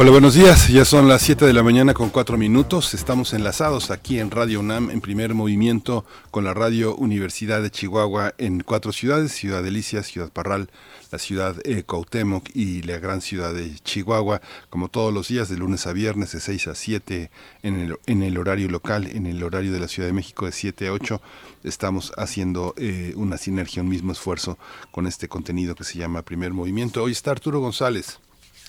Hola, buenos días. Ya son las 7 de la mañana con 4 minutos. Estamos enlazados aquí en Radio UNAM en primer movimiento con la Radio Universidad de Chihuahua en cuatro ciudades, Ciudad Delicia, Ciudad Parral, la ciudad eh, Cuauhtémoc y la gran ciudad de Chihuahua, como todos los días, de lunes a viernes, de 6 a 7 en el, en el horario local, en el horario de la Ciudad de México de 7 a 8. Estamos haciendo eh, una sinergia, un mismo esfuerzo con este contenido que se llama Primer Movimiento. Hoy está Arturo González.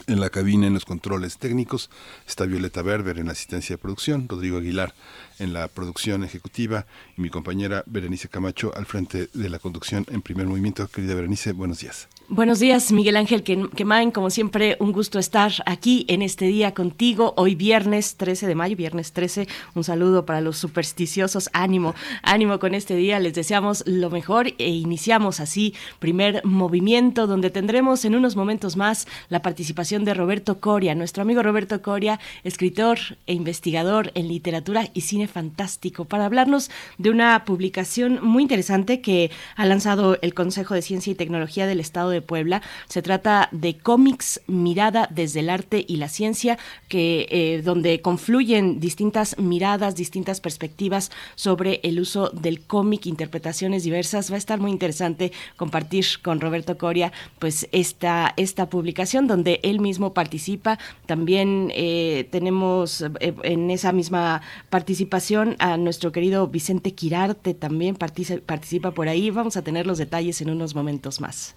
En la cabina, en los controles técnicos, está Violeta Berber en la asistencia de producción, Rodrigo Aguilar en la producción ejecutiva y mi compañera Berenice Camacho al frente de la conducción en primer movimiento. Querida Berenice, buenos días. Buenos días, Miguel Ángel Quemain. Como siempre, un gusto estar aquí en este día contigo. Hoy viernes 13 de mayo, viernes 13. Un saludo para los supersticiosos. Ánimo, ánimo con este día. Les deseamos lo mejor e iniciamos así primer movimiento donde tendremos en unos momentos más la participación de Roberto Coria, nuestro amigo Roberto Coria, escritor e investigador en literatura y cine fantástico, para hablarnos de una publicación muy interesante que ha lanzado el Consejo de Ciencia y Tecnología del Estado de Puebla. Se trata de cómics mirada desde el arte y la ciencia, que eh, donde confluyen distintas miradas, distintas perspectivas sobre el uso del cómic, interpretaciones diversas. Va a estar muy interesante compartir con Roberto Coria pues esta, esta publicación donde él mismo participa. También eh, tenemos eh, en esa misma participación a nuestro querido Vicente Quirarte, también participa, participa por ahí. Vamos a tener los detalles en unos momentos más.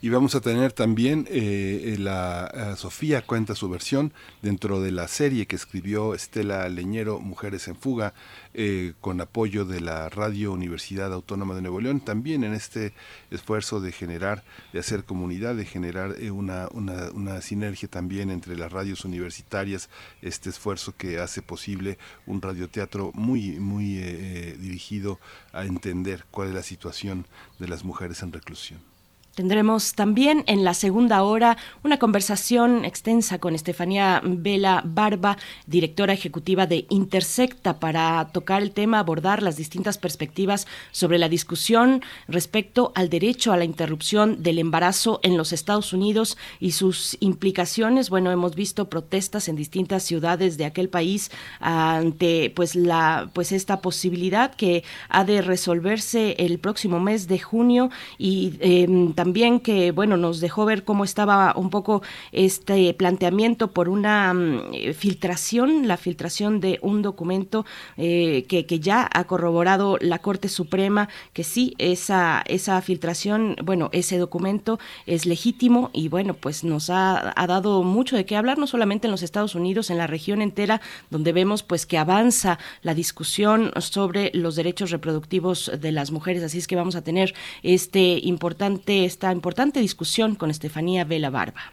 Y vamos a tener también eh, eh la eh, Sofía cuenta su versión dentro de la serie que escribió Estela Leñero, Mujeres en Fuga, con apoyo de la Radio Universidad Autónoma de Nuevo León, también en este esfuerzo de generar, de hacer comunidad, de generar una, una sinergia también entre las radios universitarias, este esfuerzo que hace posible un radioteatro muy, muy dirigido a entender cuál es la situación de las mujeres en reclusión. Tendremos también en la segunda hora una conversación extensa con Estefanía Vela Barba, directora ejecutiva de Intersecta, para tocar el tema, abordar las distintas perspectivas sobre la discusión respecto al derecho a la interrupción del embarazo en los Estados Unidos y sus implicaciones. Bueno, hemos visto protestas en distintas ciudades de aquel país ante pues la pues esta posibilidad que ha de resolverse el próximo mes de junio y también em, también que, bueno, nos dejó ver cómo estaba un poco este planteamiento por una mm, eh, filtración, la filtración de un documento eh, que, que, ya ha corroborado la Corte Suprema, que sí, esa, esa filtración, bueno, ese documento es legítimo y, bueno, pues nos ha, ha dado mucho de qué hablar, no solamente en los Estados Unidos, en la región entera, donde vemos pues que avanza la discusión sobre los derechos reproductivos de las mujeres. Así es que vamos a tener este importante esta importante discusión con Estefanía Vela Barba.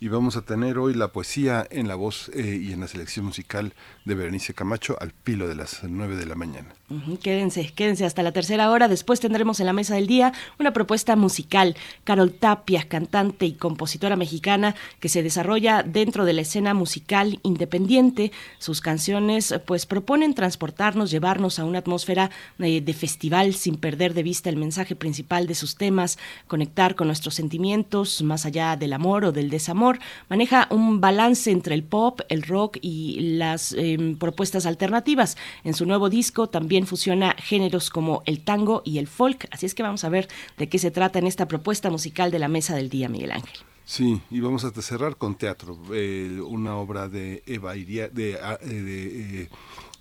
Y vamos a tener hoy la poesía en la voz eh, y en la selección musical de Berenice Camacho al pilo de las 9 de la mañana. Quédense, quédense hasta la tercera hora. Después tendremos en la mesa del día una propuesta musical. Carol Tapia, cantante y compositora mexicana que se desarrolla dentro de la escena musical independiente. Sus canciones pues proponen transportarnos, llevarnos a una atmósfera eh, de festival sin perder de vista el mensaje principal de sus temas, conectar con nuestros sentimientos más allá del amor o del desamor. Maneja un balance entre el pop, el rock y las em, propuestas alternativas. En su nuevo disco también fusiona géneros como el tango y el folk. Así es que vamos a ver de qué se trata en esta propuesta musical de la Mesa del Día, Miguel Ángel. Sí, y vamos a cerrar con teatro, eh, una obra de Eva Iriart, de, ah, eh, eh,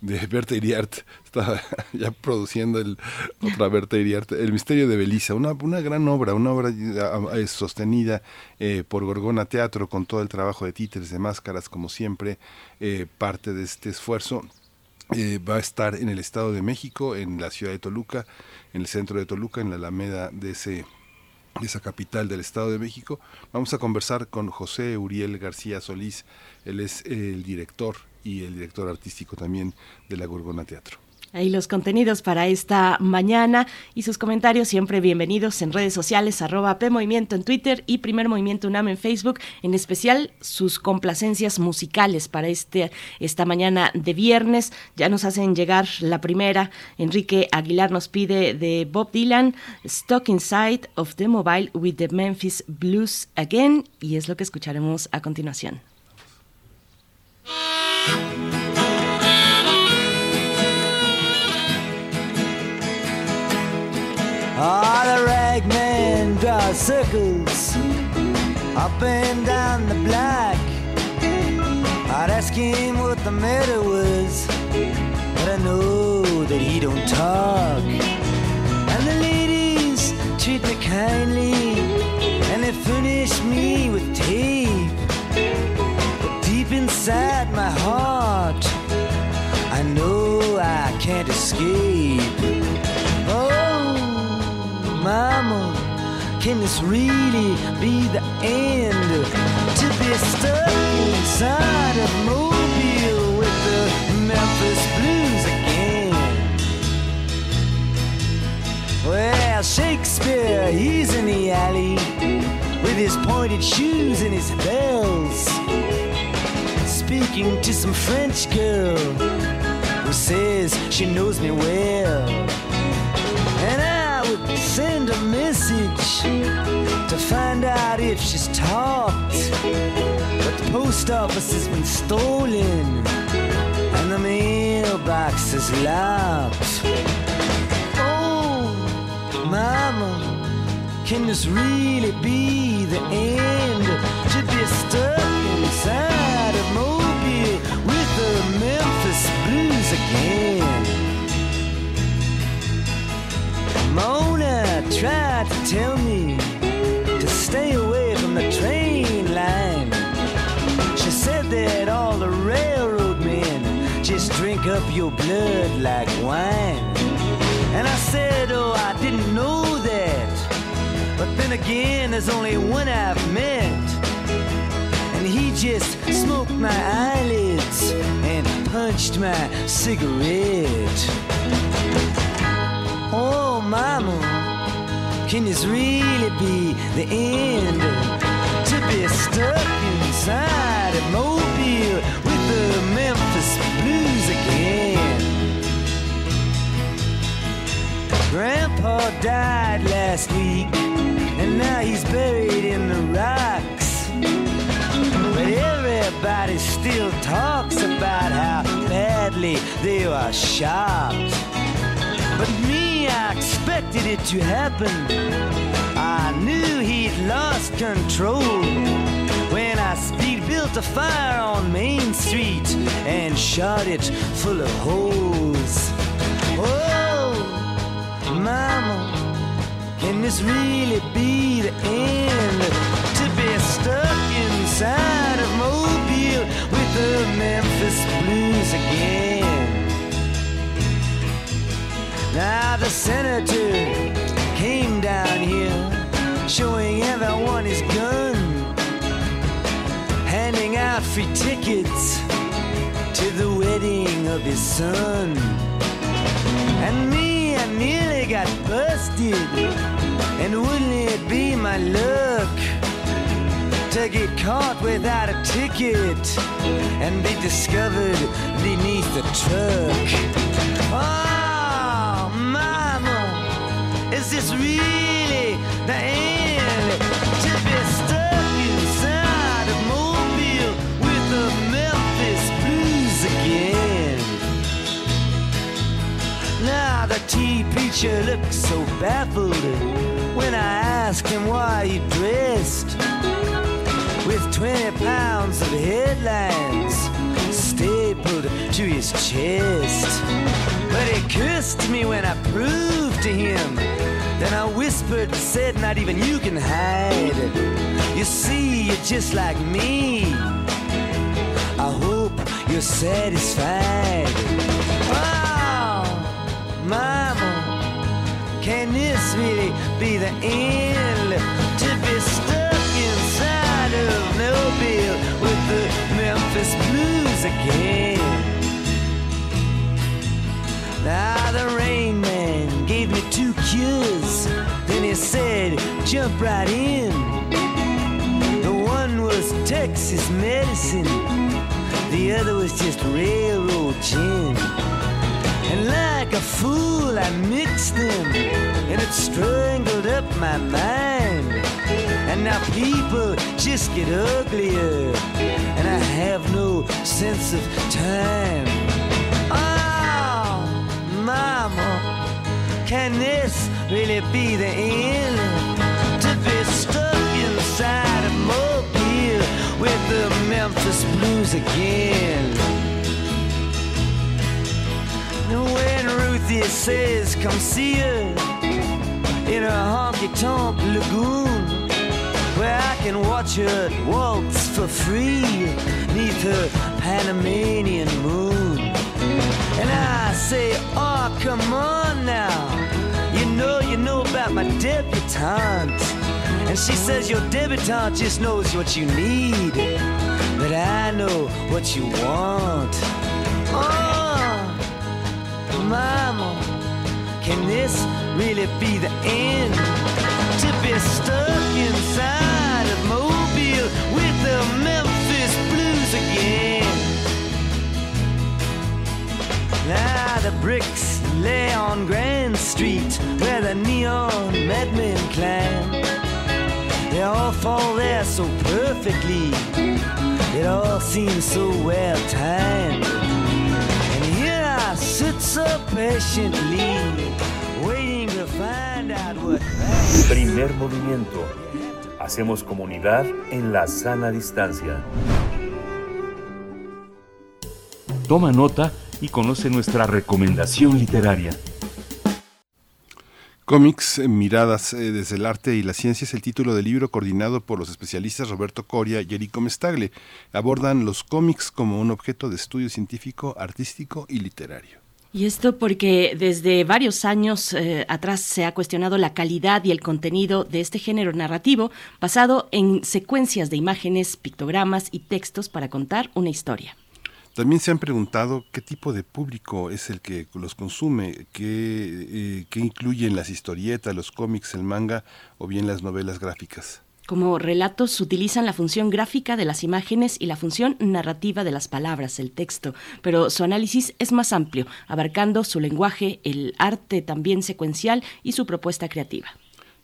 de, Berta Iriart, está ya produciendo el, otra Berta Iriart, El misterio de Belisa, una, una gran obra, una obra sostenida por Gorgona Teatro con todo el trabajo de títeres, de máscaras, como siempre, parte de este esfuerzo eh, va a estar en el Estado de México, en la ciudad de Toluca, en el centro de Toluca, en la Alameda de ese esa capital del Estado de México. Vamos a conversar con José Uriel García Solís. Él es el director y el director artístico también de la Gorgona Teatro. Ahí los contenidos para esta mañana y sus comentarios siempre bienvenidos en redes sociales, arroba PMovimiento en Twitter y Primer Movimiento UNAM en Facebook, en especial sus complacencias musicales para este, esta mañana de viernes. Ya nos hacen llegar la primera. Enrique Aguilar nos pide de Bob Dylan, Stuck Inside of the Mobile with the Memphis Blues Again y es lo que escucharemos a continuación. Ah, the ragman draws circles up and down the block. I'd ask him what the matter was, but I know that he don't talk. And the ladies treat me kindly, and they furnish me with tape. But deep inside my heart, I know I can't escape. Mama, can this really be the end? To be stuck inside of Mobile with the Memphis Blues again. Well, Shakespeare, he's in the alley with his pointed shoes and his bells, speaking to some French girl who says she knows me well. Send a message to find out if she's talked. But the post office has been stolen and the mailbox is locked. Oh, Mama, can this really be the end? To be stuck inside of Mobile with the Memphis Blues again. Mona tried to tell me to stay away from the train line. She said that all the railroad men just drink up your blood like wine. And I said, Oh, I didn't know that. But then again, there's only one I've met. And he just smoked my eyelids and punched my cigarette. Oh, mama, can this really be the end? To be stuck inside a mobile with the Memphis Blues again. Grandpa died last week, and now he's buried in the rocks. But everybody still talks about how badly they were shot. Expected it to happen. I knew he'd lost control when I speed built a fire on Main Street and shot it full of holes. Oh, Mama, can this really be the end? To be stuck inside of Mobile with the Memphis Blues again. Now the senator came down here, showing everyone his gun, handing out free tickets to the wedding of his son. And me, I nearly got busted, and wouldn't it be my luck? To get caught without a ticket and be discovered beneath the truck. Oh, is this really the end? To be stuck inside a mobile with the Memphis Blues again. Now the tea preacher looked so baffled when I asked him why he dressed with 20 pounds of headlines stapled to his chest. But he cursed me when I proved to him. Then I whispered said, Not even you can hide. It. You see, you're just like me. I hope you're satisfied. Oh, Mama, can this really be the end? To be stuck inside of Mobile with the Memphis Blues again. Now the rain gave me two cures. Then he said, jump right in. The one was Texas medicine. The other was just railroad gin. And like a fool, I mixed them, and it strangled up my mind. And now people just get uglier, and I have no sense of time. Can this really be the end? To be stuck inside a mobile with the Memphis blues again. Now when Ruthie says, come see her in a honky tonk lagoon, where I can watch her waltz for free neath her Panamanian moon. And I say, oh, come on now. You know, you know about my debutante. And she says, your debutante just knows what you need. But I know what you want. Oh, mama, can this really be the end? To be stuck inside of Mobile with the Memphis blues again. Now the bricks lay on Grand Street where the neon madmen climb. They all fall there so perfectly. It all seems so well timed. And here I sit so patiently, waiting to find out what. Primer movimiento. Hacemos comunidad en la sana distancia. Toma nota y conoce nuestra recomendación literaria. Cómics, eh, miradas eh, desde el arte y la ciencia es el título del libro coordinado por los especialistas Roberto Coria y Erico Mestagle. Abordan los cómics como un objeto de estudio científico, artístico y literario. Y esto porque desde varios años eh, atrás se ha cuestionado la calidad y el contenido de este género narrativo basado en secuencias de imágenes, pictogramas y textos para contar una historia. También se han preguntado qué tipo de público es el que los consume, qué, eh, qué incluyen las historietas, los cómics, el manga o bien las novelas gráficas. Como relatos utilizan la función gráfica de las imágenes y la función narrativa de las palabras, el texto, pero su análisis es más amplio, abarcando su lenguaje, el arte también secuencial y su propuesta creativa.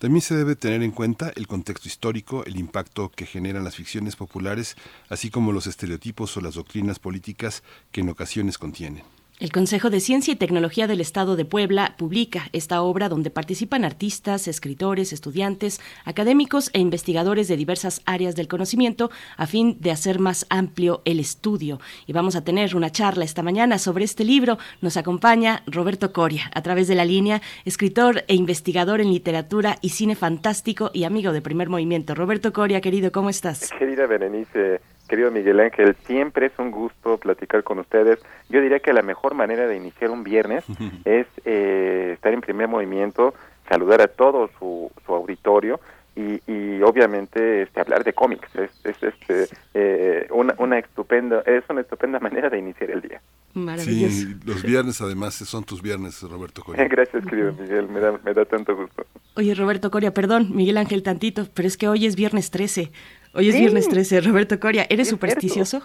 También se debe tener en cuenta el contexto histórico, el impacto que generan las ficciones populares, así como los estereotipos o las doctrinas políticas que en ocasiones contienen. El Consejo de Ciencia y Tecnología del Estado de Puebla publica esta obra donde participan artistas, escritores, estudiantes, académicos e investigadores de diversas áreas del conocimiento a fin de hacer más amplio el estudio. Y vamos a tener una charla esta mañana sobre este libro. Nos acompaña Roberto Coria a través de la línea, escritor e investigador en literatura y cine fantástico y amigo de Primer Movimiento. Roberto Coria, querido, ¿cómo estás? Querida Berenice, querido Miguel Ángel, siempre es un gusto platicar con ustedes. Yo diría que la mejor manera de iniciar un viernes es eh, estar en primer movimiento, saludar a todo su, su auditorio y, y obviamente este hablar de cómics. Es, es este, eh, una, una estupenda es una estupenda manera de iniciar el día. Maravilloso. Sí, los viernes además son tus viernes, Roberto Coria. Gracias, querido Miguel, me da, me da tanto gusto. Oye, Roberto Coria, perdón, Miguel Ángel tantito, pero es que hoy es viernes 13. Hoy es viernes 13. Roberto Coria, ¿eres Sí, supersticioso?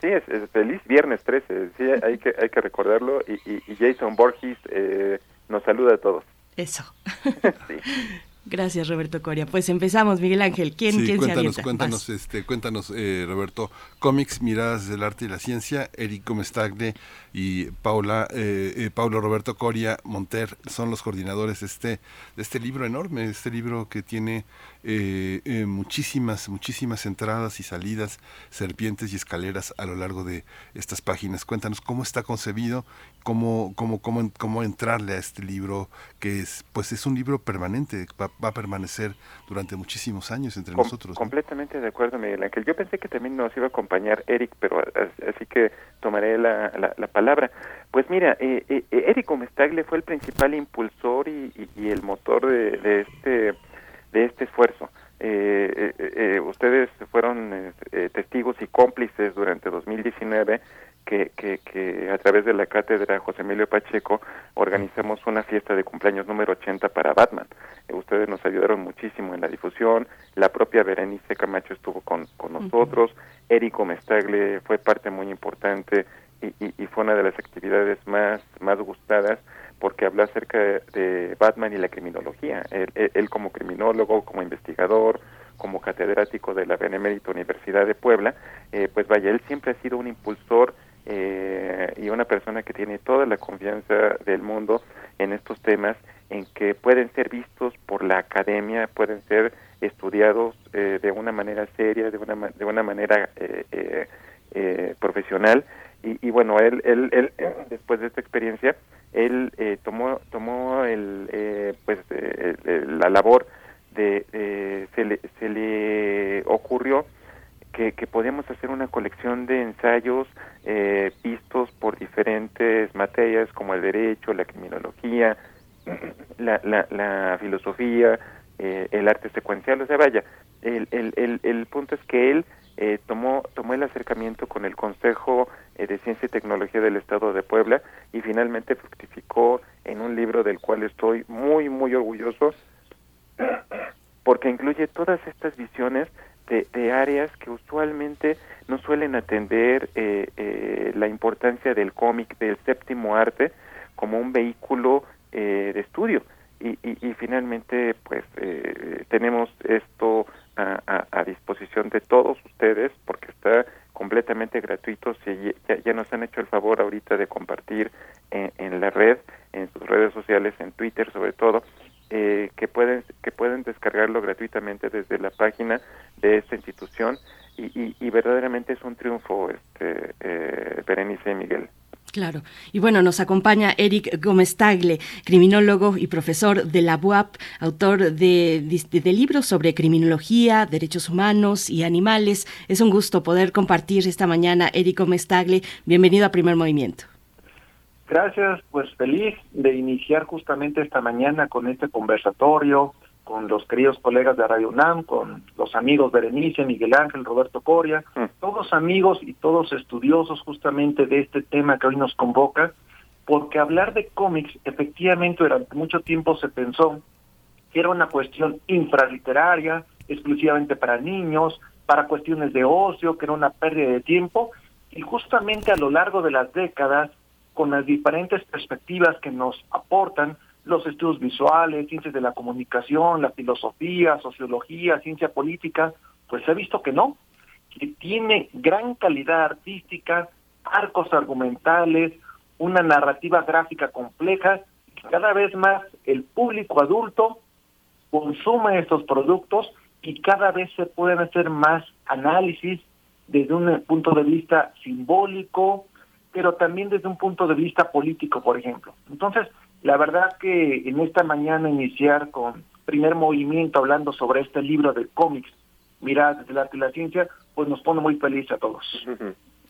Sí, es, es feliz viernes 13, sí, hay que, hay que recordarlo y, y, y Jason Borges eh, nos saluda a todos. Eso. Sí. Gracias, Roberto Coria. Pues empezamos, Miguel Ángel. ¿Quién, Sí, quién se cuéntanos, avienta? cuéntanos, Vas. este, cuéntanos, eh, Roberto, cómics, miradas del arte y la ciencia, Erico Mestagne y Paula, eh, eh, Paulo Roberto Coria Monter son los coordinadores de este, de este libro enorme, este libro que tiene eh, eh, muchísimas, muchísimas entradas y salidas, serpientes y escaleras a lo largo de estas páginas. Cuéntanos cómo está concebido, cómo, cómo, cómo, cómo entrarle a este libro, que es, pues es un libro permanente, va, va a permanecer durante muchísimos años entre Com- nosotros. ¿no? Completamente de acuerdo, Miguel Ángel. Yo pensé que también nos iba a acompañar Eric, pero as- así que tomaré la, la, la palabra. Pues mira, eh, eh, Eric Mestagle fue el principal impulsor y, y- y el motor de, de este de este esfuerzo. Eh, eh, eh, ustedes fueron eh, eh, testigos y cómplices durante 2019 que, que, a través de la cátedra José Emilio Pacheco organizamos una fiesta de cumpleaños número 80 para Batman. Eh, ustedes nos ayudaron muchísimo en la difusión, la propia Berenice Camacho estuvo con, con nosotros, Érico Mestagle fue parte muy importante y, y, fue una de las actividades más, más gustadas porque habló acerca de, Batman y la criminología. Él, como criminólogo, como investigador, como catedrático de la Benemérita Universidad de Puebla, eh, pues vaya, él siempre ha sido un impulsor eh, y una persona que tiene toda la confianza del mundo en estos temas, en que pueden ser vistos por la academia, pueden ser estudiados eh, de una manera seria, de una, de una manera profesional. Y, bueno, él, él, él, después de esta experiencia, él tomó, tomó el, pues, la labor de, se, le, se le ocurrió que, que podíamos hacer una colección de ensayos eh, vistos por diferentes materias como el derecho, la criminología, la, la, la filosofía, eh, el arte secuencial, o sea, vaya, el, el, el, el punto es que él eh, tomó, tomó el acercamiento con el Consejo eh, de Ciencia y Tecnología del Estado de Puebla y finalmente fructificó en un libro del cual estoy muy, muy orgulloso porque incluye todas estas visiones de, áreas que usualmente no suelen atender eh, eh, la importancia del cómic, del séptimo arte, como un vehículo eh, de estudio. Y, y, finalmente, pues tenemos esto a, disposición de todos ustedes porque está completamente gratuito. Si ya, nos han hecho el favor ahorita de compartir en, en la red, en sus redes sociales, en Twitter sobre todo, eh, que pueden que pueden descargarlo gratuitamente desde la página de esta institución y, y, verdaderamente es un triunfo este eh, Berenice Miguel. Claro. Y bueno, nos acompaña Eric Gómez Tagle, criminólogo y profesor de la UAP, autor de, de, libros sobre criminología, derechos humanos y animales. Es un gusto poder compartir esta mañana, Eric Gómez Tagle. Bienvenido a Primer Movimiento. Gracias, pues feliz de iniciar justamente esta mañana con este conversatorio con los queridos colegas de Radio UNAM, con los amigos Berenice, Miguel Ángel, Roberto Coria, mm. todos amigos y todos estudiosos justamente de este tema que hoy nos convoca, porque hablar de cómics efectivamente durante mucho tiempo se pensó que era una cuestión infraliteraria, exclusivamente para niños, para cuestiones de ocio, que era una pérdida de tiempo, y justamente a lo largo de las décadas con las diferentes perspectivas que nos aportan los estudios visuales, ciencias de la comunicación, la filosofía, sociología, ciencia política, pues se ha visto que no, que tiene gran calidad artística, arcos argumentales, una narrativa gráfica compleja, cada vez más el público adulto consume estos productos y cada vez se pueden hacer más análisis desde un punto de vista simbólico, pero también desde un punto de vista político, por ejemplo. Entonces, la verdad que en esta mañana iniciar con primer movimiento hablando sobre este libro de cómics, Mirad desde y la ciencia, pues nos pone muy feliz a todos.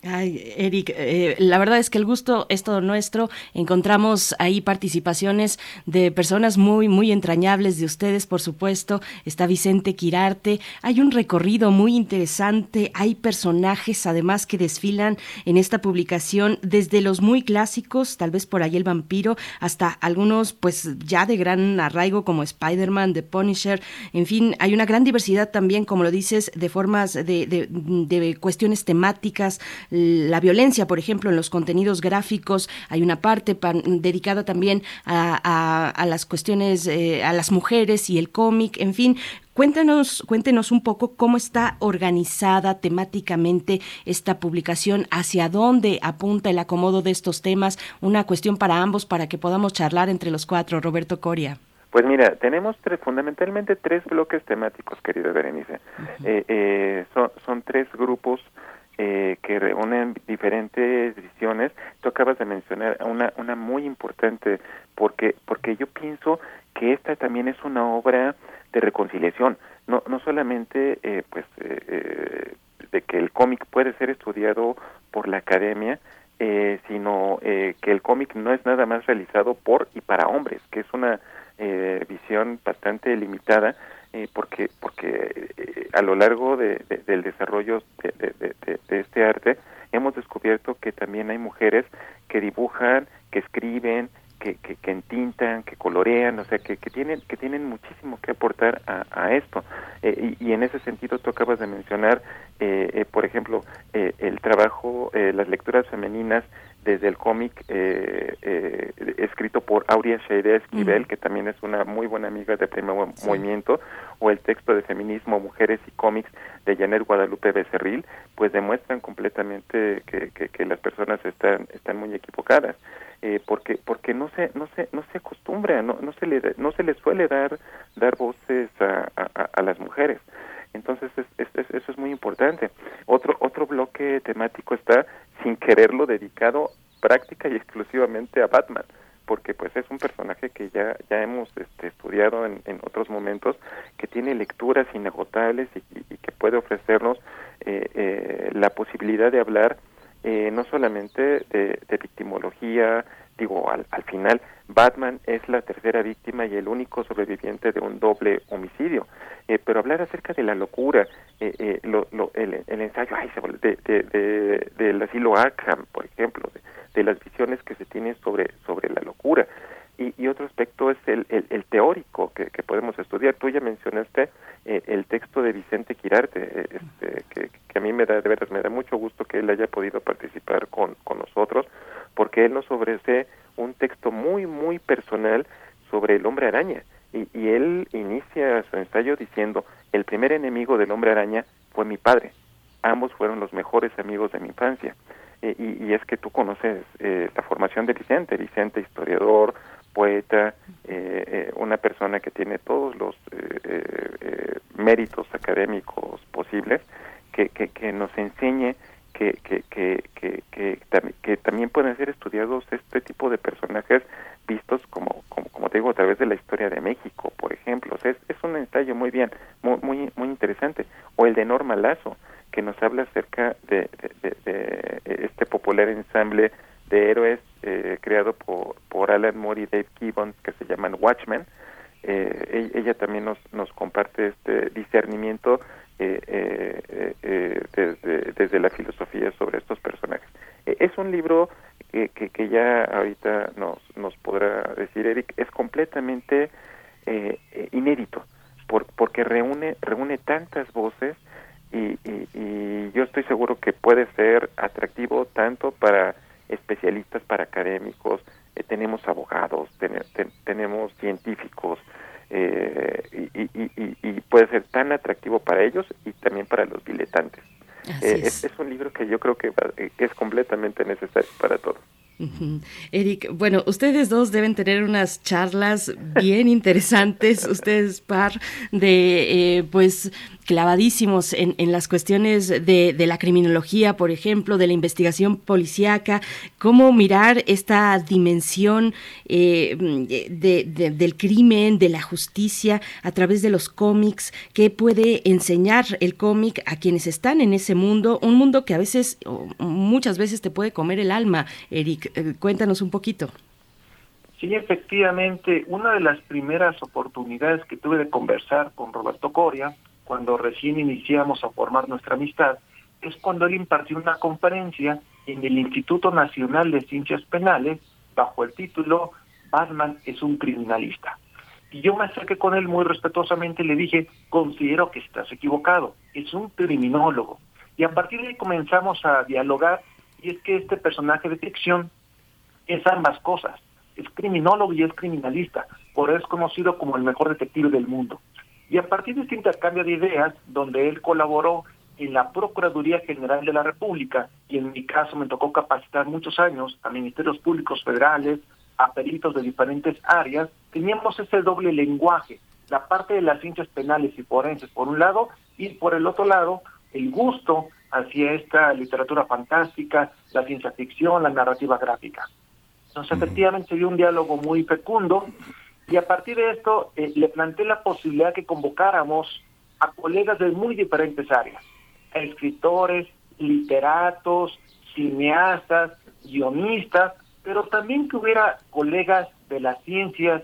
Ay, Eric, eh, la verdad es que el gusto es todo nuestro. Encontramos ahí participaciones de personas muy, muy entrañables de ustedes, por supuesto. Está Vicente Quirarte. Hay un recorrido muy interesante. Hay personajes, además, que desfilan en esta publicación, desde los muy clásicos, tal vez por ahí el vampiro, hasta algunos, pues ya de gran arraigo, como Spider-Man, The Punisher. En fin, hay una gran diversidad también, como lo dices, de formas, de, de, de cuestiones temáticas la violencia, por ejemplo, en los contenidos gráficos. Hay una parte dedicada también a, las cuestiones, eh, a las mujeres y el cómic, en fin. Cuéntanos, cuéntenos un poco cómo está organizada temáticamente esta publicación, hacia dónde apunta el acomodo de estos temas, una cuestión para ambos para que podamos charlar entre los cuatro. Roberto Coria. Pues mira, tenemos tres, fundamentalmente tres bloques temáticos, querida Berenice. Eh, eh, son, son tres grupos eh, que reúnen diferentes visiones. Tú acabas de mencionar una, una muy importante porque, porque yo pienso que esta también es una obra de reconciliación, no, no solamente eh, pues eh, de que el cómic puede ser estudiado por la academia, sino que el cómic no es nada más realizado por y para hombres, que es una visión bastante limitada eh, porque porque eh, a lo largo de, del desarrollo de, este arte hemos descubierto que también hay mujeres que dibujan, que escriben, que, que, que entintan, que colorean, o sea, que, que tienen que tienen muchísimo que aportar a, esto. Eh, y, y, en ese sentido tú acabas de mencionar, eh, eh, por ejemplo, el trabajo, las lecturas femeninas desde el cómic eh, eh, escrito por Aurea Scheide Esquivel, que también es una muy buena amiga de Primer sí. Movimiento, o el texto de Feminismo, Mujeres y Cómics de Janet Guadalupe Becerril, pues demuestran completamente que, que, que las personas están, están muy equivocadas. Eh, porque porque no se no se no se acostumbra no no se le no se le suele dar dar voces a, a, a las mujeres entonces es, es, eso es muy importante. Otro otro bloque temático está sin quererlo dedicado práctica y exclusivamente a Batman porque pues es un personaje que ya ya hemos este, estudiado en, en otros momentos que tiene lecturas inagotables y que puede ofrecernos eh, eh, la posibilidad de hablar eh, no solamente de, de victimología, digo, al, al, final Batman es la tercera víctima y el único sobreviviente de un doble homicidio, eh, pero hablar acerca de la locura, eh, eh, lo, lo, el, el, ensayo ay, de, de, de, del asilo Arkham, por ejemplo, de, de, las visiones que se tienen sobre, sobre la locura. Y, y otro aspecto es el, el, el teórico que, que, podemos estudiar. Tú ya mencionaste eh, el texto de Vicente Quirarte, eh, este, que, que, a mí me da, de veras, me da mucho gusto que él haya podido participar con, con nosotros, porque él nos ofrece un texto muy, muy personal sobre el hombre araña. Y, y él inicia su ensayo diciendo, el primer enemigo del hombre araña fue mi padre. Ambos fueron los mejores amigos de mi infancia. Eh, y, y, es que tú conoces eh, la formación de Vicente, Vicente historiador, poeta, eh, eh, una persona que tiene todos los eh, méritos académicos posibles, que, que, que nos enseñe que, que, que, que, también pueden ser estudiados este tipo de personajes vistos como, como, como te digo, a través de la historia de México, por ejemplo. Es, es un ensayo muy bien, muy, muy, muy interesante. O el de Norma Lazo, que nos habla acerca de, de este popular ensamble de héroes eh, creado por, por Alan Moore y Dave Gibbons que se llaman Watchmen. Eh, ella también nos, nos comparte este discernimiento eh, eh, eh, desde, desde la filosofía sobre estos personajes. Eh, es un libro que, que, que, ya ahorita nos, nos podrá decir Eric, es completamente inédito, por, porque reúne, reúne tantas voces y, y, y yo estoy seguro que puede ser atractivo tanto para especialistas para académicos, eh, tenemos abogados, ten, ten, tenemos científicos, eh, y, y, y, y, puede ser tan atractivo para ellos y también para los diletantes. Eh, es. es. un libro que yo creo que eh, es completamente necesario para todos. Uh -huh. Eric, bueno, ustedes dos deben tener unas charlas bien interesantes, ustedes par de, eh, pues, clavadísimos en, en las cuestiones de, de, la criminología, por ejemplo, de la investigación policíaca, cómo mirar esta dimensión eh, de, de, del crimen, de la justicia a través de los cómics, qué puede enseñar el cómic a quienes están en ese mundo, un mundo que a veces, muchas veces te puede comer el alma, Eric. Eh, cuéntanos un poquito. Sí, efectivamente, una de las primeras oportunidades que tuve de conversar con Roberto Coria, cuando recién iniciamos a formar nuestra amistad, es cuando él impartió una conferencia en el Instituto Nacional de Ciencias Penales bajo el título Batman es un criminalista. Y yo me acerqué con él muy respetuosamente y le dije, considero que estás equivocado, es un criminólogo. Y a partir de ahí comenzamos a dialogar y es que este personaje de ficción es ambas cosas, es criminólogo y es criminalista, por eso es conocido como el mejor detective del mundo. Y a partir de este intercambio de ideas, donde él colaboró en la Procuraduría General de la República, y en mi caso me tocó capacitar muchos años a ministerios públicos federales, a peritos de diferentes áreas, teníamos ese doble lenguaje, la parte de las ciencias penales y forenses por un lado, y por el otro lado, el gusto hacia esta literatura fantástica, la ciencia ficción, la narrativa gráfica. Entonces, efectivamente, dio un diálogo muy fecundo y a partir de esto eh, le planteé la posibilidad que convocáramos a colegas de muy diferentes áreas, escritores, literatos, cineastas, guionistas, pero también que hubiera colegas de las ciencias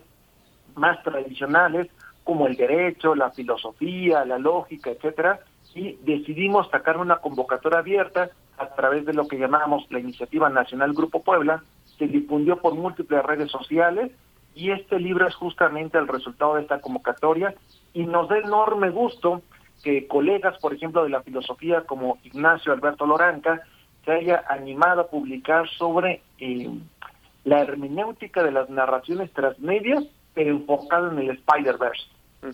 más tradicionales como el derecho, la filosofía, la lógica, etcétera, y decidimos sacar una convocatoria abierta a través de lo que llamamos la Iniciativa Nacional Grupo Puebla, se difundió por múltiples redes sociales y este libro es justamente el resultado de esta convocatoria y nos da enorme gusto que colegas, por ejemplo, de la filosofía como Ignacio Alberto Loranca, se haya animado a publicar sobre eh, la hermenéutica de las narraciones transmedias, pero enfocado en el Spider-Verse.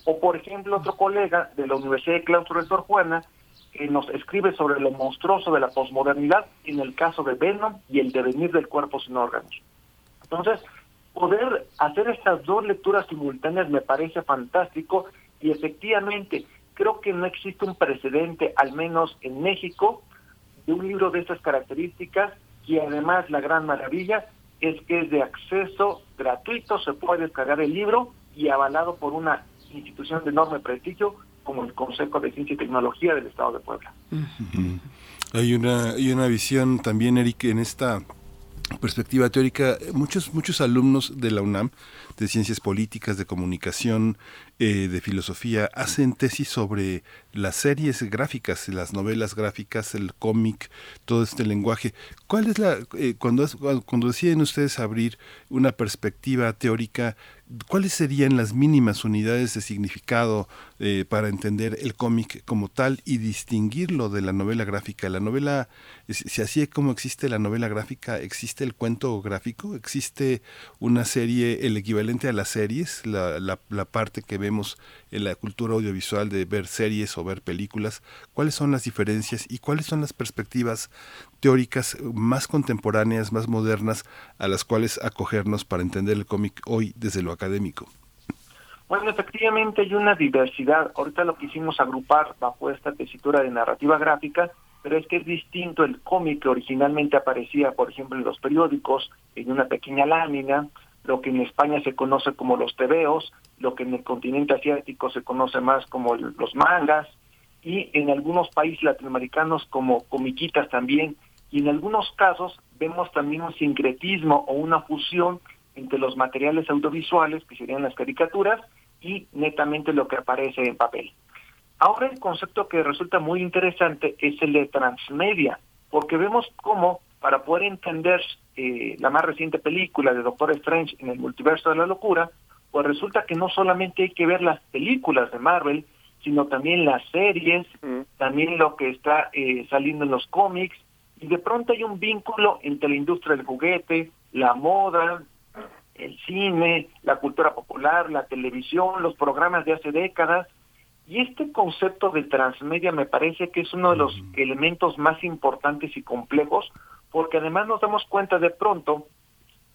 O, por ejemplo, otro colega de la Universidad de Claustro de Sor Juana, que nos escribe sobre lo monstruoso de la posmodernidad en el caso de Venom y el devenir del cuerpo sin órganos. Entonces, poder hacer estas dos lecturas simultáneas me parece fantástico y efectivamente creo que no existe un precedente, al menos en México, de un libro de estas características y además la gran maravilla es que es de acceso gratuito, se puede descargar el libro y avalado por una institución de enorme prestigio como el Consejo de Ciencia y Tecnología del Estado de Puebla. Hay una, hay una visión también, Eric, en esta perspectiva teórica, muchos, muchos alumnos de la UNAM, de ciencias políticas, de comunicación, eh, de filosofía, hacen tesis sobre las series gráficas, las novelas gráficas, el cómic, todo este lenguaje. ¿Cuál es la, eh, cuando, cuando deciden ustedes abrir una perspectiva teórica, cuáles serían las mínimas unidades de significado eh, para entender el cómic como tal y distinguirlo de la novela gráfica? La novela, si así es como existe la novela gráfica, ¿existe el cuento gráfico? ¿Existe una serie, el equivalente a las series, la, la, la parte que vemos en la cultura audiovisual de ver series o ver películas, cuáles son las diferencias y cuáles son las perspectivas teóricas más contemporáneas, más modernas, a las cuales acogernos para entender el cómic hoy desde lo académico. Bueno, efectivamente hay una diversidad. Ahorita lo quisimos agrupar bajo esta tesitura de narrativa gráfica, pero es que es distinto el cómic que originalmente aparecía, por ejemplo, en los periódicos, en una pequeña lámina, lo que en España se conoce como los tebeos, lo que en el continente asiático se conoce más como los mangas, y en algunos países latinoamericanos como comiquitas también, y en algunos casos vemos también un sincretismo o una fusión entre los materiales audiovisuales, que serían las caricaturas, y netamente lo que aparece en papel. Ahora el concepto que resulta muy interesante es el de transmedia, porque vemos cómo para poder entender eh, la más reciente película de Doctor Strange en el multiverso de la locura, pues resulta que no solamente hay que ver las películas de Marvel, sino también las series, también lo que está eh, saliendo en los cómics, y de pronto hay un vínculo entre la industria del juguete, la moda, el cine, la cultura popular, la televisión, los programas de hace décadas, y este concepto de transmedia me parece que es uno de los elementos más importantes y complejos, porque además nos damos cuenta de pronto,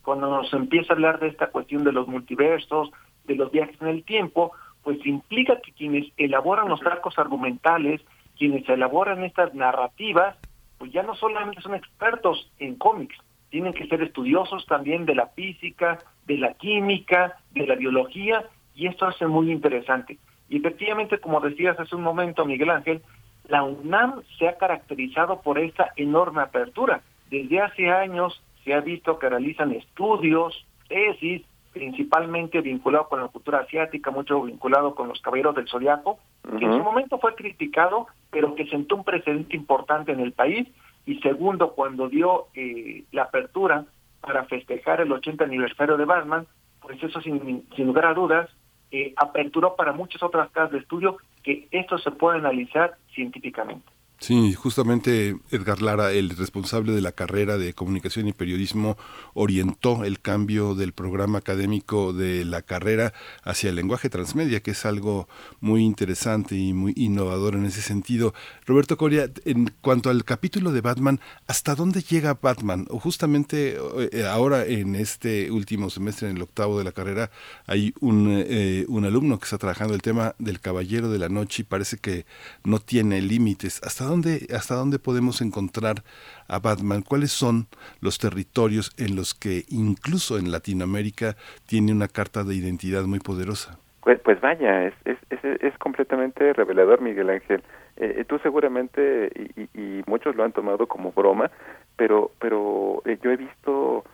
cuando nos empieza a hablar de esta cuestión de los multiversos, de los viajes en el tiempo, pues implica que quienes elaboran los arcos argumentales, quienes elaboran estas narrativas, pues ya no solamente son expertos en cómics, tienen que ser estudiosos también de la física, de la química, de la biología, y esto hace muy interesante. Y efectivamente, como decías hace un momento, Miguel Ángel, la UNAM se ha caracterizado por esta enorme apertura. Desde hace años se ha visto que realizan estudios, tesis, principalmente vinculado con la cultura asiática, mucho vinculado con los caballeros del zodiaco, que en su momento fue criticado, pero que sentó un precedente importante en el país. Y segundo, cuando dio eh, la apertura para festejar el 80 aniversario de Batman, pues eso sin, sin lugar a dudas eh, aperturó para muchas otras casas de estudio que esto se puede analizar científicamente. Sí, justamente Edgar Lara, el responsable de la carrera de comunicación y periodismo, orientó el cambio del programa académico de la carrera hacia el lenguaje transmedia, que es algo muy interesante y muy innovador en ese sentido. Roberto Coria, en cuanto al capítulo de Batman, ¿hasta dónde llega Batman? O justamente eh, ahora en este último semestre, en el octavo de la carrera, hay un, eh, un alumno que está trabajando el tema del Caballero de la Noche y parece que no tiene límites. ¿Hasta dónde, hasta dónde podemos encontrar a Batman? ¿Cuáles son los territorios en los que incluso en Latinoamérica tiene una carta de identidad muy poderosa? Pues, pues vaya, es, es, es, completamente revelador, Miguel Ángel. Eh, eh, tú seguramente, y, muchos lo han tomado como broma, pero, pero eh, yo he visto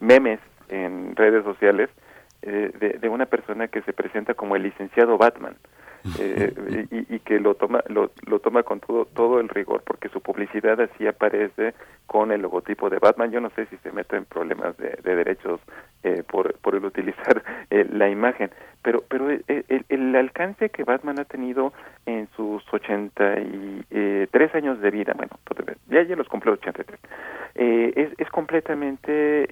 memes en redes sociales de, una persona que se presenta como el licenciado Batman eh, y, que lo toma lo, toma con todo todo el rigor porque su publicidad así aparece con el logotipo de Batman. Yo no sé si se mete en problemas de, derechos eh, por por el utilizar eh, la imagen pero pero el, el, alcance que Batman ha tenido en sus 83 años de vida bueno pues, ya ya los cumplió 83 es es completamente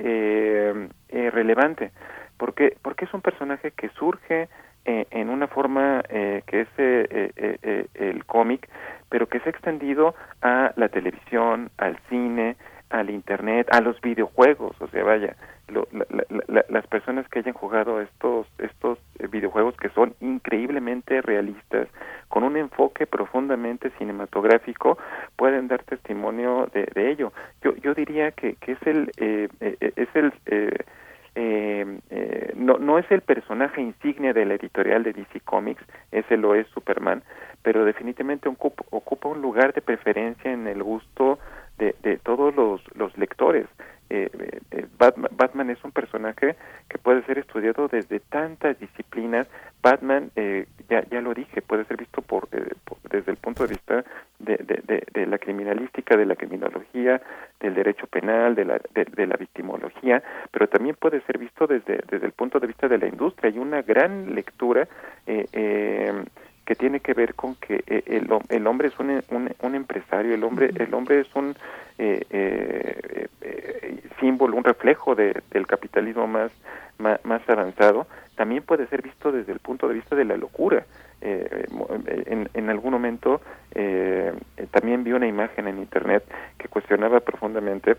relevante porque porque es un personaje que surge eh, en una forma eh, que es eh, el cómic, pero que se ha extendido a la televisión, al cine, al internet, a los videojuegos, o sea, vaya, las personas que hayan jugado estos estos videojuegos que son increíblemente realistas, con un enfoque profundamente cinematográfico, pueden dar testimonio de, ello. Yo yo diría que, que es el es el eh, eh, no, no es el personaje insignia de la editorial de DC Comics, ese lo es Superman, pero definitivamente ocupa, ocupa un lugar de preferencia en el gusto de, de todos los, los lectores. Eh, eh, Batman, es un personaje que puede ser estudiado desde tantas disciplinas. Batman, eh, ya, ya lo dije, puede ser visto por, desde el punto de vista de, de, la criminalística, de la criminología, del derecho penal, de la, de, la victimología, pero también puede ser visto desde, desde el punto de vista de la industria. Hay una gran lectura que tiene que ver con que el, el hombre es un, un, un, empresario, el hombre, el hombre es un eh, eh, eh, símbolo, un reflejo de, del capitalismo más, más, avanzado, también puede ser visto desde el punto de vista de la locura. en, en algún momento también vi una imagen en internet que cuestionaba profundamente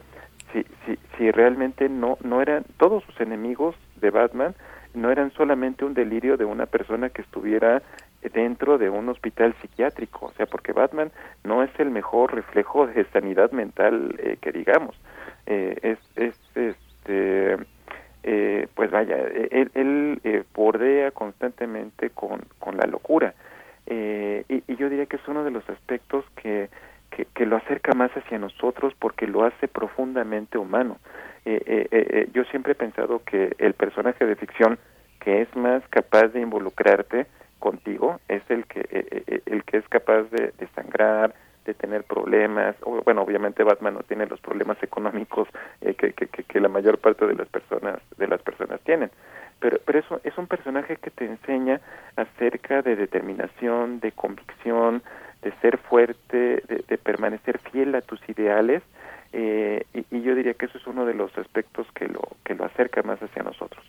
si, si, si realmente no, no eran todos sus enemigos de Batman no eran solamente un delirio de una persona que estuviera dentro de un hospital psiquiátrico, o sea, porque Batman no es el mejor reflejo de sanidad mental eh, que digamos, eh, es, es este, eh, pues vaya, él, él bordea constantemente con, con la locura, y, y, yo diría que es uno de los aspectos que, que, que, lo acerca más hacia nosotros porque lo hace profundamente humano. yo siempre he pensado que el personaje de ficción que es más capaz de involucrarte contigo es el que eh, eh, eh, el que es capaz de, sangrar de tener problemas. Bueno obviamente Batman no tiene los problemas económicos que, que, la mayor parte de las personas de las personas tienen. Pero pero eso es un personaje que te enseña acerca de determinación de convicción de ser fuerte de, permanecer fiel a tus ideales y, y yo diría que eso es uno de los aspectos que lo que lo acerca más hacia nosotros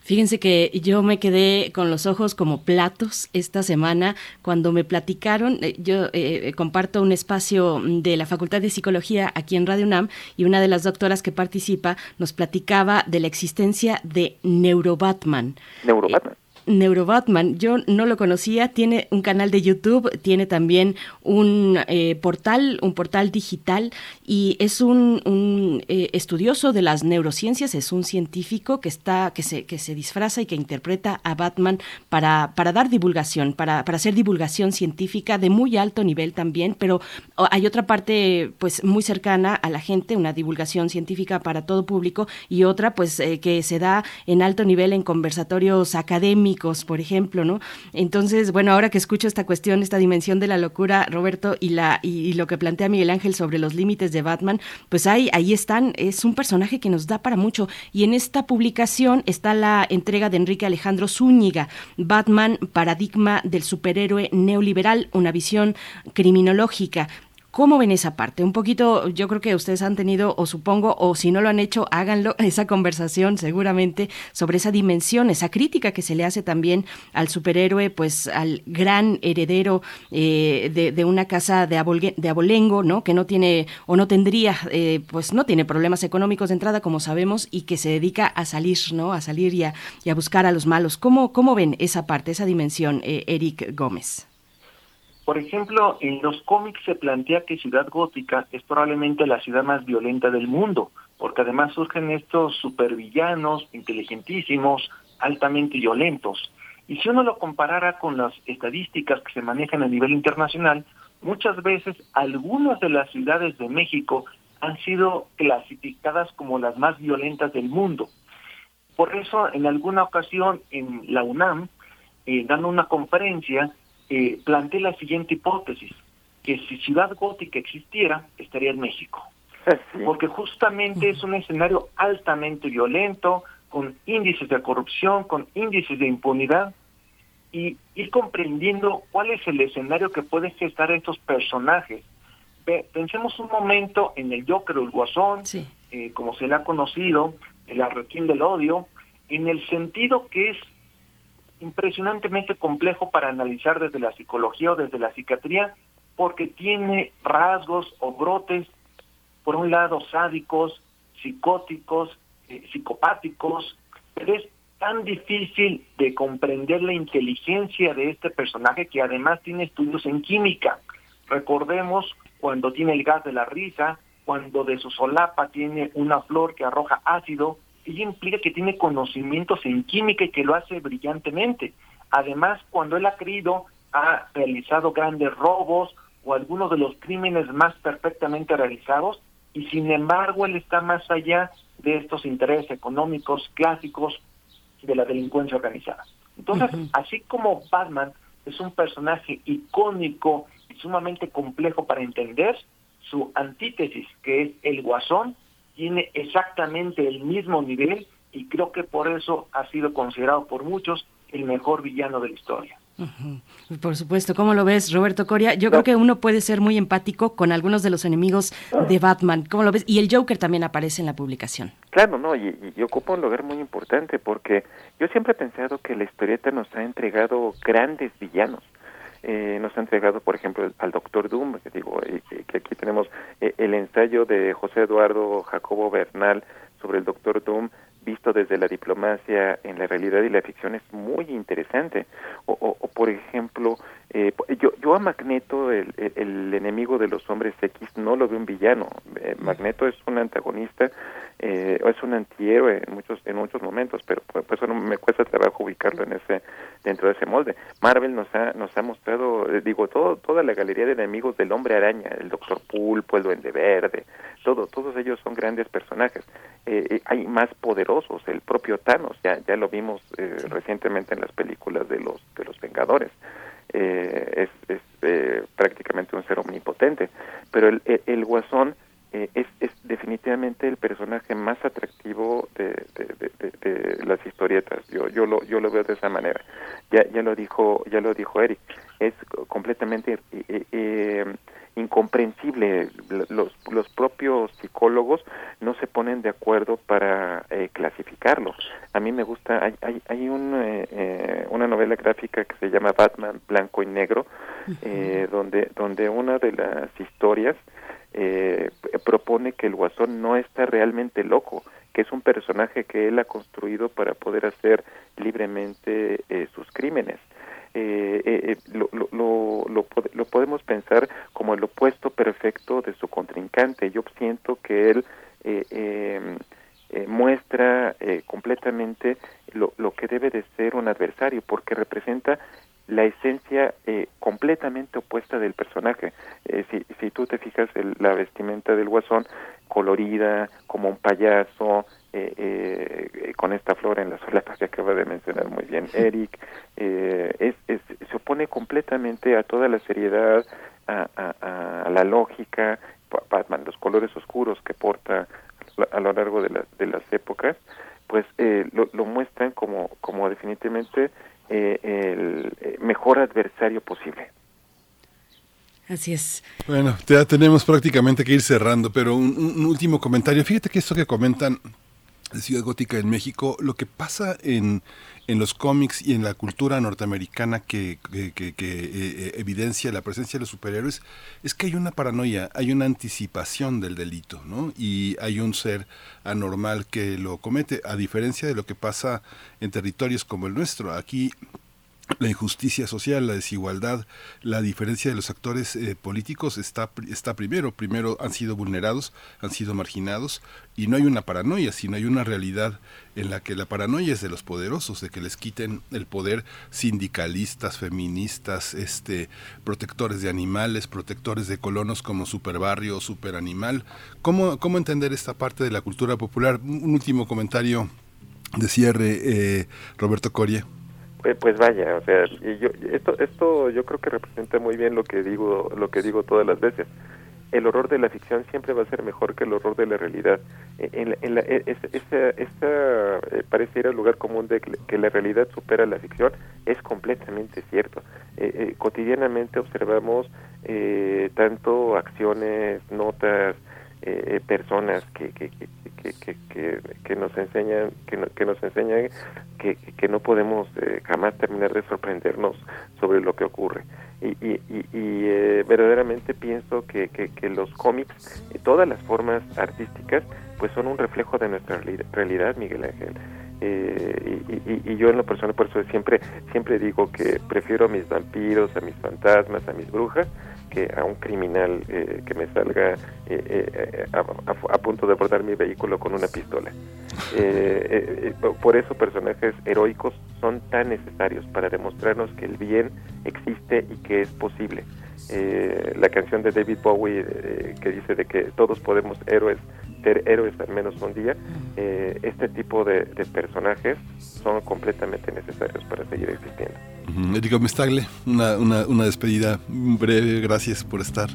Fíjense que yo me quedé con los ojos como platos esta semana cuando me platicaron, eh, yo eh, eh, comparto un espacio de la Facultad de Psicología aquí en Radio UNAM y una de las doctoras que participa nos platicaba de la existencia de Neurobatman. Neurobatman. Neurobatman, yo no lo conocía, tiene un canal de YouTube, tiene también un eh, portal, un portal digital y es un, eh, estudioso de las neurociencias, es un científico que está, que se, que se disfraza y que interpreta a Batman para, para dar divulgación, para, para hacer divulgación científica de muy alto nivel también, pero hay otra parte pues muy cercana a la gente, una divulgación científica para todo público y otra pues eh, que se da en alto nivel en conversatorios académicos por ejemplo, ¿no? Entonces, bueno, ahora que escucho esta cuestión, esta dimensión de la locura, Roberto, y la y, lo que plantea Miguel Ángel sobre los límites de Batman, pues ahí ahí están, es un personaje que nos da para mucho y en esta publicación está la entrega de Enrique Alejandro Zúñiga, Batman, paradigma del superhéroe neoliberal, una visión criminológica. ¿Cómo ven esa parte? Un poquito, yo creo que ustedes han tenido, o supongo, o si no lo han hecho, háganlo, esa conversación seguramente sobre esa dimensión, esa crítica que se le hace también al superhéroe, pues al gran heredero eh, de, una casa de, abolengo, ¿no? Que no tiene o no tendría, eh, pues no tiene problemas económicos de entrada, como sabemos, y que se dedica a salir, ¿no? A salir y a, buscar a los malos. ¿Cómo, ¿Cómo ven esa parte, esa dimensión, eh, Eric Gómez? Por ejemplo, en los cómics se plantea que Ciudad Gótica es probablemente la ciudad más violenta del mundo, porque además surgen estos supervillanos inteligentísimos, altamente violentos. Y si uno lo comparara con las estadísticas que se manejan a nivel internacional, muchas veces algunas de las ciudades de México han sido clasificadas como las más violentas del mundo. Por eso, en alguna ocasión en la UNAM eh, dando una conferencia, eh, planteé la siguiente hipótesis, que si Ciudad Gótica existiera, estaría en México. Porque justamente es un escenario altamente violento, con índices de corrupción, con índices de impunidad, y ir comprendiendo cuál es el escenario que pueden gestar estos personajes. pensemos un momento en el Joker o el Guasón, eh, como se le ha conocido, el arrequín del odio, en el sentido que es impresionantemente complejo para analizar desde la psicología o desde la psiquiatría, porque tiene rasgos o brotes, por un lado, sádicos, psicóticos, eh, psicopáticos, pero es tan difícil de comprender la inteligencia de este personaje que además tiene estudios en química. Recordemos cuando tiene el gas de la risa, cuando de su solapa tiene una flor que arroja ácido, y implica que tiene conocimientos en química y que lo hace brillantemente. Además, cuando él ha creído, ha realizado grandes robos o algunos de los crímenes más perfectamente realizados, y sin embargo él está más allá de estos intereses económicos clásicos de la delincuencia organizada. Entonces, así como Batman es un personaje icónico y sumamente complejo para entender, su antítesis, que es el guasón, tiene exactamente el mismo nivel y creo que por eso ha sido considerado por muchos el mejor villano de la historia. Por supuesto, ¿cómo lo ves, Roberto Coria? Yo creo que uno puede ser muy empático con algunos de los enemigos de Batman. ¿Cómo lo ves? Y el Joker también aparece en la publicación. Claro, no, y, ocupa un lugar muy importante porque yo siempre he pensado que la historieta nos ha entregado grandes villanos. Eh, nos ha entregado, por ejemplo, al Doctor Doom, que digo, eh, que aquí tenemos eh, el ensayo de José Eduardo Jacobo Bernal sobre el Doctor Doom, visto desde la diplomacia en la realidad y la ficción es muy interesante. O, o, por ejemplo, eh, yo, yo a Magneto, el, el, enemigo de los hombres X, no lo veo un villano. Eh, Magneto es un antagonista, eh, es un antihéroe en muchos en muchos momentos, pero por, eso no me cuesta trabajo ubicarlo en ese dentro de ese molde. Marvel nos ha nos ha mostrado, eh, digo, todo toda la galería de enemigos del Hombre Araña, el Doctor Pulpo, el Duende Verde, todo todos ellos son grandes personajes. Eh, hay más poderosos, el propio Thanos, ya ya lo vimos recientemente en las películas de los de los Vengadores. Eh, es, es eh, prácticamente un ser omnipotente. Pero el, el, Guasón eh, es, es, definitivamente el personaje más atractivo de, de, las historietas. Yo, yo, lo, yo lo veo de esa manera. Ya, ya lo dijo, ya lo dijo Eric. Es completamente incomprensible. Los, los propios psicólogos no se ponen de acuerdo para eh, clasificarlo. A mí me gusta, hay, hay, hay un, eh, eh, una novela gráfica que se llama Batman Blanco y Negro, donde, donde una de las historias propone que el guasón no está realmente loco, que es un personaje que él ha construido para poder hacer libremente sus crímenes eh, eh, lo, lo, lo, lo, podemos pensar como el opuesto perfecto de su contrincante. Yo siento que él eh, em, eh, muestra eh, completamente lo, que debe de ser un adversario, porque representa la esencia eh, completamente opuesta del personaje. Eh, si, si tú te fijas, el, la vestimenta del guasón, colorida, como un payaso, eh, eh, con esta flor en la solapa que acaba de mencionar muy bien Eric, eh, es, es, se opone completamente a toda la seriedad, a, a, a la lógica, Batman, los colores oscuros que porta a lo largo de, la, de las épocas, pues eh, lo, lo muestran como, como definitivamente eh, el eh, mejor adversario posible. Así es. Bueno, ya tenemos prácticamente que ir cerrando, pero un, un último comentario. Fíjate que esto que comentan Ciudad Gótica en México, lo que pasa en, en los cómics y en la cultura norteamericana que, que, eh, evidencia la presencia de los superhéroes es que hay una paranoia, hay una anticipación del delito, ¿no? Y hay un ser anormal que lo comete, a diferencia de lo que pasa en territorios como el nuestro. Aquí la injusticia social, la desigualdad, la diferencia de los actores eh, políticos está, está primero. Primero han sido vulnerados, han sido marginados y no hay una paranoia, sino hay una realidad en la que la paranoia es de los poderosos, de que les quiten el poder sindicalistas, feministas, este, protectores de animales, protectores de colonos como superbarrio o superanimal. ¿Cómo, ¿Cómo entender esta parte de la cultura popular? Un último comentario de cierre, eh, Roberto Coria. Pues, pues vaya, o sea, yo, esto, esto yo creo que representa muy bien lo que digo, lo que digo todas las veces el horror de la ficción siempre va a ser mejor que el horror de la realidad. E, en, en la, e, esa, eh, pareciera el lugar común de que la realidad supera la ficción es completamente cierto. Eh, eh, cotidianamente observamos tanto acciones, notas, personas que, que, que, que, que, nos enseñan que, que nos enseñan que, no podemos jamás terminar de sorprendernos sobre lo que ocurre. Y, y, y, eh, verdaderamente pienso que, que, los cómics y todas las formas artísticas pues son un reflejo de nuestra realidad Miguel Ángel. Eh, y, y, yo en lo personal por eso siempre siempre digo que prefiero a mis vampiros a mis fantasmas a mis brujas que a un criminal eh, que me salga eh, eh, a, punto de abordar mi vehículo con una pistola. por eso personajes heroicos son tan necesarios para demostrarnos que el bien existe y que es posible. la canción de David Bowie que dice de que todos podemos héroes ser héroes al menos un día, este tipo de personajes son completamente necesarios para seguir existiendo. Érico Mestagle, una, una, una despedida breve, gracias por estar.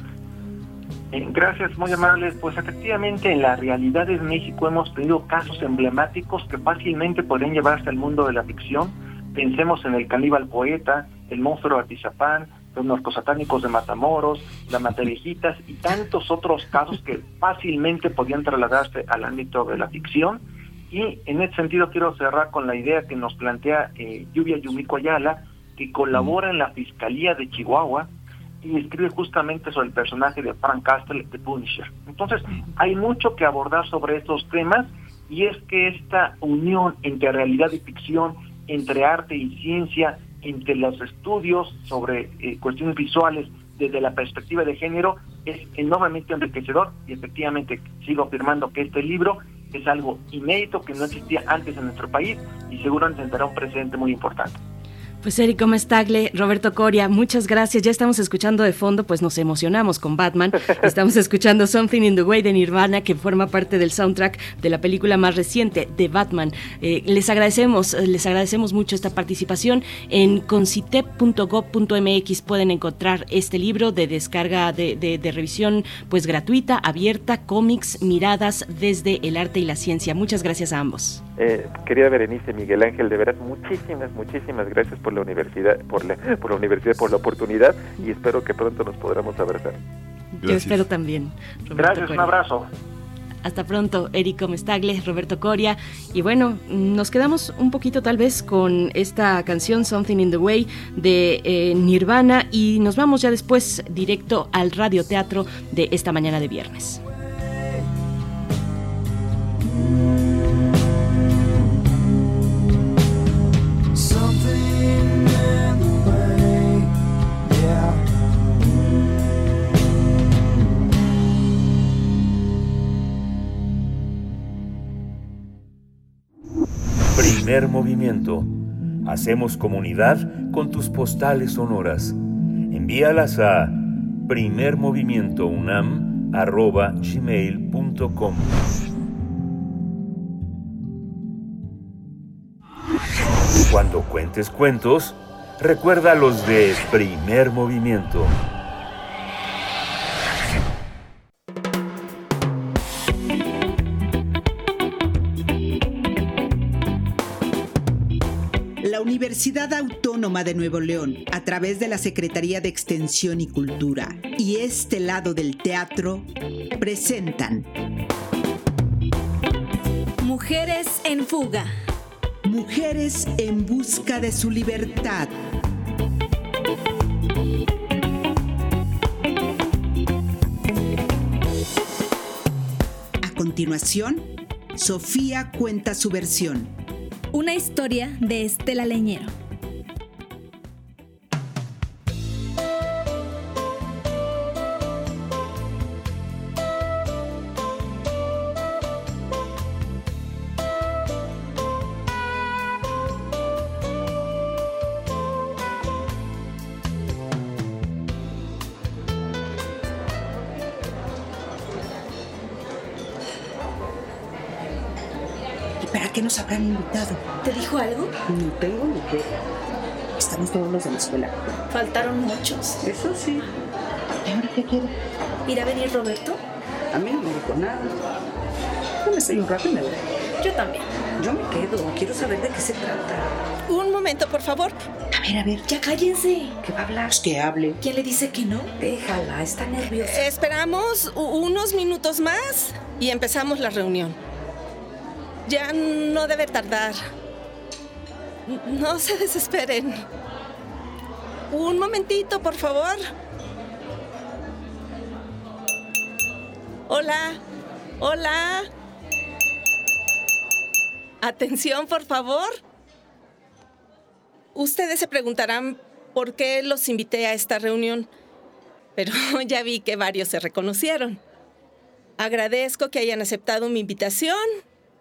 Eh, gracias, muy amables. Pues efectivamente en la realidad de México hemos tenido casos emblemáticos que fácilmente podrían llevarse al mundo de la ficción. Pensemos en el caníbal poeta, el monstruo de Atizapán, los narcosatánicos de Matamoros, las materejitas y tantos otros casos que fácilmente podían trasladarse al ámbito de la ficción y en ese sentido quiero cerrar con la idea que nos plantea eh, Lluvia Yumiko Ayala, que colabora en la Fiscalía de Chihuahua y escribe justamente sobre el personaje de Frank Castle, de Punisher. Entonces, hay mucho que abordar sobre estos temas y es que esta unión entre realidad y ficción, entre arte y ciencia, entre los estudios sobre eh, cuestiones visuales desde la perspectiva de género, es enormemente enriquecedor y efectivamente sigo afirmando que este libro es algo inédito que no existía antes en nuestro país y seguramente tendrá un precedente muy importante. Pues Eric Mestagle, Roberto Coria, muchas gracias. Ya estamos escuchando de fondo, pues nos emocionamos con Batman. Estamos escuchando Something in the Way de Nirvana, que forma parte del soundtrack de la película más reciente de Batman. Eh, les agradecemos, eh, les agradecemos mucho esta participación. En concitep.gov.mx pueden encontrar este libro de descarga de, revisión, pues gratuita, abierta, cómics, miradas desde el arte y la ciencia. Muchas gracias a ambos. Eh, querida Berenice, Miguel Ángel, de verdad, muchísimas, muchísimas gracias por la universidad, por la, por la universidad, por la oportunidad y espero que pronto nos podamos abrazar. Yo espero también. Gracias, un abrazo. Hasta pronto, Erico Mestagle, Roberto Coria. Y bueno, nos quedamos un poquito tal vez con esta canción Something in the Way de eh, Nirvana y nos vamos ya después directo al radioteatro de esta mañana de viernes. Primer movimiento. Hacemos comunidad con tus postales sonoras. Envíalas a primermovimientounam.gmail.com Cuando cuentes cuentos, recuerda los de primer movimiento. Universidad Autónoma de Nuevo León, a través de la Secretaría de Extensión y Cultura y este lado del teatro, presentan Mujeres en fuga. Mujeres en busca de su libertad. A continuación, Sofía cuenta su versión. Una historia de Estela Leñero. Habrán invitado? ¿Te dijo algo? No tengo ni idea. Estamos todos los de la escuela. Faltaron muchos. Eso sí. ¿Y ahora qué quiere? ¿Irá a venir Roberto? A mí no me dijo nada. Yo me estoy un rato y me voy. Yo también. Yo me quedo. Quiero saber de qué se trata. Un momento, por favor. A ver, a ver. Ya cállense. ¿Qué va a hablar? Pues que hable. ¿Quién le dice que no? Déjala, está nerviosa. Esperamos unos minutos más y empezamos la reunión. Ya no debe tardar. No se desesperen. Un momentito, por favor. Hola, hola. Atención, por favor. Ustedes se preguntarán por qué los invité a esta reunión, pero ya vi que varios se reconocieron. Agradezco que hayan aceptado mi invitación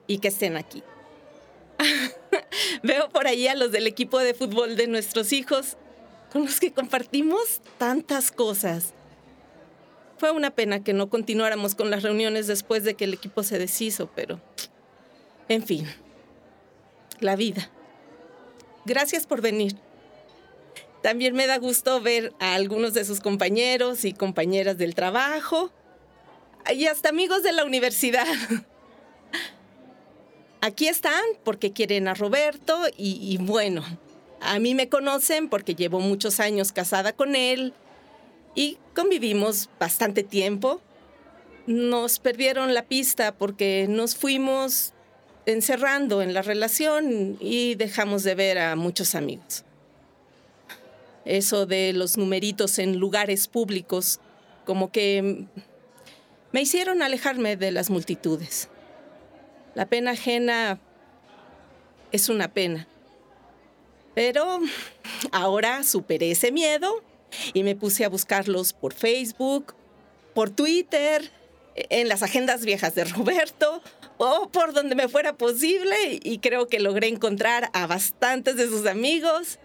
y que estén aquí. Veo por ahí a los del equipo de fútbol de nuestros hijos, con los que compartimos tantas cosas. Fue una pena que no continuáramos con las reuniones después de que el equipo se deshizo, pero... En fin, la vida. Gracias por venir. También me da gusto ver a algunos de sus compañeros y compañeras del trabajo y hasta amigos de la universidad. Aquí están porque quieren a Roberto y, bueno, a mí me conocen porque llevo muchos años casada con él y convivimos bastante tiempo. Nos perdieron la pista porque nos fuimos encerrando en la relación y dejamos de ver a muchos amigos. Eso de los numeritos en lugares públicos, como que me hicieron alejarme de las multitudes. La pena ajena es una pena. Pero ahora superé ese miedo y me puse a buscarlos por Facebook, por Twitter, en las agendas viejas de Roberto o por donde me fuera posible y creo que logré encontrar a bastantes de sus amigos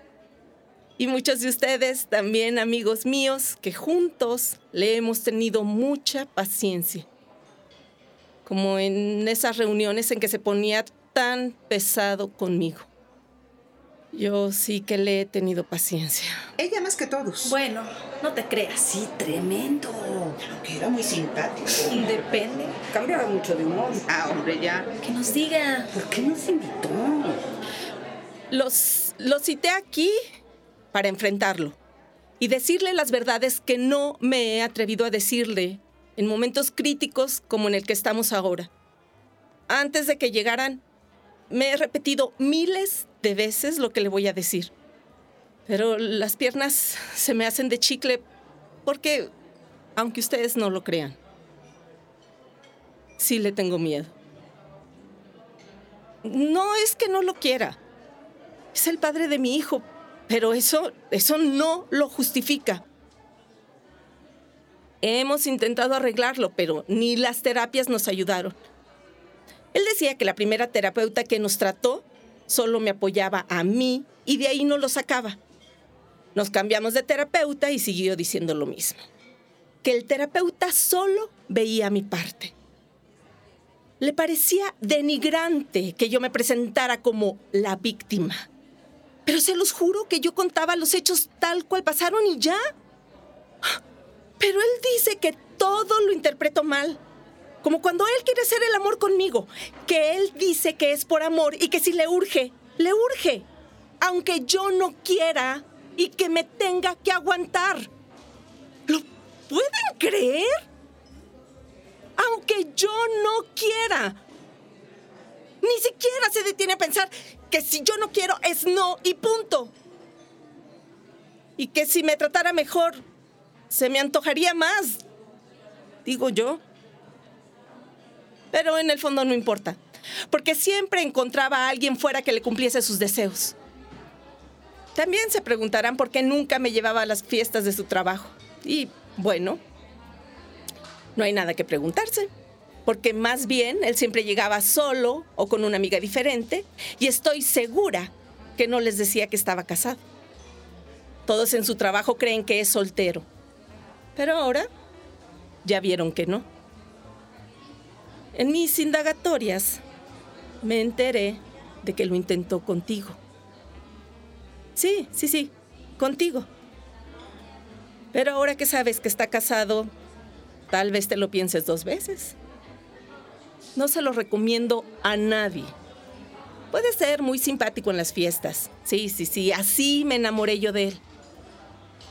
y muchos de ustedes también amigos míos que juntos le hemos tenido mucha paciencia. Como en esas reuniones en que se ponía tan pesado conmigo. Yo sí que le he tenido paciencia. Ella más que todos. Bueno, no te creas. Sí, tremendo. Que era muy simpático. Depende. Cambiaba mucho de humor. Ah, hombre, ya. Que nos diga. ¿Por qué nos invitó? Los, los cité aquí para enfrentarlo y decirle las verdades que no me he atrevido a decirle en momentos críticos como en el que estamos ahora. Antes de que llegaran, me he repetido miles de veces lo que le voy a decir. Pero las piernas se me hacen de chicle porque, aunque ustedes no lo crean, sí le tengo miedo. No es que no lo quiera. Es el padre de mi hijo, pero eso, eso no lo justifica. Hemos intentado arreglarlo, pero ni las terapias nos ayudaron. Él decía que la primera terapeuta que nos trató solo me apoyaba a mí y de ahí no lo sacaba. Nos cambiamos de terapeuta y siguió diciendo lo mismo. Que el terapeuta solo veía mi parte. Le parecía denigrante que yo me presentara como la víctima. Pero se los juro que yo contaba los hechos tal cual pasaron y ya. Pero él dice que todo lo interpreto mal. Como cuando él quiere hacer el amor conmigo. Que él dice que es por amor y que si le urge, le urge. Aunque yo no quiera y que me tenga que aguantar. ¿Lo pueden creer? Aunque yo no quiera. Ni siquiera se detiene a pensar que si yo no quiero es no y punto. Y que si me tratara mejor, se me antojaría más, digo yo. Pero en el fondo no importa, porque siempre encontraba a alguien fuera que le cumpliese sus deseos. También se preguntarán por qué nunca me llevaba a las fiestas de su trabajo. Y bueno, no hay nada que preguntarse, porque más bien él siempre llegaba solo o con una amiga diferente, y estoy segura que no les decía que estaba casado. Todos en su trabajo creen que es soltero. Pero ahora ya vieron que no. En mis indagatorias me enteré de que lo intentó contigo. Sí, sí, sí, contigo. Pero ahora que sabes que está casado, tal vez te lo pienses dos veces. No se lo recomiendo a nadie. Puede ser muy simpático en las fiestas. Sí, sí, sí, así me enamoré yo de él.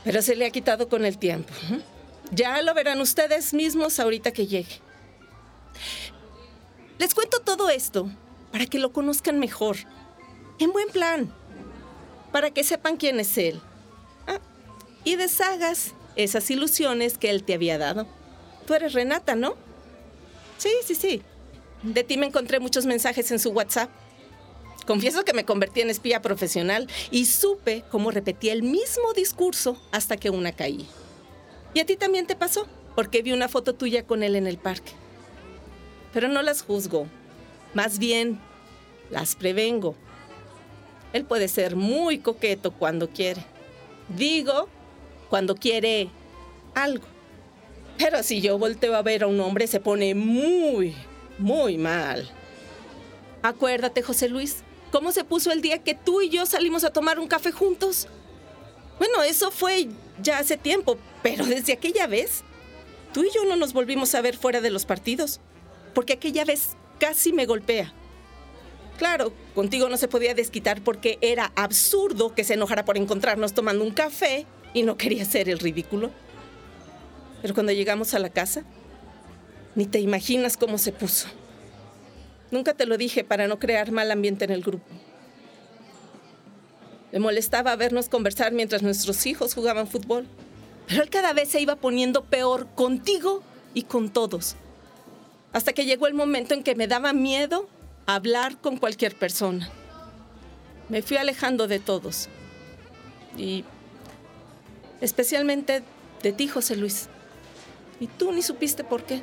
Pero se le ha quitado con el tiempo. Ya lo verán ustedes mismos ahorita que llegue. Les cuento todo esto para que lo conozcan mejor. En buen plan. Para que sepan quién es él. Ah, y deshagas esas ilusiones que él te había dado. Tú eres Renata, ¿no? Sí, sí, sí. De ti me encontré muchos mensajes en su WhatsApp. Confieso que me convertí en espía profesional y supe cómo repetía el mismo discurso hasta que una caí. Y a ti también te pasó, porque vi una foto tuya con él en el parque. Pero no las juzgo, más bien las prevengo. Él puede ser muy coqueto cuando quiere. Digo, cuando quiere algo. Pero si yo volteo a ver a un hombre se pone muy, muy mal. Acuérdate, José Luis, cómo se puso el día que tú y yo salimos a tomar un café juntos. Bueno, eso fue ya hace tiempo, pero desde aquella vez, tú y yo no nos volvimos a ver fuera de los partidos, porque aquella vez casi me golpea. Claro, contigo no se podía desquitar porque era absurdo que se enojara por encontrarnos tomando un café y no quería ser el ridículo. Pero cuando llegamos a la casa, ni te imaginas cómo se puso. Nunca te lo dije para no crear mal ambiente en el grupo. Le molestaba vernos conversar mientras nuestros hijos jugaban fútbol. Pero él cada vez se iba poniendo peor contigo y con todos. Hasta que llegó el momento en que me daba miedo hablar con cualquier persona. Me fui alejando de todos. Y especialmente de ti, José Luis. Y tú ni supiste por qué.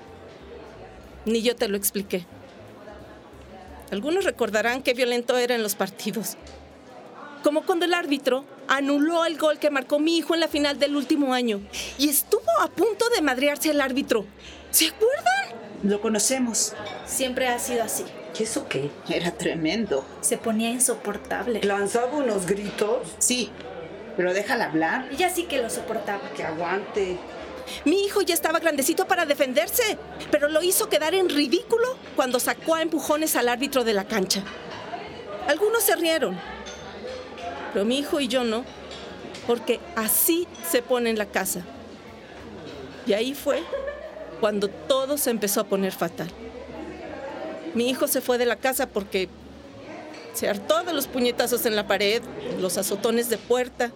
Ni yo te lo expliqué. Algunos recordarán qué violento era en los partidos. Como cuando el árbitro anuló el gol que marcó mi hijo en la final del último año. Y estuvo a punto de madrearse el árbitro. ¿Se acuerdan? Lo conocemos. Siempre ha sido así. ¿Y eso qué? Era tremendo. Se ponía insoportable. ¿Lanzaba unos gritos? Sí, pero déjala hablar. Ella sí que lo soportaba. Que aguante. Mi hijo ya estaba grandecito para defenderse, pero lo hizo quedar en ridículo cuando sacó a empujones al árbitro de la cancha. Algunos se rieron, pero mi hijo y yo no, porque así se pone en la casa. Y ahí fue cuando todo se empezó a poner fatal. Mi hijo se fue de la casa porque se hartó de los puñetazos en la pared, los azotones de puerta,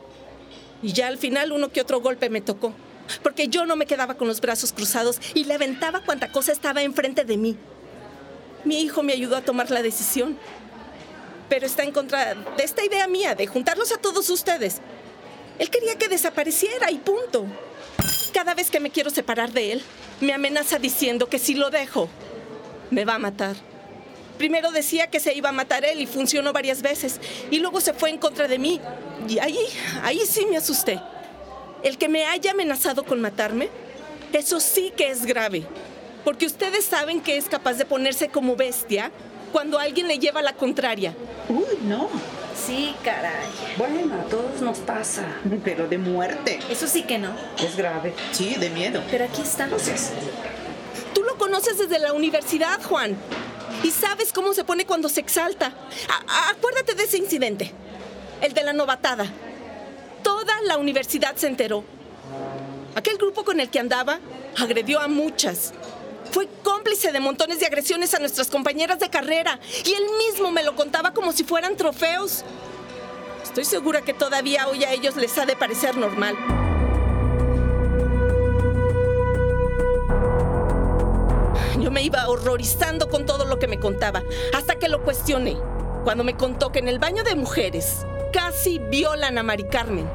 y ya al final uno que otro golpe me tocó porque yo no me quedaba con los brazos cruzados y le aventaba cuanta cosa estaba enfrente de mí. Mi hijo me ayudó a tomar la decisión, pero está en contra de esta idea mía de juntarlos a todos ustedes. Él quería que desapareciera y punto. Cada vez que me quiero separar de él, me amenaza diciendo que si lo dejo, me va a matar. Primero decía que se iba a matar él y funcionó varias veces, y luego se fue en contra de mí. Y ahí, ahí sí me asusté. El que me haya amenazado con matarme, eso sí que es grave. Porque ustedes saben que es capaz de ponerse como bestia cuando alguien le lleva la contraria. Uy, no. Sí, caray. Bueno, a todos nos pasa. Pero de muerte. Eso sí que no. Es grave. Sí, de miedo. Pero aquí estamos. Tú lo conoces desde la universidad, Juan. Y sabes cómo se pone cuando se exalta. A acuérdate de ese incidente. El de la novatada. Toda la universidad se enteró. Aquel grupo con el que andaba agredió a muchas. Fue cómplice de montones de agresiones a nuestras compañeras de carrera y él mismo me lo contaba como si fueran trofeos. Estoy segura que todavía hoy a ellos les ha de parecer normal. Yo me iba horrorizando con todo lo que me contaba, hasta que lo cuestioné, cuando me contó que en el baño de mujeres casi violan a Mari Carmen.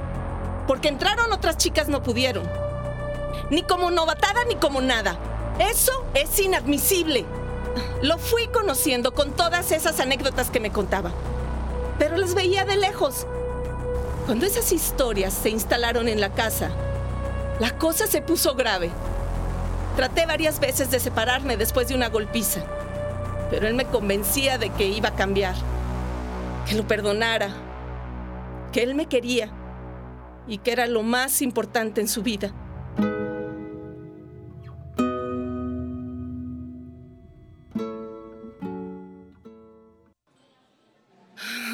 Porque entraron otras chicas no pudieron. Ni como novatada ni como nada. Eso es inadmisible. Lo fui conociendo con todas esas anécdotas que me contaba. Pero las veía de lejos. Cuando esas historias se instalaron en la casa, la cosa se puso grave. Traté varias veces de separarme después de una golpiza. pero él me convencía de que iba a cambiar, que lo perdonara, que él me quería y que era lo más importante en su vida.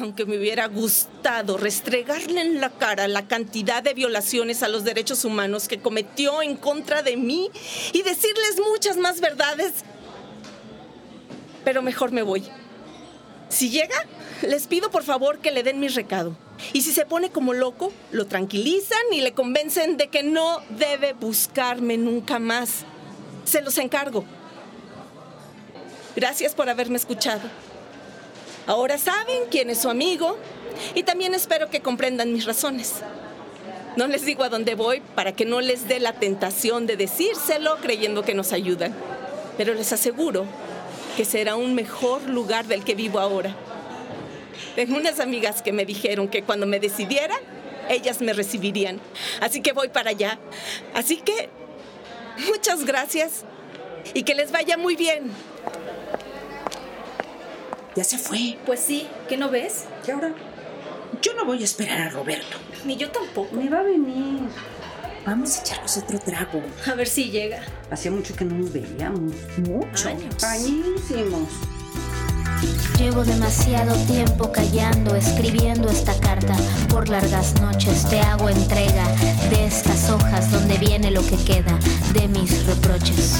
Aunque me hubiera gustado restregarle en la cara la cantidad de violaciones a los derechos humanos que cometió en contra de mí y decirles muchas más verdades. Pero mejor me voy. Si llega, les pido por favor que le den mi recado. Y si se pone como loco, lo tranquilizan y le convencen de que no debe buscarme nunca más. Se los encargo. Gracias por haberme escuchado. Ahora saben quién es su amigo y también espero que comprendan mis razones. No les digo a dónde voy para que no les dé la tentación de decírselo creyendo que nos ayudan. Pero les aseguro que será un mejor lugar del que vivo ahora. Tengo unas amigas que me dijeron que cuando me decidiera, ellas me recibirían. Así que voy para allá. Así que, muchas gracias y que les vaya muy bien. Ya se fue. Pues sí, ¿qué no ves? ¿Y ahora? Yo no voy a esperar a Roberto. Ni yo tampoco. Me va a venir. Vamos a echarnos otro trago. A ver si llega. Hacía mucho que no nos veíamos. Mucho. Años. Añísimos. Llevo demasiado tiempo callando, escribiendo esta carta. Por largas noches te hago entrega de estas hojas donde viene lo que queda de mis reproches.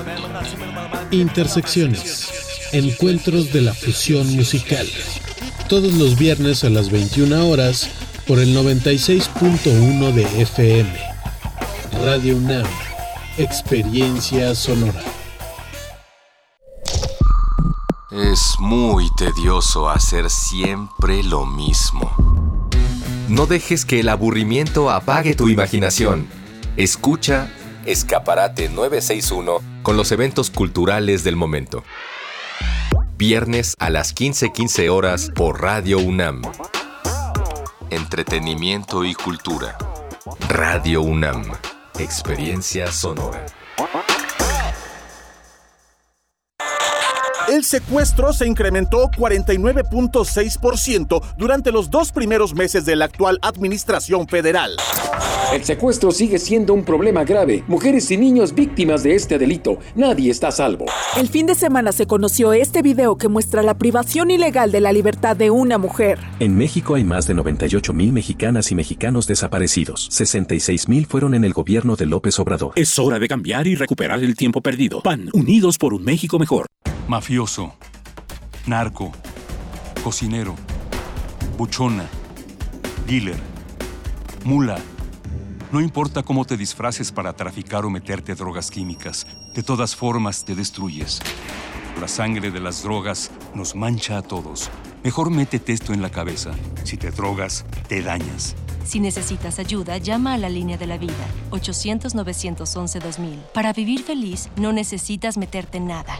Intersecciones. Encuentros de la fusión musical. Todos los viernes a las 21 horas por el 96.1 de FM. Radio UNAM. Experiencia sonora. Es muy tedioso hacer siempre lo mismo. No dejes que el aburrimiento apague tu imaginación. Escucha Escaparate 961 con los eventos culturales del momento. Viernes a las 15:15 horas por Radio UNAM. Entretenimiento y cultura. Radio UNAM. Experiencia sonora. El secuestro se incrementó 49.6% durante los dos primeros meses de la actual administración federal. El secuestro sigue siendo un problema grave. Mujeres y niños víctimas de este delito. Nadie está a salvo. El fin de semana se conoció este video que muestra la privación ilegal de la libertad de una mujer. En México hay más de 98 mil mexicanas y mexicanos desaparecidos. 66 mil fueron en el gobierno de López Obrador. Es hora de cambiar y recuperar el tiempo perdido. PAN, unidos por un México mejor. Mafioso, narco, cocinero, buchona, dealer, mula. No importa cómo te disfraces para traficar o meterte drogas químicas, de todas formas te destruyes. La sangre de las drogas nos mancha a todos. Mejor métete esto en la cabeza. Si te drogas, te dañas. Si necesitas ayuda, llama a la línea de la vida, 800-911-2000. Para vivir feliz, no necesitas meterte en nada.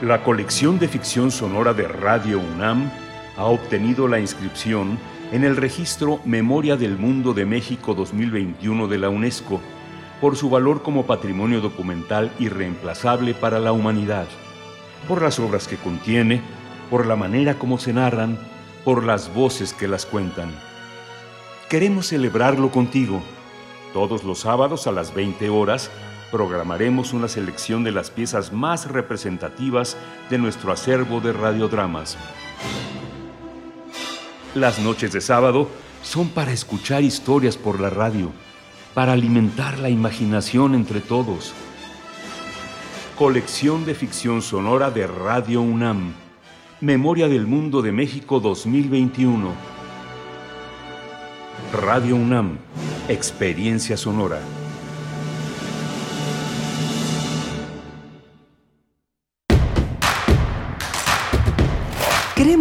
La colección de ficción sonora de Radio UNAM ha obtenido la inscripción en el registro Memoria del Mundo de México 2021 de la UNESCO por su valor como patrimonio documental irreemplazable para la humanidad, por las obras que contiene, por la manera como se narran, por las voces que las cuentan. Queremos celebrarlo contigo. Todos los sábados a las 20 horas programaremos una selección de las piezas más representativas de nuestro acervo de radiodramas. Las noches de sábado son para escuchar historias por la radio, para alimentar la imaginación entre todos. Colección de ficción sonora de Radio UNAM. Memoria del Mundo de México 2021. Radio UNAM. Experiencia sonora.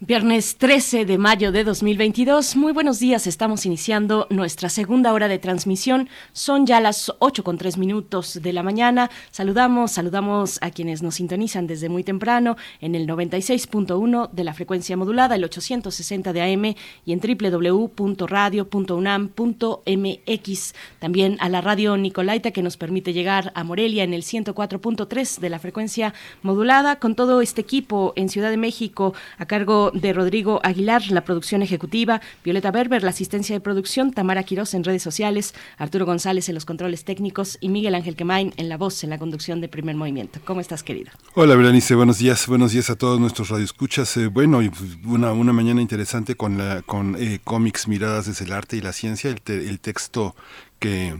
Viernes 13 de mayo de 2022. Muy buenos días. Estamos iniciando nuestra segunda hora de transmisión. Son ya las 8 con 3 minutos de la mañana. Saludamos, saludamos a quienes nos sintonizan desde muy temprano en el 96.1 de la frecuencia modulada, el 860 de AM y en www.radio.unam.mx. También a la radio Nicolaita que nos permite llegar a Morelia en el 104.3 de la frecuencia modulada con todo este equipo en Ciudad de México a cargo de Rodrigo Aguilar, la producción ejecutiva, Violeta Berber, la asistencia de producción, Tamara Quiroz en redes sociales, Arturo González en los controles técnicos y Miguel Ángel Quemain en la voz, en la conducción de Primer Movimiento. ¿Cómo estás, querido? Hola, Berenice, buenos días, buenos días a todos nuestros radioescuchas. Eh, bueno, una, una mañana interesante con, con eh, cómics miradas desde el arte y la ciencia, el, el texto que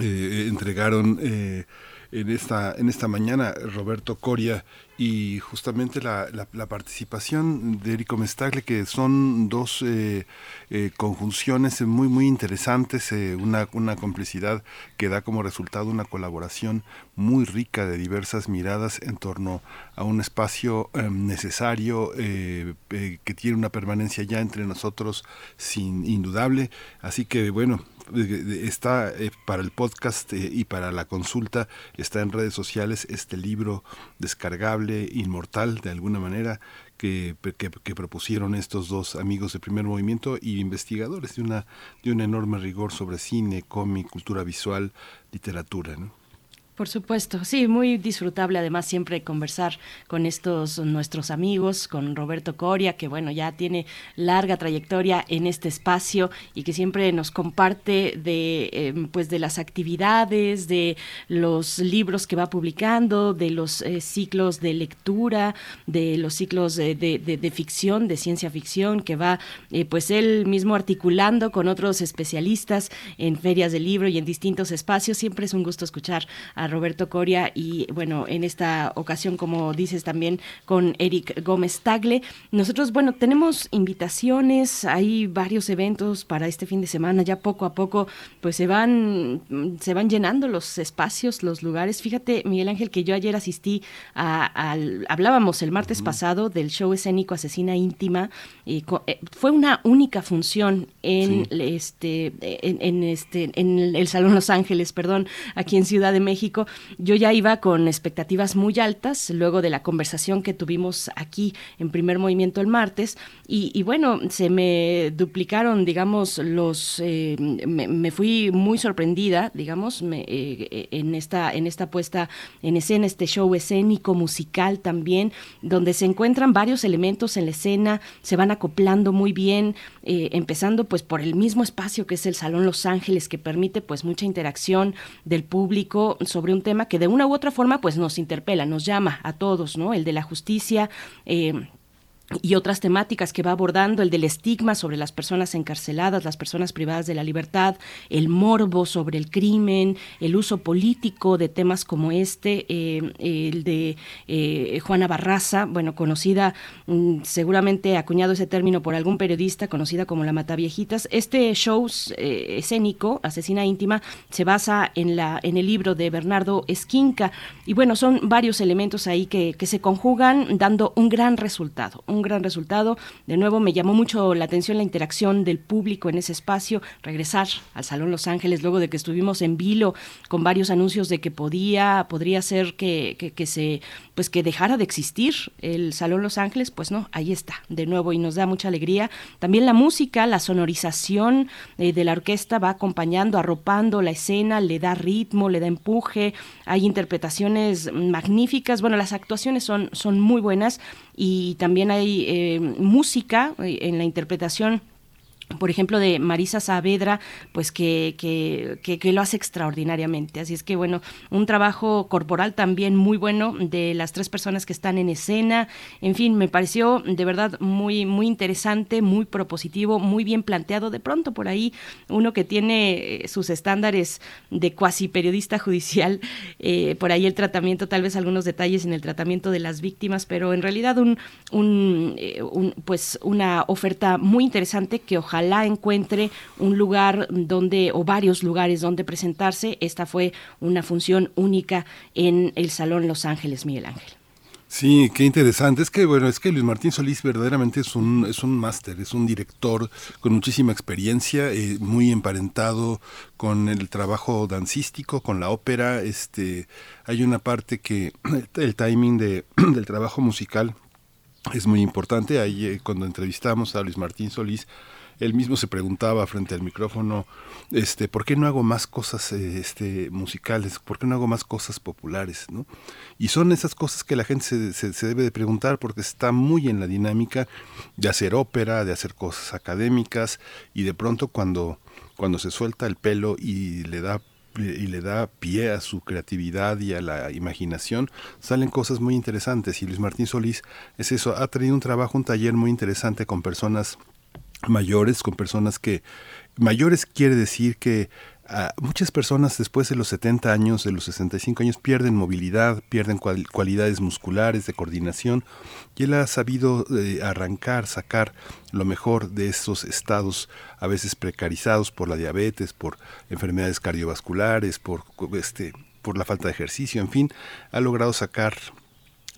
eh, entregaron en esta, en esta mañana Roberto Coria y justamente la, la, participación de Erico Mestagle, que son dos eh, eh, conjunciones muy, muy interesantes, eh, una, una complicidad que da como resultado una colaboración muy rica de diversas miradas en torno a un espacio em, necesario que tiene una permanencia ya entre nosotros sin indudable. Así que bueno, está eh, para el podcast eh, y para la consulta, está en redes sociales este libro descargable, inmortal de alguna manera, que, que, propusieron estos dos amigos de primer movimiento y investigadores de, una, de un enorme rigor sobre cine, cómic, cultura visual, literatura. ¿no? Por supuesto, sí, muy disfrutable además siempre conversar con estos nuestros amigos, con Roberto Coria, que bueno, ya tiene larga trayectoria en este espacio y que siempre nos comparte de em, pues de las actividades, de los libros que va publicando, de los eh, ciclos de lectura, de los ciclos de, de, ficción, de ciencia ficción, que va eh, pues él mismo articulando con otros especialistas en ferias de libro y en distintos espacios. Siempre es un gusto escuchar a Roberto Coria y bueno, en esta ocasión, como dices también, con Eric Gómez Tagle. Nosotros, bueno, tenemos invitaciones, hay varios eventos para este fin de semana, ya poco a poco pues se van, se van llenando los espacios, los lugares. Fíjate, Miguel Ángel, que yo ayer asistí a, al, hablábamos el martes pasado del show escénico Asesina Íntima, y eh, fue una única función en este, en, en este, en el Salón Los Ángeles, perdón, aquí en Ciudad de México yo ya iba con expectativas muy altas luego de la conversación que tuvimos aquí en primer movimiento el martes y, bueno, se me duplicaron, digamos, los... Eh, me, fui muy sorprendida, digamos, eh, en, esta, en esta puesta en escena, este show escénico, musical también, donde se encuentran varios elementos en la escena, se van acoplando muy bien, eh, empezando pues por el mismo espacio que es el Salón Los Ángeles, que permite pues mucha interacción del público sobre un tema que de una u otra forma pues nos interpela, nos llama a todos, ¿no? El de la justicia. Eh, y otras temáticas que va abordando, el del estigma sobre las personas encarceladas, las personas privadas de la libertad, el morbo sobre el crimen, el uso político de temas como este, eh, el de eh, Juana Barraza, bueno, conocida, mm, seguramente acuñado ese término por algún periodista, conocida como la Mataviejitas. Este show eh, escénico, Asesina Íntima, se basa en, la, en el libro de Bernardo Esquinca, y bueno, son varios elementos ahí que, que se conjugan dando un gran resultado, un gran resultado. De nuevo, me llamó mucho la atención la interacción del público en ese espacio, regresar al Salón Los Ángeles luego de que estuvimos en vilo con varios anuncios de que podía, podría ser que, que, se, pues que dejara de existir el Salón Los Ángeles, pues no, ahí está, de nuevo, y nos da mucha alegría. También la música, la sonorización eh, de la orquesta va acompañando, arropando la escena, le da ritmo, le da empuje, hay interpretaciones magníficas, bueno, las actuaciones son, son muy buenas y también hay eh, música eh, en la interpretación por ejemplo, de Marisa Saavedra, pues que, que, que, lo hace extraordinariamente. Así es que, bueno, un trabajo corporal también muy bueno de las tres personas que están en escena. En fin, me pareció de verdad muy, muy interesante, muy propositivo, muy bien planteado. De pronto, por ahí, uno que tiene eh, sus estándares de cuasi periodista judicial, eh, por ahí el tratamiento, tal vez algunos detalles en el tratamiento de las víctimas, pero en realidad un, un, eh, pues una oferta muy interesante que ojalá ojalá encuentre un lugar donde, o varios lugares donde presentarse. Esta fue una función única en el Salón Los Ángeles, Miguel Ángel. Sí, qué interesante. Es que, bueno, es que Luis Martín Solís verdaderamente es un, es un máster, es un director con muchísima experiencia, eh, muy emparentado con el trabajo dancístico, con la ópera. Este, hay una parte que el timing de, del trabajo musical es muy importante. Ahí, eh, cuando entrevistamos a Luis Martín Solís, él mismo se preguntaba frente al micrófono, este, ¿por qué no hago más cosas eh, este, musicales? ¿Por qué no hago más cosas populares? ¿no? Y son esas cosas que la gente se, debe de preguntar porque está muy en la dinámica de hacer ópera, de hacer cosas académicas y de pronto cuando, cuando se suelta el pelo y le da y le da pie a su creatividad y a la imaginación, salen cosas muy interesantes. Y Luis Martín Solís es eso, ha tenido un trabajo, un taller muy interesante con personas mayores, con personas que... Mayores quiere decir que ah, muchas personas después de los 70 años, de los 65 años, pierden movilidad, pierden cualidades musculares, de coordinación, y él ha sabido eh, arrancar, sacar lo mejor de esos estados a veces precarizados por la diabetes, por enfermedades cardiovasculares, por, este, por la falta de ejercicio, en fin, ha logrado sacar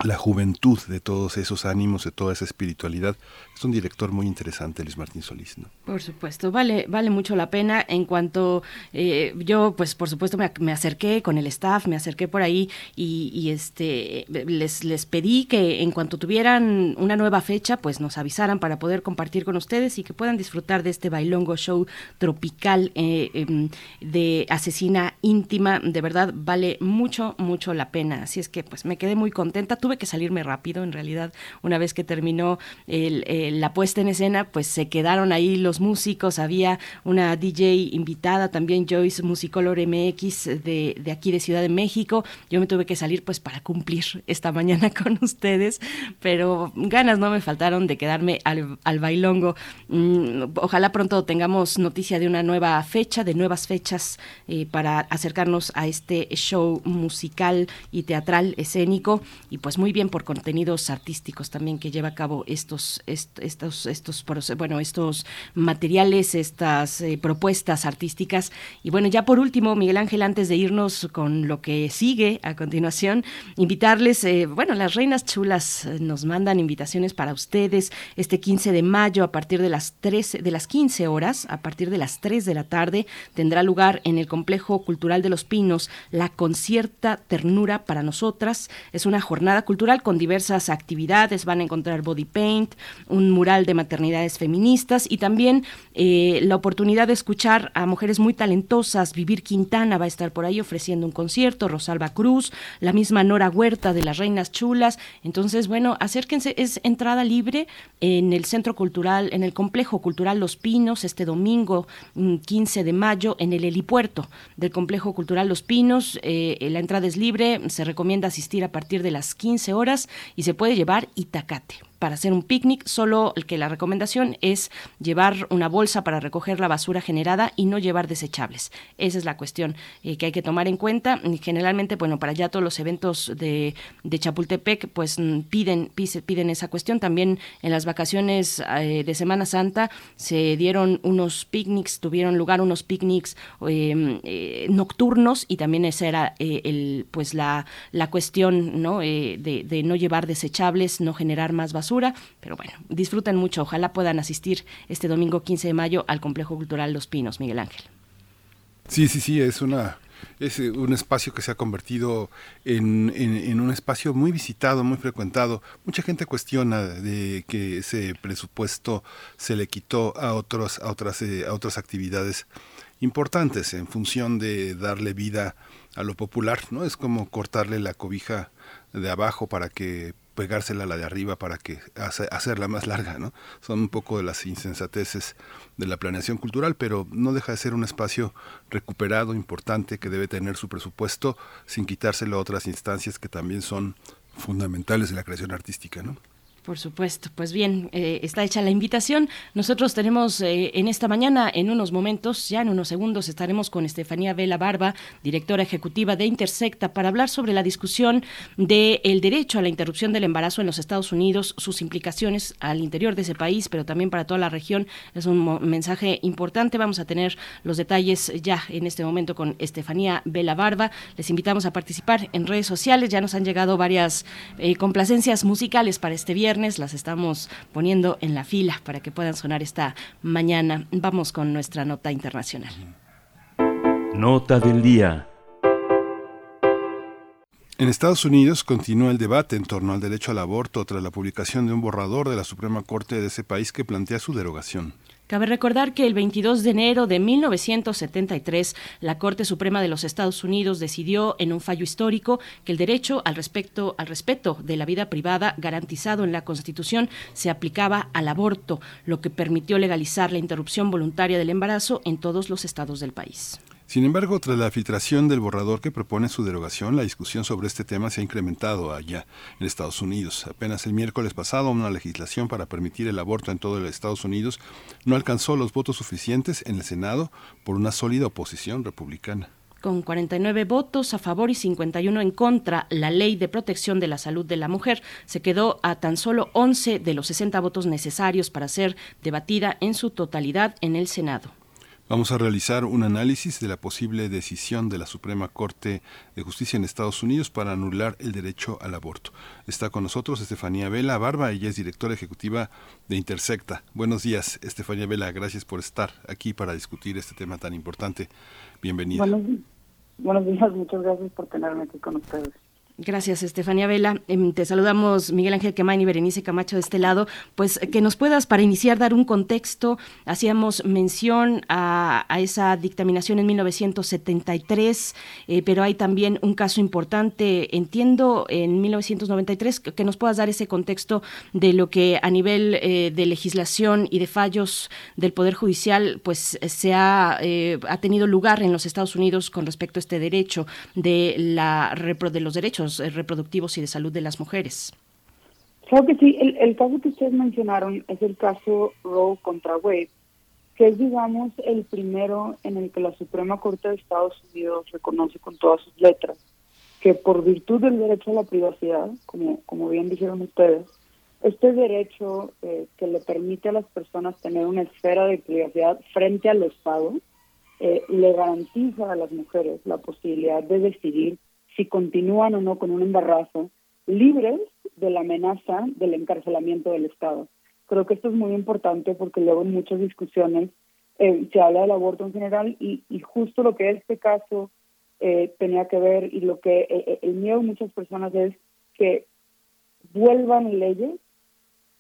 la juventud de todos esos ánimos, de toda esa espiritualidad. Es un director muy interesante, Luis Martín Solís. ¿no? Por supuesto, vale, vale mucho la pena. En cuanto eh, yo, pues por supuesto, me, acerqué con el staff, me acerqué por ahí y, este les, les pedí que en cuanto tuvieran una nueva fecha, pues nos avisaran para poder compartir con ustedes y que puedan disfrutar de este bailongo show tropical eh, em, de asesina íntima. De verdad, vale mucho, mucho la pena. Así es que pues me quedé muy contenta tuve que salirme rápido, en realidad, una vez que terminó la puesta en escena, pues se quedaron ahí los músicos, había una DJ invitada también, Joyce Musicolor MX de, de aquí de Ciudad de México, yo me tuve que salir pues para cumplir esta mañana con ustedes, pero ganas no me faltaron de quedarme al, al bailongo. Mm, ojalá pronto tengamos noticia de una nueva fecha, de nuevas fechas eh, para acercarnos a este show musical y teatral escénico y pues pues, muy bien por contenidos artísticos también que lleva a cabo estos, estos, estos, bueno, estos materiales, estas eh, propuestas artísticas. Y bueno, ya por último, Miguel Ángel, antes de irnos con lo que sigue a continuación, invitarles, eh, bueno, las Reinas Chulas eh, nos mandan invitaciones para ustedes este 15 de mayo a partir de las 13, de las 15 horas, a partir de las 3 de la tarde, tendrá lugar en el Complejo Cultural de los Pinos la concierta Ternura para Nosotras. Es una jornada cultural con diversas actividades. Van a encontrar body paint, un mural de maternidades feministas y también eh, la oportunidad de escuchar a mujeres muy talentosas. Vivir Quintana va a estar por ahí ofreciendo un concierto, Rosalba Cruz, la misma Nora Huerta de las Reinas Chulas. Entonces, bueno, acérquense, es entrada libre en el Centro Cultural, en el Complejo Cultural Los Pinos, este domingo 15 mm, de mayo, en el helipuerto del Complejo Cultural Los Pinos. Eh, la entrada es libre, se recomienda asistir a partir de las 15 15 horas y se puede llevar itacate para hacer un picnic, solo que la recomendación es llevar una bolsa para recoger la basura generada y no llevar desechables. Esa es la cuestión eh, que hay que tomar en cuenta. Generalmente, bueno, para ya todos los eventos de, de Chapultepec, pues mm, piden, piden esa cuestión. También en las vacaciones eh, de Semana Santa se dieron unos picnics, tuvieron lugar unos picnics em, eh, nocturnos y también esa era el, pues la, la cuestión ¿no? de no llevar desechables, no generar más basura pero bueno, disfruten mucho. Ojalá puedan asistir este domingo 15 de mayo al Complejo Cultural Los Pinos, Miguel Ángel. Sí, sí, sí, es una es eh, un espacio que se ha convertido en, en, un espacio muy visitado, muy frecuentado. Mucha gente cuestiona de que ese presupuesto se le quitó a otros, a otras, eh, a otras actividades importantes en función de darle vida a lo popular, ¿no? Es como cortarle la cobija de abajo para que pegársela a la de arriba para que hacerla más larga, ¿no? Son un poco de las insensateces de la planeación cultural, pero no deja de ser un espacio recuperado, importante, que debe tener su presupuesto sin quitárselo a otras instancias que también son fundamentales de la creación artística, ¿no? Por supuesto. Pues bien, eh, está hecha la invitación. Nosotros tenemos eh, en esta mañana, en unos momentos, ya en unos segundos, estaremos con Estefanía Vela Barba, directora ejecutiva de Intersecta, para hablar sobre la discusión del derecho a la interrupción del embarazo en los Estados Unidos, sus implicaciones al interior de ese país, pero también para toda la región. Es un mensaje importante. Vamos a tener los detalles ya en este momento con Estefanía Vela Barba. Les invitamos a participar en redes sociales. Ya nos han llegado varias eh, complacencias musicales para este viernes las estamos poniendo en la fila para que puedan sonar esta mañana. Vamos con nuestra nota internacional. Nota del día. En Estados Unidos continúa el debate en torno al derecho al aborto tras la publicación de un borrador de la Suprema Corte de ese país que plantea su derogación. Cabe recordar que el 22 de enero de 1973, la Corte Suprema de los Estados Unidos decidió en un fallo histórico que el derecho al, respecto, al respeto de la vida privada garantizado en la Constitución se aplicaba al aborto, lo que permitió legalizar la interrupción voluntaria del embarazo en todos los estados del país. Sin embargo, tras la filtración del borrador que propone su derogación, la discusión sobre este tema se ha incrementado allá en Estados Unidos. Apenas el miércoles pasado, una legislación para permitir el aborto en todo los Estados Unidos no alcanzó los votos suficientes en el Senado por una sólida oposición republicana con 49 votos a favor y 51 en contra, la Ley de Protección de la Salud de la Mujer se quedó a tan solo 11 de los 60 votos necesarios para ser debatida en su totalidad en el Senado. Vamos a realizar un análisis de la posible decisión de la Suprema Corte de Justicia en Estados Unidos para anular el derecho al aborto. Está con nosotros Estefanía Vela Barba, ella es directora ejecutiva de Intersecta. Buenos días, Estefanía Vela, gracias por estar aquí para discutir este tema tan importante. Bienvenida. buenos días, muchas gracias por tenerme aquí con ustedes. Gracias, Estefanía Vela. Em, te saludamos Miguel Ángel Quemain y Berenice Camacho de este lado. Pues que nos puedas, para iniciar, dar un contexto. Hacíamos mención a, esa dictaminación en 1973, eh, pero hay también un caso importante, entiendo, en 1993, que nos puedas dar ese contexto de lo que a nivel eh, de legislación y de fallos del Poder Judicial, pues se ha, eh, ha tenido lugar en los Estados Unidos con respecto a este derecho de, la, de los derechos eh, reproductivos y de salud de las mujeres. Claro que sí, el, caso que ustedes mencionaron es el caso Roe contra Wade, que es, digamos, el primero en el que la Suprema Corte de Estados Unidos reconoce con todas sus letras que por virtud del derecho a la privacidad, como, como bien dijeron ustedes, este derecho eh, que le permite a las personas tener una esfera de privacidad frente al Estado, eh, le garantiza a las mujeres la posibilidad de decidir si continúan o no con un embarazo, libres de la amenaza del encarcelamiento del Estado. Creo que esto es muy importante porque luego en muchas discusiones eh, se habla del aborto en general y, justo lo que este caso eh, tenía que ver y lo que eh, el miedo de muchas personas es que vuelvan leyes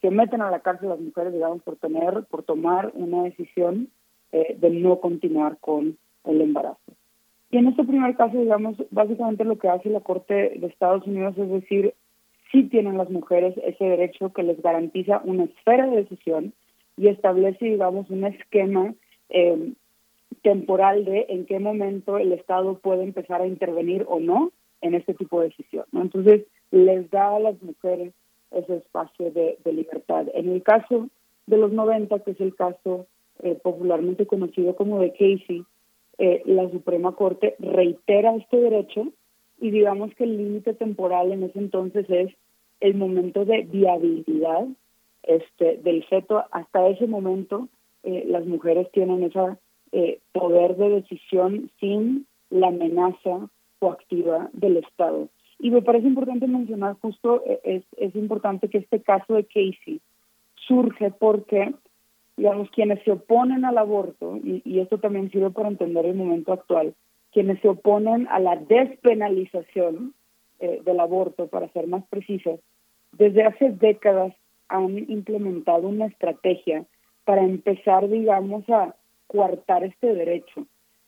que meten a la cárcel a las mujeres, digamos, por tener, por tomar una decisión de no continuar con el embarazo. Y en este primer caso, digamos, básicamente lo que hace la Corte de Estados Unidos es decir, sí tienen las mujeres ese derecho que les garantiza una esfera de decisión y establece, digamos, un esquema eh, temporal de en qué momento el Estado puede empezar a intervenir o no en este tipo de decisión. Entonces, les da a las mujeres ese espacio de, libertad. En el caso de los 90, que es el caso eh, popularmente conocido como de Casey, eh, la Suprema Corte reitera este derecho y digamos que el límite temporal en ese entonces es el momento de viabilidad este, del feto. Hasta ese momento eh, las mujeres tienen ese eh, poder de decisión sin la amenaza coactiva del Estado. Y me parece importante mencionar justo, es, es importante que este caso de Casey surge porque digamos, quienes se oponen al aborto, y, esto también sirve para entender el momento actual, quienes se oponen a la despenalización eh, del aborto, para ser más precisos, desde hace décadas han implementado una estrategia para empezar, digamos, a coartar este derecho.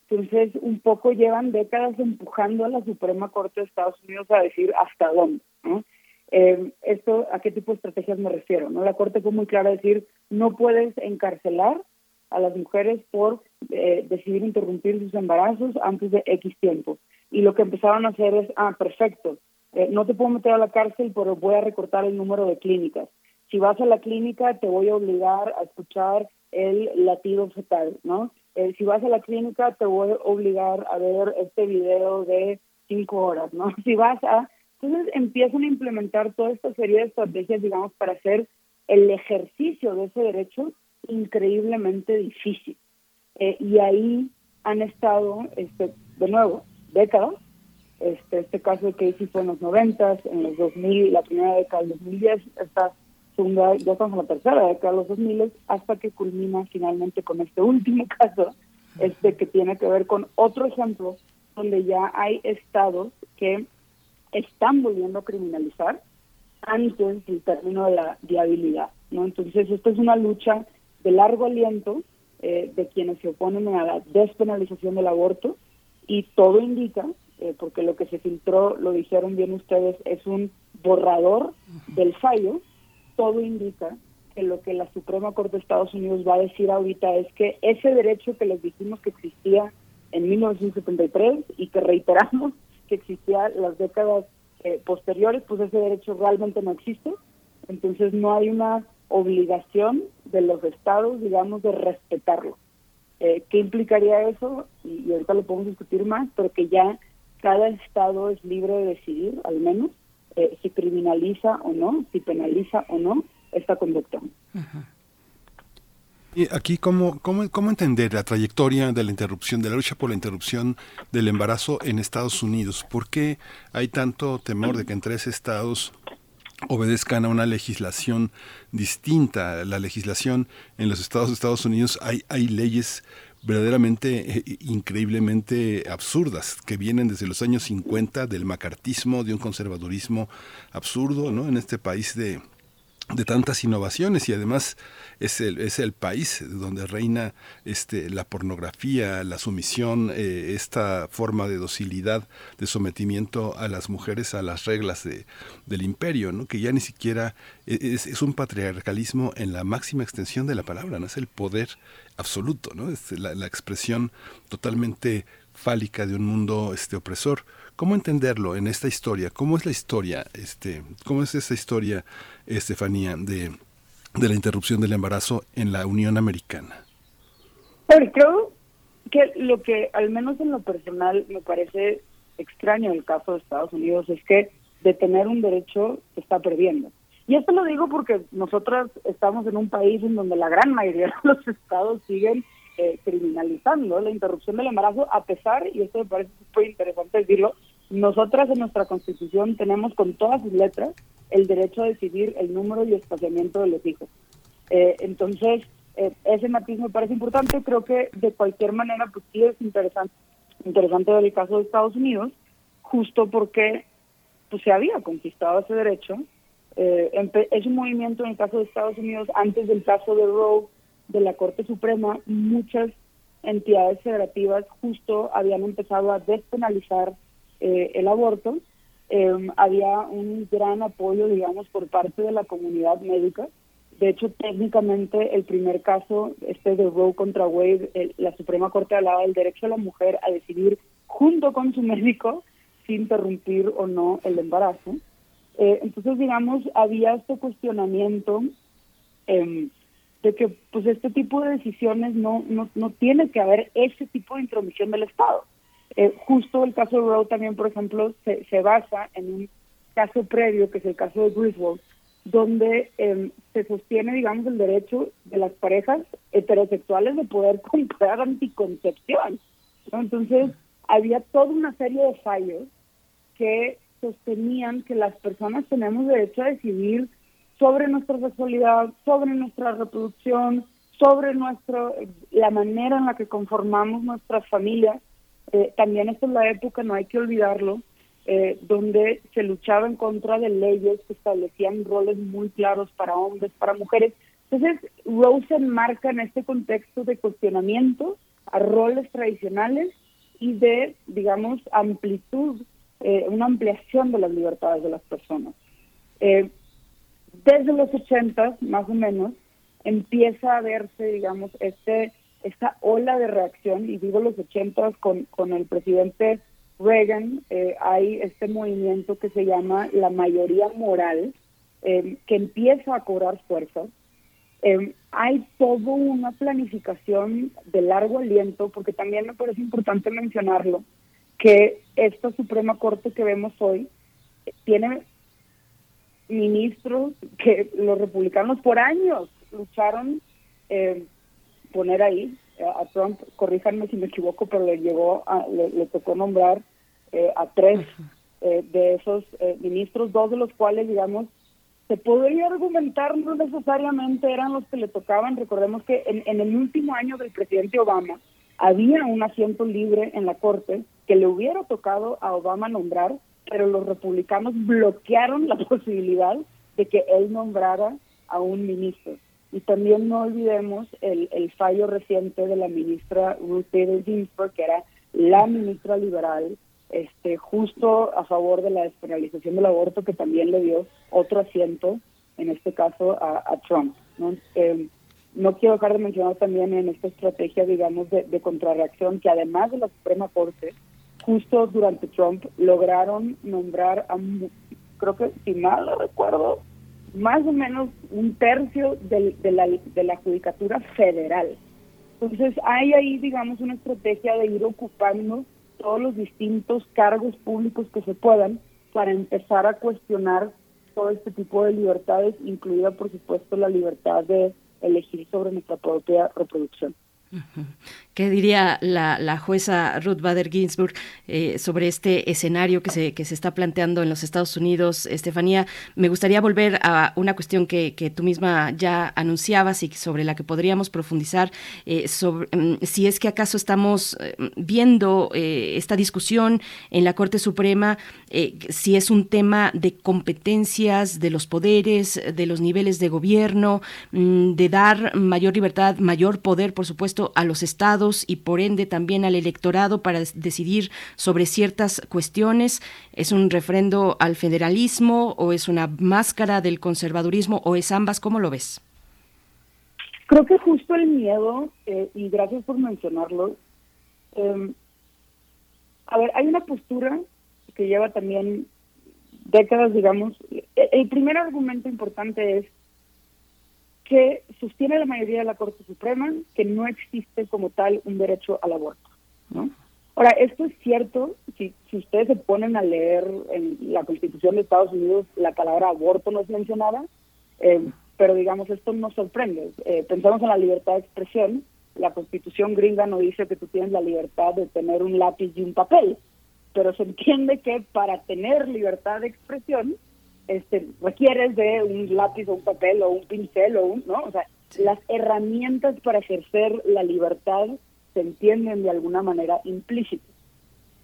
Entonces, un poco llevan décadas empujando a la Suprema Corte de Estados Unidos a decir hasta dónde. Eh, esto, ¿a qué tipo de estrategias me refiero? ¿no? La Corte fue muy clara decir, no puedes encarcelar a las mujeres por eh, decidir interrumpir sus embarazos antes de X tiempo. Y lo que empezaron a hacer es, ah, perfecto, eh, no te puedo meter a la cárcel, pero voy a recortar el número de clínicas. Si vas a la clínica, te voy a obligar a escuchar el latido fetal, ¿no? Eh, si vas a la clínica, te voy a obligar a ver este video de cinco horas, ¿no? Si vas a... Entonces empiezan a implementar toda esta serie de estrategias, digamos, para hacer el ejercicio de ese derecho increíblemente difícil. Eh, y ahí han estado, este, de nuevo, décadas. Este, este caso de Casey fue en los 90, en los 2000, la primera década del 2010, esta segunda, ya estamos en la tercera década de los 2000, hasta que culmina finalmente con este último caso, este que tiene que ver con otro ejemplo donde ya hay estados que están volviendo a criminalizar antes del término de la viabilidad. ¿no? Entonces, esta es una lucha de largo aliento eh, de quienes se oponen a la despenalización del aborto y todo indica, eh, porque lo que se filtró, lo dijeron bien ustedes, es un borrador del fallo, todo indica que lo que la Suprema Corte de Estados Unidos va a decir ahorita es que ese derecho que les dijimos que existía en 1973 y que reiteramos que existía las décadas eh, posteriores, pues ese derecho realmente no existe. Entonces no hay una obligación de los estados, digamos, de respetarlo. Eh, ¿Qué implicaría eso? Y, ahorita lo podemos discutir más, pero que ya cada estado es libre de decidir, al menos, eh, si criminaliza o no, si penaliza o no esta conducta. Aquí, ¿cómo, cómo, ¿cómo entender la trayectoria de la interrupción, de la lucha por la interrupción del embarazo en Estados Unidos? ¿Por qué hay tanto temor de que en tres estados obedezcan a una legislación distinta. La legislación en los estados de Estados Unidos hay, hay leyes verdaderamente eh, increíblemente absurdas que vienen desde los años 50 del macartismo, de un conservadurismo absurdo, ¿no? En este país de de tantas innovaciones y además es el, es el país donde reina este, la pornografía, la sumisión, eh, esta forma de docilidad, de sometimiento a las mujeres a las reglas de, del imperio, ¿no? que ya ni siquiera e, es, un patriarcalismo en la máxima extensión de la palabra, ¿no? es el poder absoluto, ¿no? es la, la expresión totalmente fálica de un mundo este, opresor. ¿Cómo entenderlo en esta historia? ¿Cómo es la historia? Este, ¿Cómo es esta historia, Estefanía, de, de la interrupción del embarazo en la Unión Americana? creo que lo que, al menos en lo personal, me parece extraño el caso de Estados Unidos es que de tener un derecho se está perdiendo. Y esto lo digo porque nosotras estamos en un país en donde la gran mayoría de los estados siguen eh, criminalizando la interrupción del embarazo, a pesar, y esto me parece muy interesante decirlo, nosotras en nuestra constitución tenemos con todas sus letras el derecho a decidir el número y espaciamiento de los hijos. Eh, entonces, eh, ese matiz me parece importante, creo que de cualquier manera, pues sí es interesante, interesante el caso de Estados Unidos, justo porque pues, se había conquistado ese derecho. es un movimiento en el caso de Estados Unidos, antes del caso de Roe, de la Corte Suprema, muchas entidades federativas justo habían empezado a despenalizar eh, el aborto. Em, había un gran apoyo, digamos, por parte de la comunidad médica. De hecho, técnicamente el primer caso, este de Roe contra Wade, la Suprema Corte hablaba del derecho a la mujer a decidir junto con su médico si interrumpir o no el embarazo. Eh, entonces, digamos, había este cuestionamiento eh, de que pues este tipo de decisiones no, no, no tiene que haber ese tipo de intromisión del Estado. Eh, justo el caso de Roe también, por ejemplo, se, se basa en un caso previo, que es el caso de Griswold, donde em, se sostiene, digamos, el derecho de las parejas heterosexuales de poder comprar anticoncepción. Entonces, había toda una serie de fallos que sostenían que las personas tenemos derecho a decidir sobre nuestra sexualidad, sobre nuestra reproducción, sobre nuestro, la manera en la que conformamos nuestras familias. Eh, también esta es la época, no hay que olvidarlo, eh, donde se luchaba en contra de leyes que establecían roles muy claros para hombres, para mujeres. Entonces, Rosen marca en este contexto de cuestionamiento a roles tradicionales y de, digamos, amplitud, eh, una ampliación de las libertades de las personas. Eh, desde los 80 más o menos empieza a verse, digamos, este esta ola de reacción, y digo los 80 con, con el presidente Reagan, eh, hay este movimiento que se llama la mayoría moral, eh, que empieza a cobrar fuerza. Eh, hay toda una planificación de largo aliento, porque también me parece importante mencionarlo, que esta Suprema Corte que vemos hoy tiene ministros que los republicanos por años lucharon eh, poner ahí a Trump, corríjanme si me equivoco, pero le llegó, a, le, tocó nombrar eh, a tres eh, de esos eh, ministros, dos de los cuales, digamos, se podría argumentar no necesariamente eran los que le tocaban. Recordemos que en, en el último año del presidente Obama había un asiento libre en la Corte que le hubiera tocado a Obama nombrar, pero los republicanos bloquearon la posibilidad de que él nombrara a un ministro. Y también no olvidemos el, el fallo reciente de la ministra Ruth Bader Ginsburg, que era la ministra liberal, este, justo a favor de la despenalización del aborto, que también le dio otro asiento, en este caso a, Trump. ¿no? Eh, no quiero dejar de mencionar también en esta estrategia, digamos, de contrarreacción, que además de la Suprema Corte, justo durante Trump lograron nombrar a, creo que si mal lo recuerdo, más o menos un tercio de, la, de la judicatura federal. Entonces hay ahí, digamos, una estrategia de ir ocupando todos los distintos cargos públicos que se puedan para empezar a cuestionar todo este tipo de libertades, incluida, por supuesto, la libertad de elegir sobre nuestra propia reproducción. ¿Qué diría la, jueza Ruth Bader Ginsburg eh, sobre este escenario que se, que se está planteando en los Estados Unidos? Estefanía, me gustaría volver a una cuestión que, tú misma ya anunciabas y sobre la que podríamos profundizar, eh, sobre mm, si es que acaso estamos eh, viendo esta discusión en la Corte Suprema, si es un tema de competencias de los poderes, de los niveles de gobierno, mm, de dar mayor libertad, mayor poder, por supuesto, a los estados y por ende también al electorado para decidir sobre ciertas cuestiones? ¿Es un refrendo al federalismo o es una máscara del conservadurismo o es ambas? ¿Cómo lo ves? Creo que justo el miedo, eh, y gracias por mencionarlo, em, a ver, hay una postura que lleva también décadas, digamos. El primer argumento importante es que sostiene la mayoría de la Corte Suprema que no existe como tal un derecho al aborto. ¿no? Ahora, esto es cierto, si, si ustedes se ponen a leer en la Constitución de Estados Unidos, la palabra aborto no es mencionada, eh, pero digamos, esto no sorprende. Eh, pensamos en la libertad de expresión, la Constitución gringa no dice que tú tienes la libertad de tener un lápiz y un papel, pero se entiende que para tener libertad de expresión este, requieres de un lápiz o un papel o un pincel o un, ¿no? O sea, las herramientas para ejercer la libertad se entienden de alguna manera implícitas.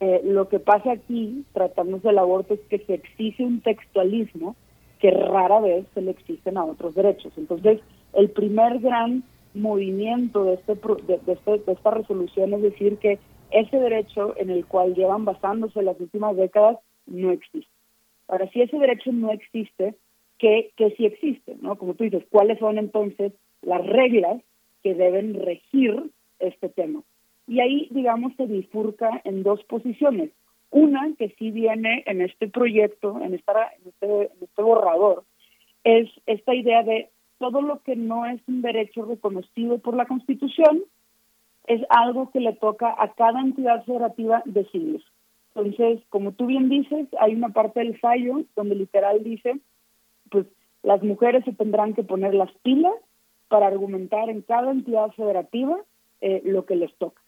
Eh, lo que pasa aquí, tratándose del aborto, es que se exige un textualismo que rara vez se le exigen a otros derechos. Entonces, el primer gran movimiento de, este, de, este, de esta resolución es decir que ese derecho en el cual llevan basándose las últimas décadas no existe. Ahora, si ese derecho no existe, ¿qué, qué sí existe? ¿no? Como tú dices, ¿cuáles son entonces las reglas que deben regir este tema? Y ahí, digamos, se bifurca en dos posiciones. Una, que sí viene en este proyecto, en, esta, en, este, en este borrador, es esta idea de todo lo que no es un derecho reconocido por la Constitución es algo que le toca a cada entidad federativa decidir. Entonces, como tú bien dices, hay una parte del fallo donde literal dice, pues las mujeres se tendrán que poner las pilas para argumentar en cada entidad federativa eh, lo que les toca.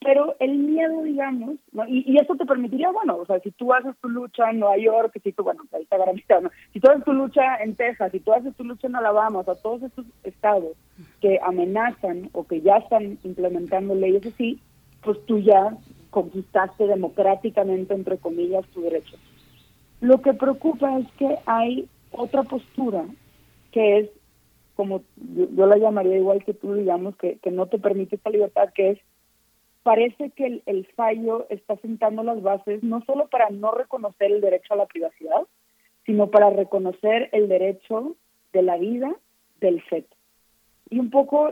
Pero el miedo, digamos, y, eso te permitiría, bueno, o sea, si tú haces tu lucha en Nueva York, si tú, bueno, ahí está garantizado, ¿no? si tú haces tu lucha en Texas, si tú haces tu lucha en Alabama, o sea, todos estos estados que amenazan o que ya están implementando leyes así, pues tú ya conquistaste democráticamente, entre comillas, tu derecho. Lo que preocupa es que hay otra postura que es, como yo, la llamaría igual que tú, digamos, que, que no te permite esta libertad, que es, parece que el, el fallo está sentando las bases no solo para no reconocer el derecho a la privacidad, sino para reconocer el derecho de la vida del feto. Y un poco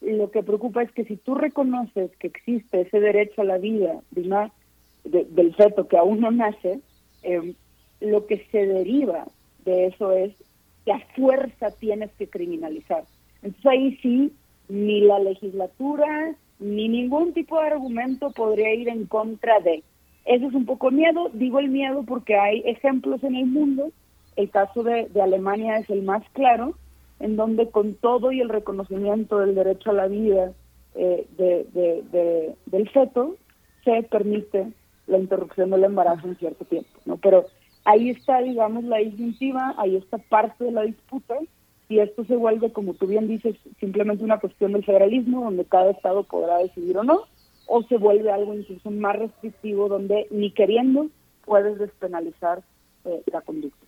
lo que preocupa es que si tú reconoces que existe ese derecho a la vida de del feto que aún no nace, eh, lo que se deriva de eso es que a fuerza tienes que criminalizar. Entonces ahí sí, ni la legislatura, ni ningún tipo de argumento podría ir en contra de. Eso es un poco miedo, digo el miedo porque hay ejemplos en el mundo, el caso de Alemania es el más claro, en donde con todo y el reconocimiento del derecho a la vida eh, de, del feto, se permite la interrupción del embarazo en cierto tiempo, ¿no? Pero ahí está, digamos, la disyuntiva, ahí está parte de la disputa, y esto se vuelve, como tú bien dices, simplemente una cuestión del federalismo, donde cada estado podrá decidir o no, o se vuelve algo incluso más restrictivo, donde ni queriendo puedes despenalizar eh, la conducta.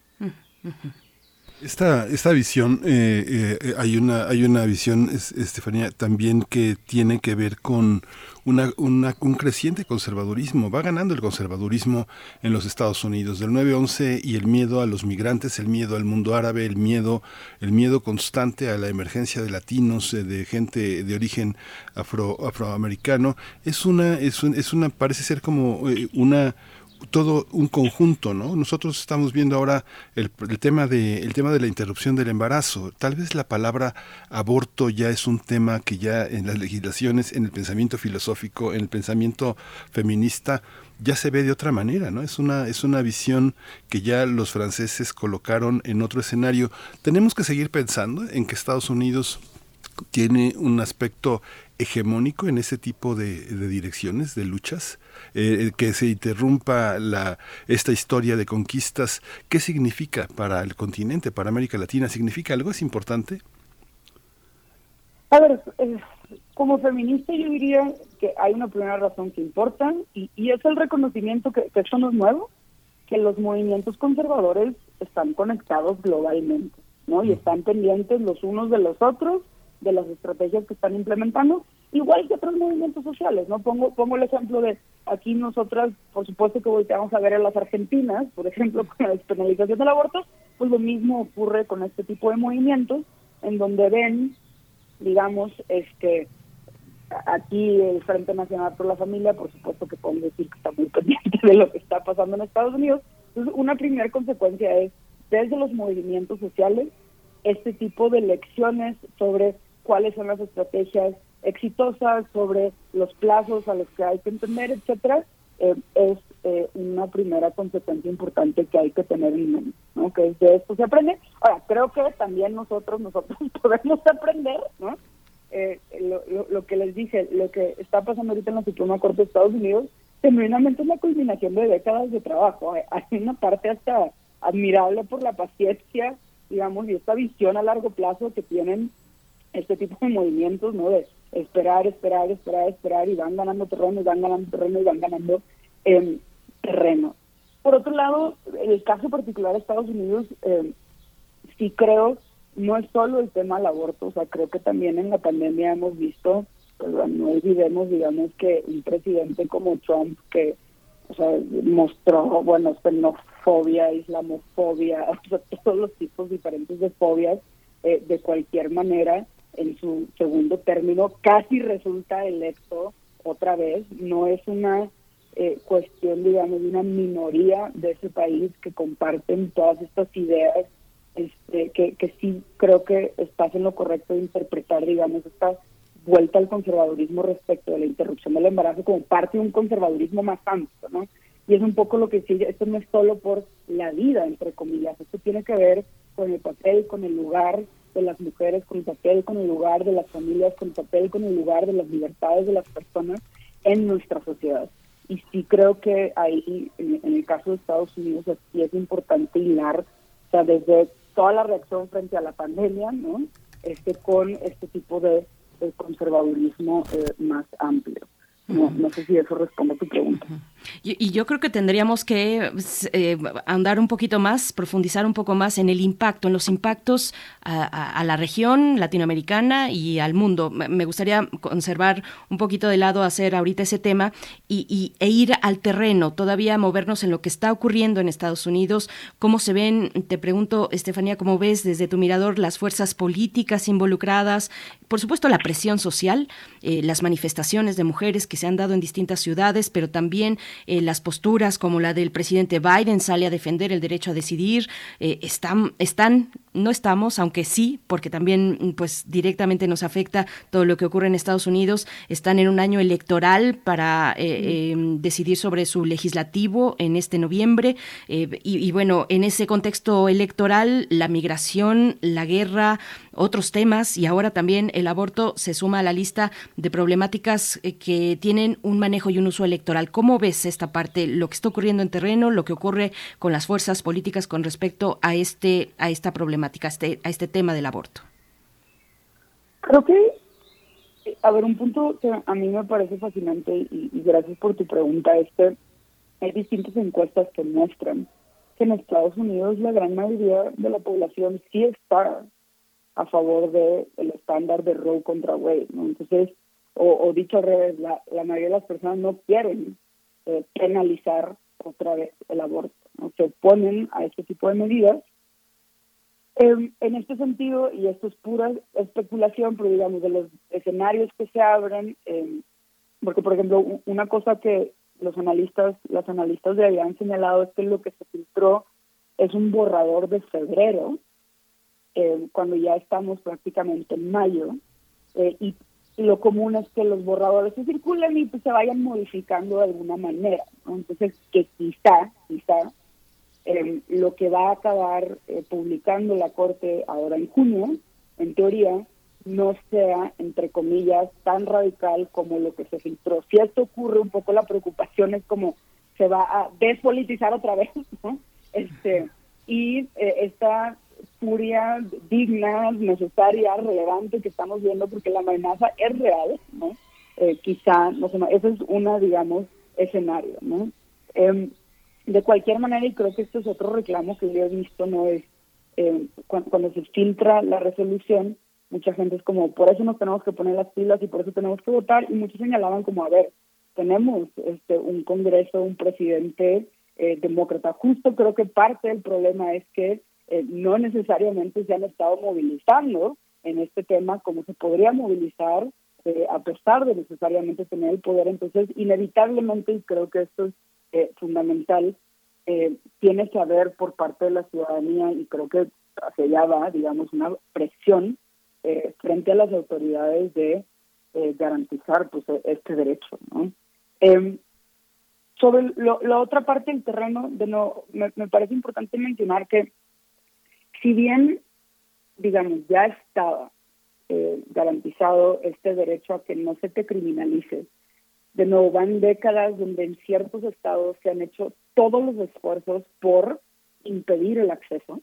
Esta, esta visión, eh, eh, hay, una, hay una visión, Estefanía, también que tiene que ver con una, un creciente conservadurismo. Va ganando el conservadurismo en los Estados Unidos. Del 9-11 y el miedo a los migrantes, el miedo al mundo árabe, el miedo, el miedo constante a la emergencia de latinos, eh, de gente de origen afro, afroamericano, es una, es, es una, parece ser como una todo un conjunto, ¿no? Nosotros estamos viendo ahora el, tema de el tema de la interrupción del embarazo. Tal vez la palabra aborto ya es un tema que ya en las legislaciones, en el pensamiento filosófico, en el pensamiento feminista ya se ve de otra manera, ¿no? Es una es una visión que ya los franceses colocaron en otro escenario. Tenemos que seguir pensando en que Estados Unidos tiene un aspecto hegemónico en ese tipo de, direcciones, de luchas, eh, que se interrumpa la, esta historia de conquistas, ¿qué significa para el continente, para América Latina? ¿Significa algo? ¿Es importante? A ver, eh, como feminista yo diría que hay una primera razón que importa y, es el reconocimiento que, que esto no es nuevo, que los movimientos conservadores están conectados globalmente, ¿no? Y están pendientes los unos de los otros de las estrategias que están implementando, igual que otros movimientos sociales, ¿no? Pongo, pongo el ejemplo de aquí nosotras, por supuesto que volteamos a ver a las argentinas, por ejemplo, con la despenalización del aborto, pues lo mismo ocurre con este tipo de movimientos, en donde ven, digamos, este aquí el Frente Nacional por la Familia, por supuesto que podemos decir que está muy pendiente de lo que está pasando en Estados Unidos. Entonces, una primera consecuencia es, desde los movimientos sociales, este tipo de lecciones sobre cuáles son las estrategias exitosas, sobre los plazos a los que hay que entender, etcétera, eh, es eh, una primera consecuencia importante que hay que tener en mente, ¿no? Que de esto se aprende. Ahora, creo que también nosotros, nosotros podemos aprender, ¿no? Eh, lo, que les dije, lo que está pasando ahorita en la Suprema Corte de Estados Unidos, genuinamente es la culminación de décadas de trabajo. Hay una parte hasta admirable por la paciencia, digamos, y esta visión a largo plazo que tienen este tipo de movimientos, ¿no? De esperar, esperar, esperar, esperar y van ganando terreno, van ganando terreno y van ganando eh, terreno. Por otro lado, el caso particular de Estados Unidos, eh, sí creo, no es solo el tema del aborto, o sea, creo que también en la pandemia hemos visto, pues, no olvidemos, digamos, que un presidente como Trump, que o sea, mostró, bueno, xenofobia, islamofobia, todos los tipos diferentes de fobias, eh, de cualquier manera, en su segundo término, casi resulta electo otra vez. No es una eh, cuestión, digamos, de una minoría de ese país que comparten todas estas ideas, este, que, que sí creo que estás en lo correcto de interpretar, digamos, esta vuelta al conservadurismo respecto de la interrupción del embarazo como parte de un conservadurismo más amplio, ¿no? Y es un poco lo que sigue, esto no es solo por la vida, entre comillas, esto tiene que ver con el papel, con el lugar de las mujeres, con el papel, con el lugar de las familias, con el papel, con el lugar de las libertades de las personas en nuestra sociedad. Y sí creo que ahí, en, el caso de Estados Unidos, sí es importante hilar, o sea, desde toda la reacción frente a la pandemia, ¿no? Este, con este tipo de, conservadurismo eh, más amplio. No, no sé si eso responde a tu pregunta. Y, yo creo que tendríamos que eh, andar un poquito más, profundizar un poco más en el impacto, en los impactos a, la región latinoamericana y al mundo. Me gustaría conservar un poquito de lado, hacer ahorita ese tema y, e ir al terreno, todavía movernos en lo que está ocurriendo en Estados Unidos, cómo se ven, te pregunto, Estefanía, cómo ves desde tu mirador las fuerzas políticas involucradas, por supuesto la presión social, eh, las manifestaciones de mujeres que se han dado en distintas ciudades, pero también eh, las posturas como la del presidente Biden sale a defender el derecho a decidir, eh, están, están, no estamos, aunque sí, porque también pues directamente nos afecta todo lo que ocurre en Estados Unidos, están en un año electoral para em, decidir sobre su legislativo en este noviembre y, y bueno, en ese contexto electoral, la migración, la guerra, otros temas y ahora también el aborto se suma a la lista de problemáticas eh, que tienen un manejo y un uso electoral. ¿Cómo ves esta parte, lo que está ocurriendo en terreno, lo que ocurre con las fuerzas políticas con respecto a este a esta problemática, a este, a este tema del aborto? Creo que, a ver, un punto que a mí me parece fascinante y, gracias por tu pregunta es que hay distintas encuestas que muestran que en Estados Unidos la gran mayoría de la población sí está a favor del el estándar de Roe contra Wade. ¿no? Entonces, o, dicho al revés, la, mayoría de las personas no quieren eh, penalizar otra vez el aborto, ¿no? se oponen a este tipo de medidas. Eh, en este sentido, y esto es pura especulación, pero digamos de los escenarios que se abren, eh, porque por ejemplo, una cosa que los analistas, las analistas de ahí han señalado es que lo que se filtró es un borrador de febrero, eh, cuando ya estamos prácticamente en mayo, eh, y lo común es que los borradores se circulen y pues, se vayan modificando de alguna manera. Entonces, que quizá, quizá, eh, lo que va a acabar publicando la Corte ahora en junio, en teoría, no sea, entre comillas, tan radical como lo que se filtró. Si esto ocurre, un poco la preocupación es como se va a despolitizar otra vez. Este, y esta furia digna, necesaria, relevante que estamos viendo porque la amenaza es real, ¿no? Eh, quizá, no sé, ese es una, digamos, escenario, ¿no? Em, de cualquier manera, y creo que esto es otro reclamo que yo he visto, ¿no? Es em, cuando, se filtra la resolución, mucha gente es como, por eso nos tenemos que poner las pilas y por eso tenemos que votar, y muchos señalaban como, a ver, tenemos este un Congreso, un presidente eh, demócrata. Justo creo que parte del problema es que eh, no necesariamente se han estado movilizando en este tema como se podría movilizar eh, a pesar de necesariamente tener el poder. Entonces, inevitablemente, y creo que esto es eh, fundamental, tiene que haber por parte de la ciudadanía, y creo que hacia allá va, digamos, una presión frente a las autoridades de garantizar pues este derecho. ¿no? Em, sobre la otra parte del terreno, de no, me parece importante mencionar que si bien, digamos, ya estaba eh, garantizado este derecho a que no se te criminalice, de nuevo van décadas donde en ciertos estados se han hecho todos los esfuerzos por impedir el acceso.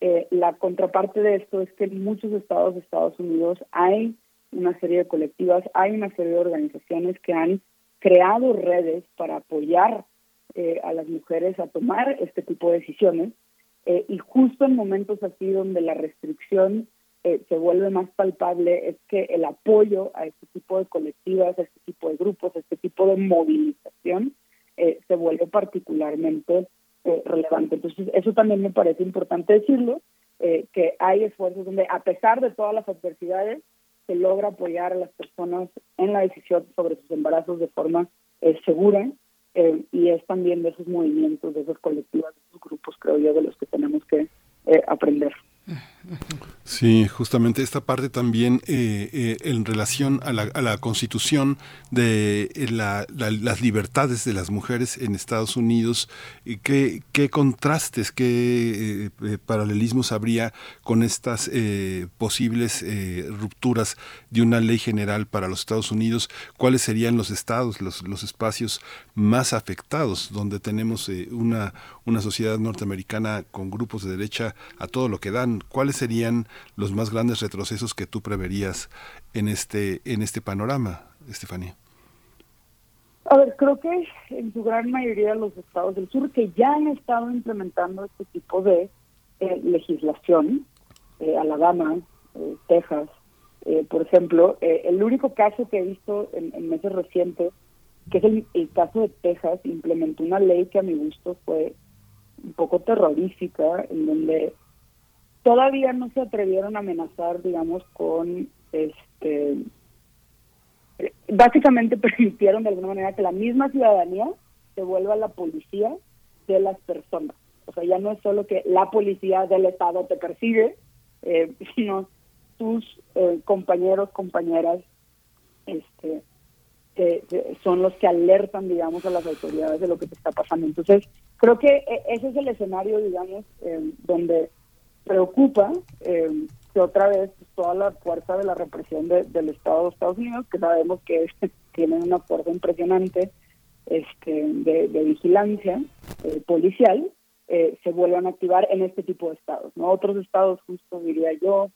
Eh, la contraparte de esto es que en muchos estados de Estados Unidos hay una serie de colectivas, hay una serie de organizaciones que han creado redes para apoyar eh, a las mujeres a tomar este tipo de decisiones eh, y justo en momentos así donde la restricción eh, se vuelve más palpable es que el apoyo a este tipo de colectivas, a este tipo de grupos, a este tipo de movilización eh, se vuelve particularmente relevante. Entonces, eso también me parece importante decirlo, que hay esfuerzos donde a pesar de todas las adversidades, se logra apoyar a las personas en la decisión sobre sus embarazos de forma segura eh, y es también de esos movimientos, de esos colectivos, de esos grupos, creo yo, de los que tenemos que eh, aprender. Sí, justamente esta parte también eh, eh, en relación a la, constitución de eh, las libertades de las mujeres en Estados Unidos, ¿qué, qué contrastes, qué paralelismos habría con estas posibles rupturas de una ley general para los Estados Unidos? ¿Cuáles serían los estados, los, los espacios más afectados donde tenemos una, una sociedad norteamericana con grupos de derecha a todo lo que dan? ¿Cuáles serían los más grandes retrocesos que tú preverías en este, en este panorama, Estefanía? A ver, creo que en su gran mayoría de los estados del sur que ya han estado implementando este tipo de eh, legislación, eh, Alabama, eh, Texas, por ejemplo, el único caso que he visto en, meses recientes, que es el caso de Texas, implementó una ley que a mi gusto fue un poco terrorífica, en donde todavía no se atrevieron a amenazar, digamos, con este básicamente permitieron de alguna manera que la misma ciudadanía se vuelva la policía de las personas. O sea, ya no es solo que la policía del Estado te persigue, eh, sino tus eh, compañeros, compañeras, este, son los que alertan, digamos, a las autoridades de lo que te está pasando. Entonces, creo que eh, ese es el escenario, digamos, eh, donde preocupa eh, que otra vez toda la fuerza de la represión de- del Estado de Estados Unidos, que sabemos que tienen una fuerza impresionante este, de, vigilancia eh, policial, eh, se vuelvan a activar en este tipo de estados. ¿no? Otros estados, justo diría yo,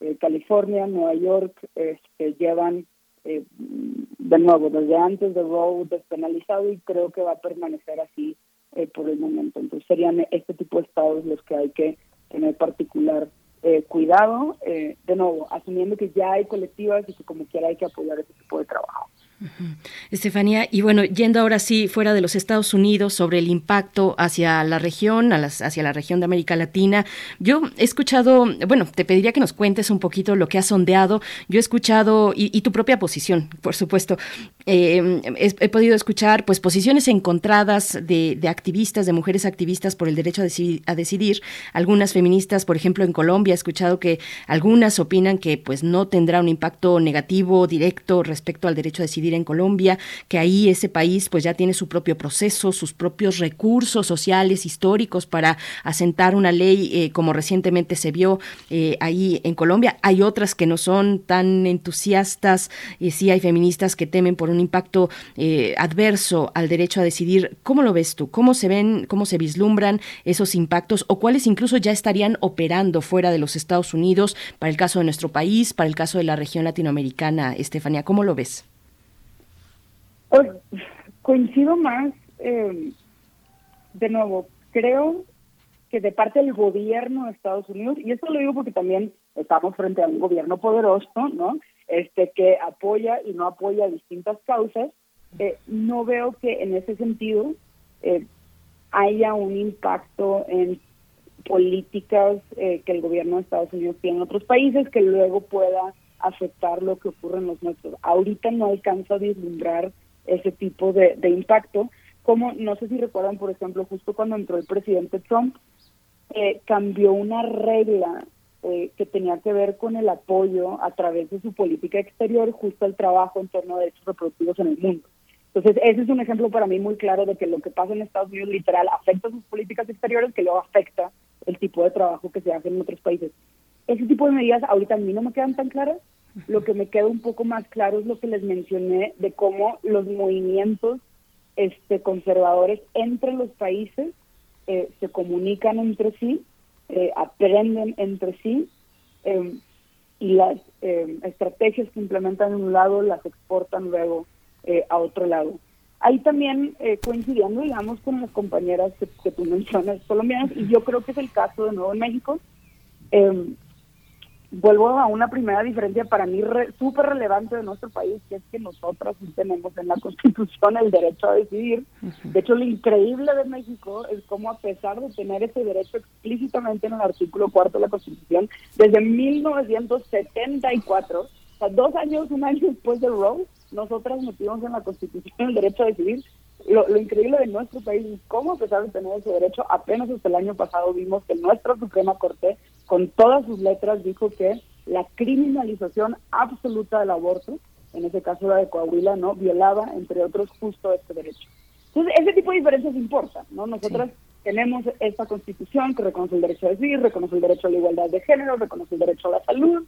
eh, California, Nueva York, este, llevan eh, de nuevo desde antes de Roe despenalizado y creo que va a permanecer así por el momento. Entonces serían este tipo de estados los que hay que tener particular eh, cuidado, eh, de nuevo, asumiendo que ya hay colectivas y que como quiera hay que apoyar ese tipo de trabajo. Estefanía, y bueno, yendo ahora sí fuera de los Estados Unidos sobre el impacto hacia la región, a las, hacia la región de América Latina, yo he escuchado, bueno, te pediría que nos cuentes un poquito lo que has sondeado. Yo he escuchado, y, tu propia posición, por supuesto, eh, he, podido escuchar pues posiciones encontradas de, activistas, de mujeres activistas por el derecho a, a decidir. Algunas feministas, por ejemplo, en Colombia, he escuchado que algunas opinan que pues no tendrá un impacto negativo directo respecto al derecho a decidir en Colombia, que ahí ese país pues ya tiene su propio proceso, sus propios recursos sociales, históricos para asentar una ley eh, como recientemente se vio eh, ahí en Colombia. Hay otras que no son tan entusiastas y sí hay feministas que temen por un impacto eh, adverso al derecho a decidir. ¿Cómo lo ves tú? ¿Cómo se ven, cómo se vislumbran esos impactos o cuáles incluso ya estarían operando fuera de los Estados Unidos para el caso de nuestro país, para el caso de la región latinoamericana? Estefanía, ¿cómo lo ves? Coincido más, eh, de nuevo, creo que de parte del gobierno de Estados Unidos, y esto lo digo porque también estamos frente a un gobierno poderoso, ¿no? Este que apoya y no apoya distintas causas, eh, no veo que en ese sentido eh, haya un impacto en políticas eh, que el gobierno de Estados Unidos tiene en otros países que luego pueda afectar lo que ocurre en los nuestros. Ahorita no alcanza a vislumbrar ese tipo de, impacto, como no sé si recuerdan, por ejemplo, justo cuando entró el presidente Trump, eh, cambió una regla eh, que tenía que ver con el apoyo a través de su política exterior justo al trabajo en torno a derechos reproductivos en el mundo. Entonces, ese es un ejemplo para mí muy claro de que lo que pasa en Estados Unidos literal afecta sus políticas exteriores, que luego afecta el tipo de trabajo que se hace en otros países. Ese tipo de medidas ahorita a mí no me quedan tan claras. Lo que me queda un poco más claro es lo que les mencioné de cómo los movimientos este, conservadores entre los países eh, se comunican entre sí, eh, aprenden entre sí eh, y las eh, estrategias que implementan en un lado las exportan luego eh, a otro lado. Ahí también coincidiendo, digamos, con las compañeras que, que tú mencionas colombianas, y yo creo que es el caso de nuevo en México. Vuelvo a una primera diferencia para mí re- súper relevante de nuestro país, que es que nosotras sí tenemos en la Constitución el derecho a decidir. De hecho, lo increíble de México es cómo a pesar de tener ese derecho explícitamente en el artículo cuarto de la Constitución, desde 1974, o sea, dos años, un año después de Roe, nosotras metimos en la Constitución el derecho a decidir. Lo, lo increíble de nuestro país es cómo a pesar de tener ese derecho, apenas hasta el año pasado vimos que nuestra Suprema Corte, con todas sus letras, dijo que la criminalización absoluta del aborto, en ese caso la de Coahuila, no violaba, entre otros, justo este derecho. Entonces, ese tipo de diferencias importan, ¿no? Nosotras tenemos esta constitución que reconoce el derecho a decidir, reconoce el derecho a la igualdad de género, reconoce el derecho a la salud,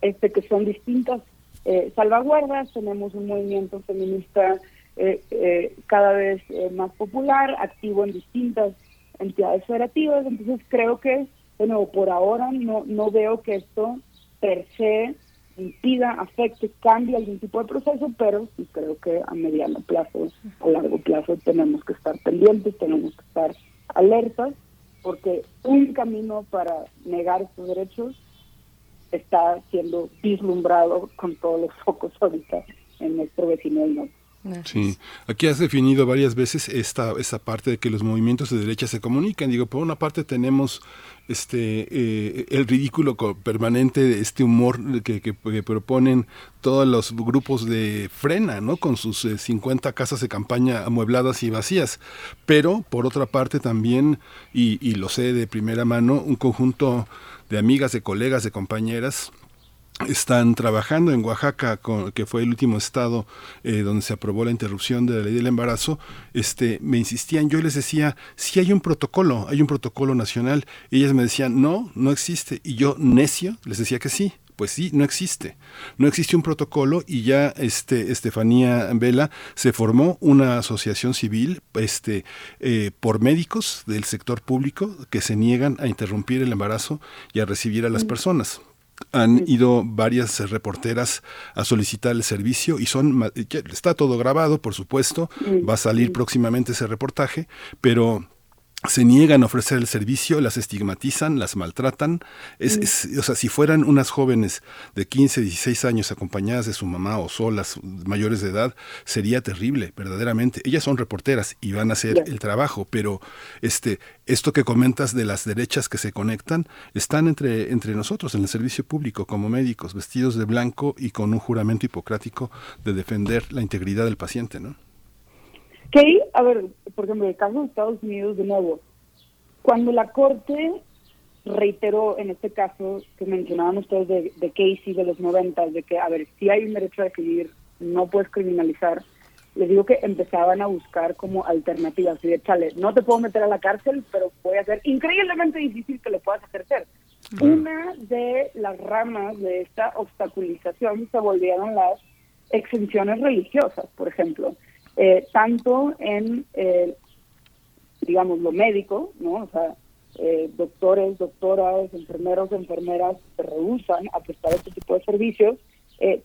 este que son distintas eh, salvaguardas, tenemos un movimiento feminista eh, eh, cada vez eh, más popular, activo en distintas entidades federativas, entonces creo que, nuevo, por ahora no, no veo que esto per se impida, afecte, cambie algún tipo de proceso, pero sí creo que a mediano plazo, a largo plazo tenemos que estar pendientes, tenemos que estar alertas, porque un camino para negar estos derechos está siendo vislumbrado con todos los focos ahorita en nuestro vecino del norte. Sí, aquí has definido varias veces esta, esta parte de que los movimientos de derecha se comunican. Digo, por una parte tenemos este eh, el ridículo permanente de este humor que, que, proponen todos los grupos de frena, ¿no? Con sus 50 eh, casas de campaña amuebladas y vacías. Pero, por otra parte, también, y, y lo sé de primera mano, un conjunto de amigas, de colegas, de compañeras están trabajando en Oaxaca, que fue el último estado eh, donde se aprobó la interrupción de la ley del embarazo, este, me insistían, yo les decía, sí hay un protocolo, hay un protocolo nacional. ellas me decían, no, no existe. Y yo, necio, les decía que sí. Pues sí, no existe. No existe un protocolo y ya este, Estefanía Vela se formó una asociación civil este, eh, por médicos del sector público que se niegan a interrumpir el embarazo y a recibir a las mm. personas han ido varias reporteras a solicitar el servicio y son está todo grabado por supuesto. Va a salir próximamente ese reportaje pero se niegan a ofrecer el servicio, las estigmatizan, las maltratan. Es, o sea, si fueran unas jóvenes de 15, 16 años acompañadas de su mamá o solas, mayores de edad, sería terrible, verdaderamente. Ellas son reporteras y van a hacer el trabajo, pero este, esto que comentas de las derechas que se conectan, están entre, entre nosotros en el servicio público como médicos, vestidos de blanco y con un juramento hipocrático de defender la integridad del paciente, ¿no? Que, a ver, por ejemplo, el caso de Estados Unidos, de nuevo, cuando la Corte reiteró en este caso que mencionaban ustedes de, de Casey de los 90, de que, a ver, si hay un derecho a decidir, no puedes criminalizar, les digo que empezaban a buscar como alternativas. Y de, chale, no te puedo meter a la cárcel, pero voy a hacer increíblemente difícil que lo puedas ejercer. Una de las ramas de esta obstaculización se volvieron las exenciones religiosas, por ejemplo. Eh, tanto en, eh, digamos, lo médico, ¿no? O sea, eh, doctores, doctoras, enfermeros, enfermeras se rehusan a prestar este tipo de servicios,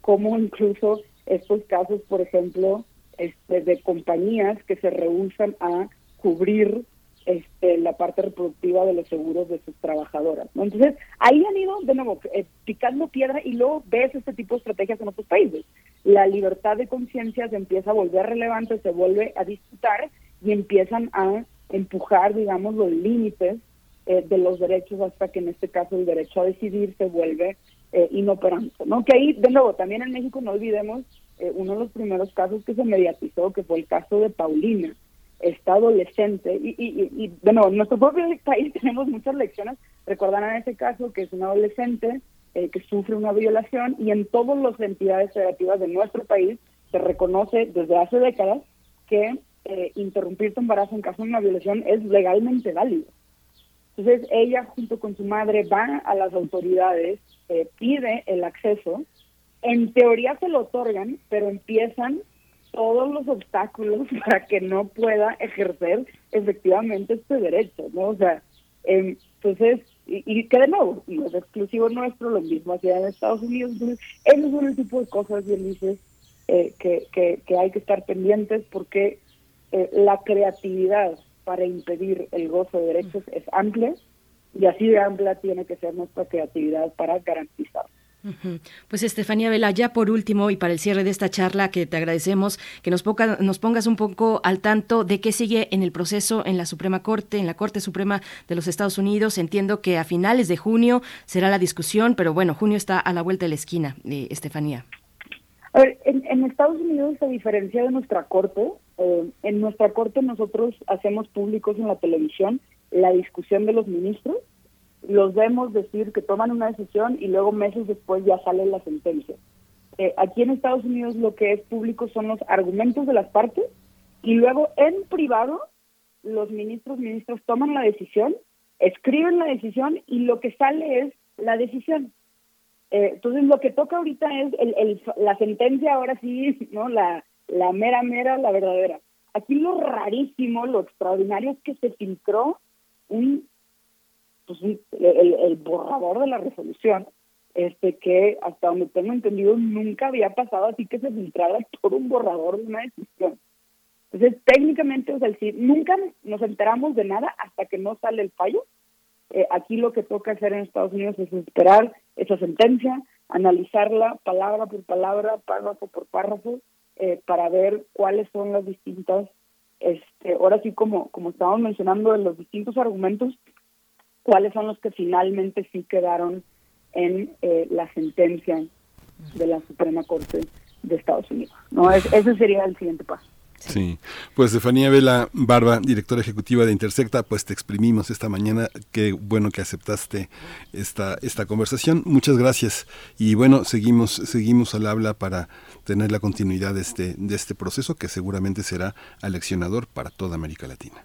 como incluso estos casos, por ejemplo, este, de compañías que se rehusan a cubrir este, la parte reproductiva de los seguros de sus trabajadoras. ¿no? Entonces, ahí han ido, de nuevo, picando piedra y luego ves este tipo de estrategias en otros países la libertad de conciencia se empieza a volver relevante, se vuelve a disputar y empiezan a empujar, digamos, los límites eh, de los derechos hasta que en este caso el derecho a decidir se vuelve eh, inoperante. ¿no? Que ahí, de nuevo, también en México no olvidemos eh, uno de los primeros casos que se mediatizó, que fue el caso de Paulina, esta adolescente, y, y, y de nuevo, en nuestro propio país tenemos muchas lecciones, recordarán ese caso que es una adolescente eh, que sufre una violación y en todas las entidades federativas de nuestro país se reconoce desde hace décadas que eh, interrumpir tu embarazo en caso de una violación es legalmente válido. Entonces ella junto con su madre va a las autoridades, eh, pide el acceso, en teoría se lo otorgan, pero empiezan todos los obstáculos para que no pueda ejercer efectivamente este derecho, ¿no? O sea, em, entonces y, que de nuevo, no es exclusivo nuestro, lo mismo hacía en Estados Unidos. Entonces, esos son el tipo de cosas, bien dices, eh, que, que, que, hay que estar pendientes porque eh, la creatividad para impedir el gozo de derechos es amplia y así de amplia tiene que ser nuestra creatividad para garantizar. Pues Estefanía Vela, ya por último y para el cierre de esta charla que te agradecemos que nos, nos pongas un poco al tanto de qué sigue en el proceso en la Suprema Corte, en la Corte Suprema de los Estados Unidos. Entiendo que a finales de junio será la discusión, pero bueno, junio está a la vuelta de la esquina, eh, Estefanía. A ver, en, Estados Unidos, a diferencia de nuestra Corte, eh, en nuestra Corte nosotros hacemos públicos en la televisión la discusión de los ministros los vemos decir que toman una decisión y luego meses después ya sale la sentencia. Eh, aquí en Estados Unidos lo que es público son los argumentos de las partes y luego en privado los ministros ministros toman la decisión, escriben la decisión y lo que sale es la decisión. Eh, entonces lo que toca ahorita es el, la sentencia ahora sí, no la, la mera mera, la verdadera. Aquí lo rarísimo, lo extraordinario es que se filtró un pues, el, borrador de la resolución este que hasta donde tengo entendido nunca había pasado así que se filtrara todo un borrador de una decisión. Entonces, técnicamente, o sea, si nunca nos enteramos de nada hasta que no sale el fallo. Eh, aquí lo que toca hacer en Estados Unidos es esperar esa sentencia, analizarla palabra por palabra, párrafo por párrafo, eh, para ver cuáles son las distintas, este, ahora sí como, como estábamos mencionando, los distintos argumentos, cuáles son los que finalmente sí quedaron en eh, la sentencia de la Suprema Corte de Estados Unidos. No, es, ese sería el siguiente paso. Sí, pues Estefanía Vela Barba, directora ejecutiva de Intersecta, pues te exprimimos esta mañana. Qué bueno que aceptaste esta, esta conversación. Muchas gracias. Y bueno, seguimos, seguimos al habla para tener la continuidad de este, de este proceso que seguramente será aleccionador para toda América Latina.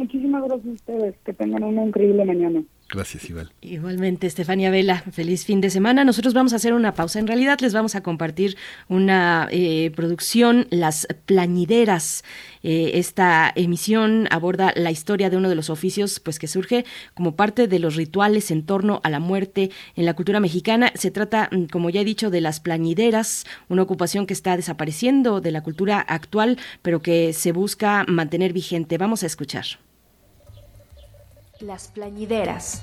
Muchísimas gracias a ustedes. Que tengan una increíble mañana. Gracias, Igual. Igualmente, Estefania Vela, feliz fin de semana. Nosotros vamos a hacer una pausa. En realidad les vamos a compartir una eh, producción, Las Plañideras. Eh, esta emisión aborda la historia de uno de los oficios pues, que surge como parte de los rituales en torno a la muerte en la cultura mexicana. Se trata, mm, como ya he dicho, de las plañideras, una ocupación que está desapareciendo de la cultura actual, pero que se busca mantener vigente. Vamos a escuchar. Las plañideras.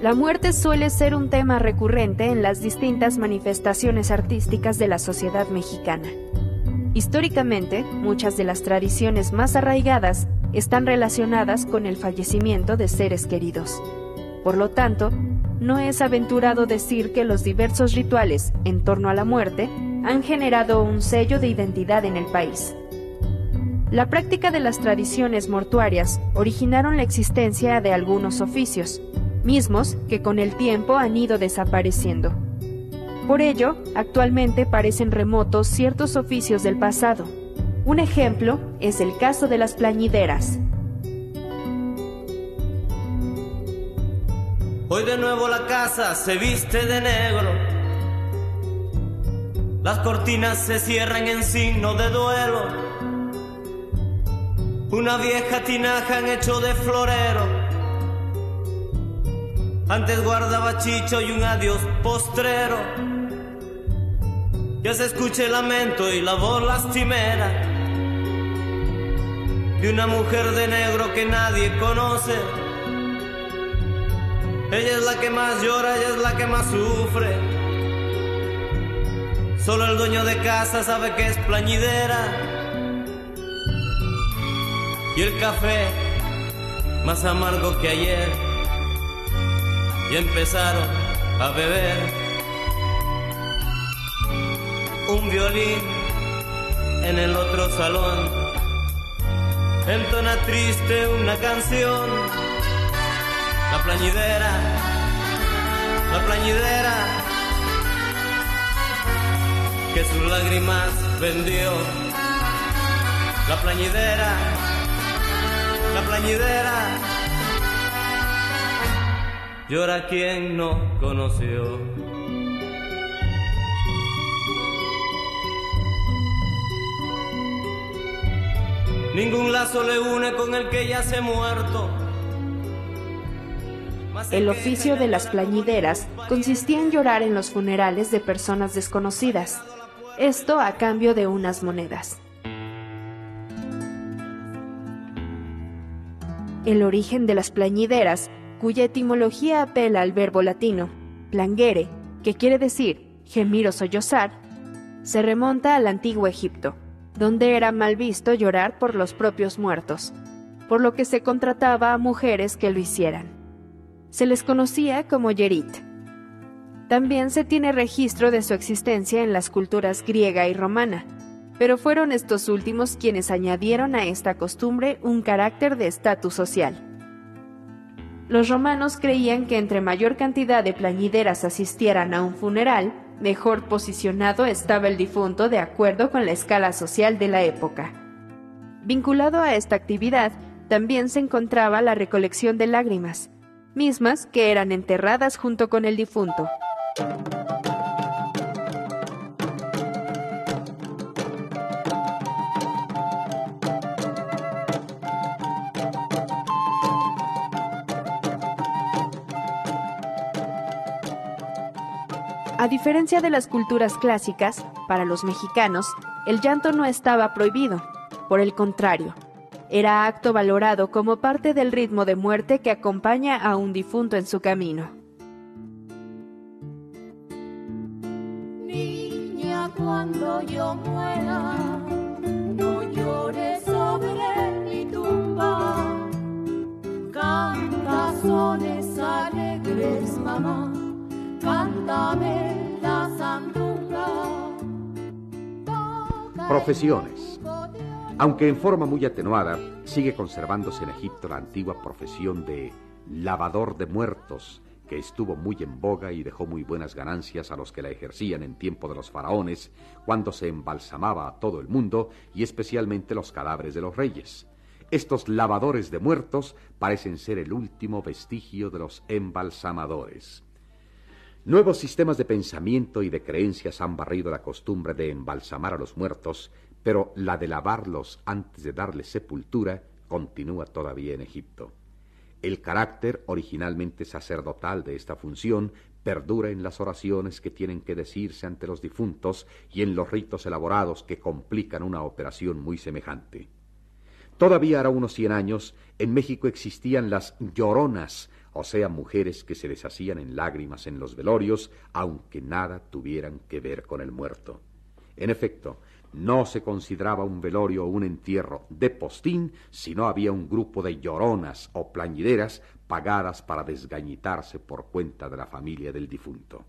La muerte suele ser un tema recurrente en las distintas manifestaciones artísticas de la sociedad mexicana. Históricamente, muchas de las tradiciones más arraigadas están relacionadas con el fallecimiento de seres queridos. Por lo tanto, no es aventurado decir que los diversos rituales en torno a la muerte han generado un sello de identidad en el país. La práctica de las tradiciones mortuarias originaron la existencia de algunos oficios, mismos que con el tiempo han ido desapareciendo. Por ello, actualmente parecen remotos ciertos oficios del pasado. Un ejemplo es el caso de las plañideras, Hoy de nuevo la casa se viste de negro. Las cortinas se cierran en signo de duelo. Una vieja tinaja han hecho de florero. Antes guardaba chicho y un adiós postrero. Ya se escucha el lamento y la voz lastimera de una mujer de negro que nadie conoce ella es la que más llora, ella es la que más sufre. Solo el dueño de casa sabe que es plañidera. Y el café más amargo que ayer. Y empezaron a beber. Un violín en el otro salón. Entona triste una canción la plañidera, la plañidera, que sus lágrimas vendió. La plañidera, la plañidera, llora quien no conoció. Ningún lazo le une con el que ya se muerto el oficio de las plañideras consistía en llorar en los funerales de personas desconocidas, esto a cambio de unas monedas. El origen de las plañideras, cuya etimología apela al verbo latino plangere, que quiere decir gemir o sollozar, se remonta al antiguo Egipto, donde era mal visto llorar por los propios muertos, por lo que se contrataba a mujeres que lo hicieran se les conocía como Yerit. También se tiene registro de su existencia en las culturas griega y romana, pero fueron estos últimos quienes añadieron a esta costumbre un carácter de estatus social. Los romanos creían que entre mayor cantidad de plañideras asistieran a un funeral, mejor posicionado estaba el difunto de acuerdo con la escala social de la época. Vinculado a esta actividad, también se encontraba la recolección de lágrimas, mismas que eran enterradas junto con el difunto. A diferencia de las culturas clásicas, para los mexicanos, el llanto no estaba prohibido. Por el contrario, era acto valorado como parte del ritmo de muerte que acompaña a un difunto en su camino. Niña, cuando yo muera, no llores sobre mi tumba. Canta sones alegres, mamá, cántame la sandunga. Profesiones. Aunque en forma muy atenuada, sigue conservándose en Egipto la antigua profesión de lavador de muertos, que estuvo muy en boga y dejó muy buenas ganancias a los que la ejercían en tiempo de los faraones, cuando se embalsamaba a todo el mundo y especialmente los cadáveres de los reyes. Estos lavadores de muertos parecen ser el último vestigio de los embalsamadores. Nuevos sistemas de pensamiento y de creencias han barrido la costumbre de embalsamar a los muertos, pero la de lavarlos antes de darles sepultura continúa todavía en Egipto. El carácter originalmente sacerdotal de esta función perdura en las oraciones que tienen que decirse ante los difuntos y en los ritos elaborados que complican una operación muy semejante. Todavía hará unos cien años, en México existían las lloronas, o sea, mujeres que se deshacían en lágrimas en los velorios, aunque nada tuvieran que ver con el muerto. En efecto, no se consideraba un velorio o un entierro de postín si no había un grupo de lloronas o plañideras pagadas para desgañitarse por cuenta de la familia del difunto.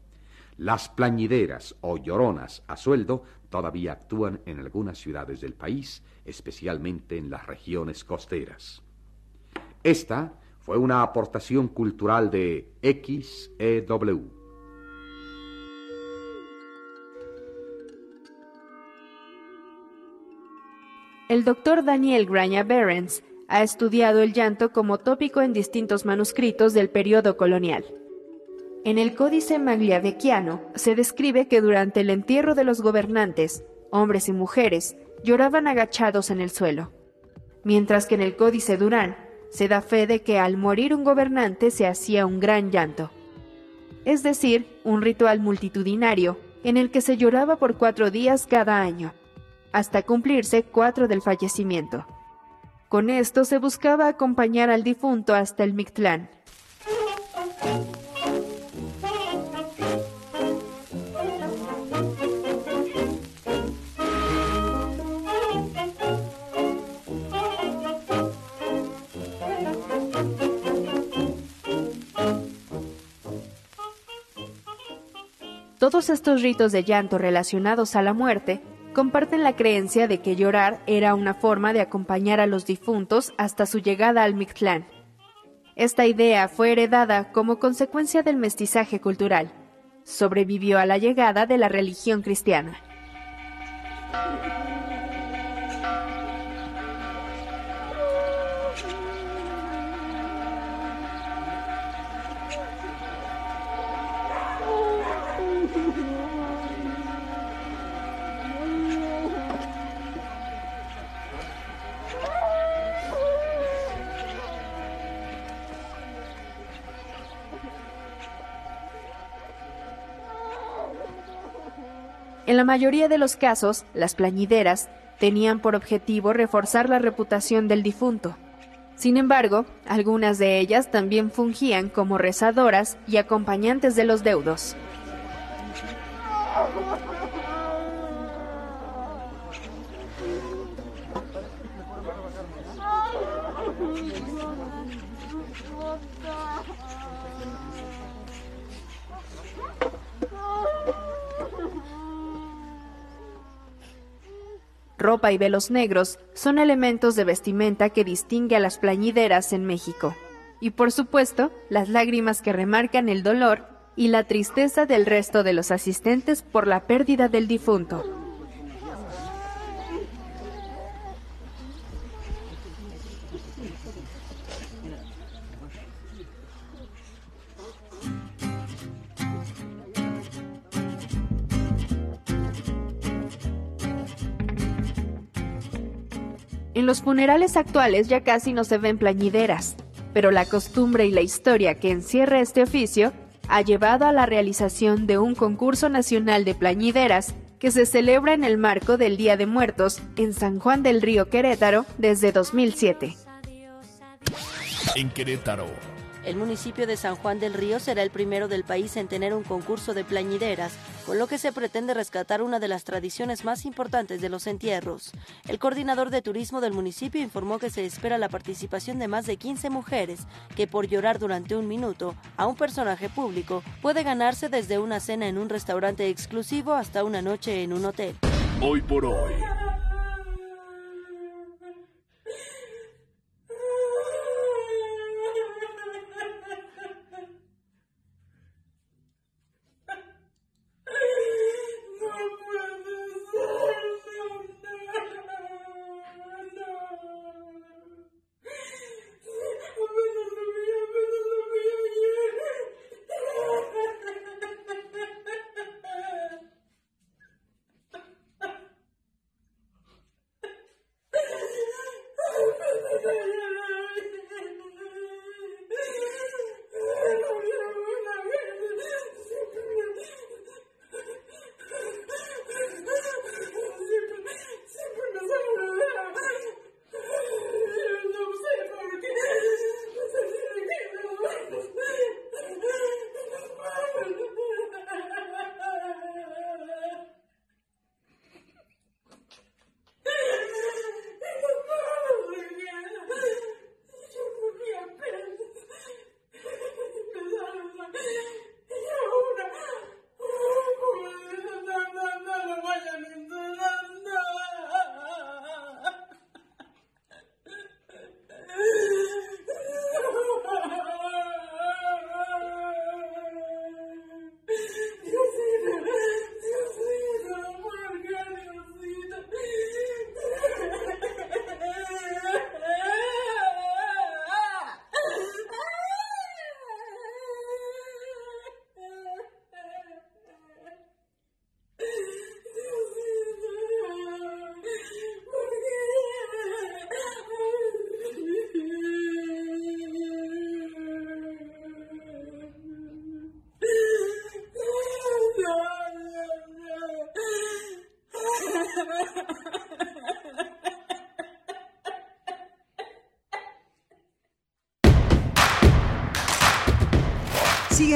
Las plañideras o lloronas a sueldo todavía actúan en algunas ciudades del país, especialmente en las regiones costeras. Esta fue una aportación cultural de XEW. El doctor Daniel Graña Berens ha estudiado el llanto como tópico en distintos manuscritos del periodo colonial. En el Códice Magliavecchiano se describe que durante el entierro de los gobernantes, hombres y mujeres lloraban agachados en el suelo, mientras que en el Códice Durán se da fe de que al morir un gobernante se hacía un gran llanto, es decir, un ritual multitudinario en el que se lloraba por cuatro días cada año hasta cumplirse cuatro del fallecimiento. Con esto se buscaba acompañar al difunto hasta el Mictlán. Todos estos ritos de llanto relacionados a la muerte comparten la creencia de que llorar era una forma de acompañar a los difuntos hasta su llegada al Mictlán. Esta idea fue heredada como consecuencia del mestizaje cultural. Sobrevivió a la llegada de la religión cristiana. En la mayoría de los casos, las plañideras tenían por objetivo reforzar la reputación del difunto. Sin embargo, algunas de ellas también fungían como rezadoras y acompañantes de los deudos. Ropa y velos negros son elementos de vestimenta que distingue a las plañideras en México. Y por supuesto, las lágrimas que remarcan el dolor y la tristeza del resto de los asistentes por la pérdida del difunto. En los funerales actuales ya casi no se ven plañideras, pero la costumbre y la historia que encierra este oficio ha llevado a la realización de un concurso nacional de plañideras que se celebra en el marco del Día de Muertos en San Juan del Río Querétaro desde 2007. En Querétaro. El municipio de San Juan del Río será el primero del país en tener un concurso de plañideras, con lo que se pretende rescatar una de las tradiciones más importantes de los entierros. El coordinador de turismo del municipio informó que se espera la participación de más de 15 mujeres, que por llorar durante un minuto a un personaje público puede ganarse desde una cena en un restaurante exclusivo hasta una noche en un hotel. Hoy por hoy.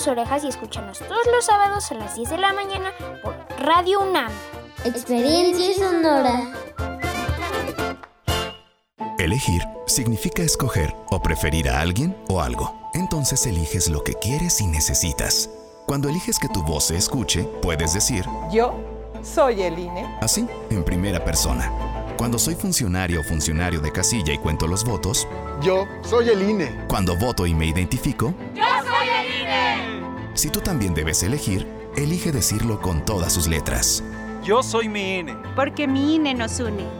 Tus orejas y escúchanos todos los sábados a las 10 de la mañana por Radio UNAM. Experiencia sonora. Elegir significa escoger o preferir a alguien o algo. Entonces eliges lo que quieres y necesitas. Cuando eliges que tu voz se escuche, puedes decir, Yo soy el INE. así, en primera persona. Cuando soy funcionario o funcionario de casilla y cuento los votos, Yo soy el INE. cuando voto y me identifico, ¡Yo soy el INE! Si tú también debes elegir, elige decirlo con todas sus letras. Yo soy mi INE. Porque mi INE nos une.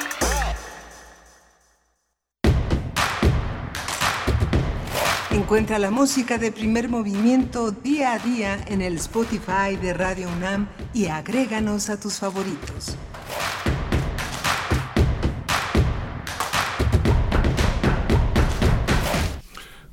Encuentra la música de primer movimiento día a día en el Spotify de Radio UNAM y agréganos a tus favoritos.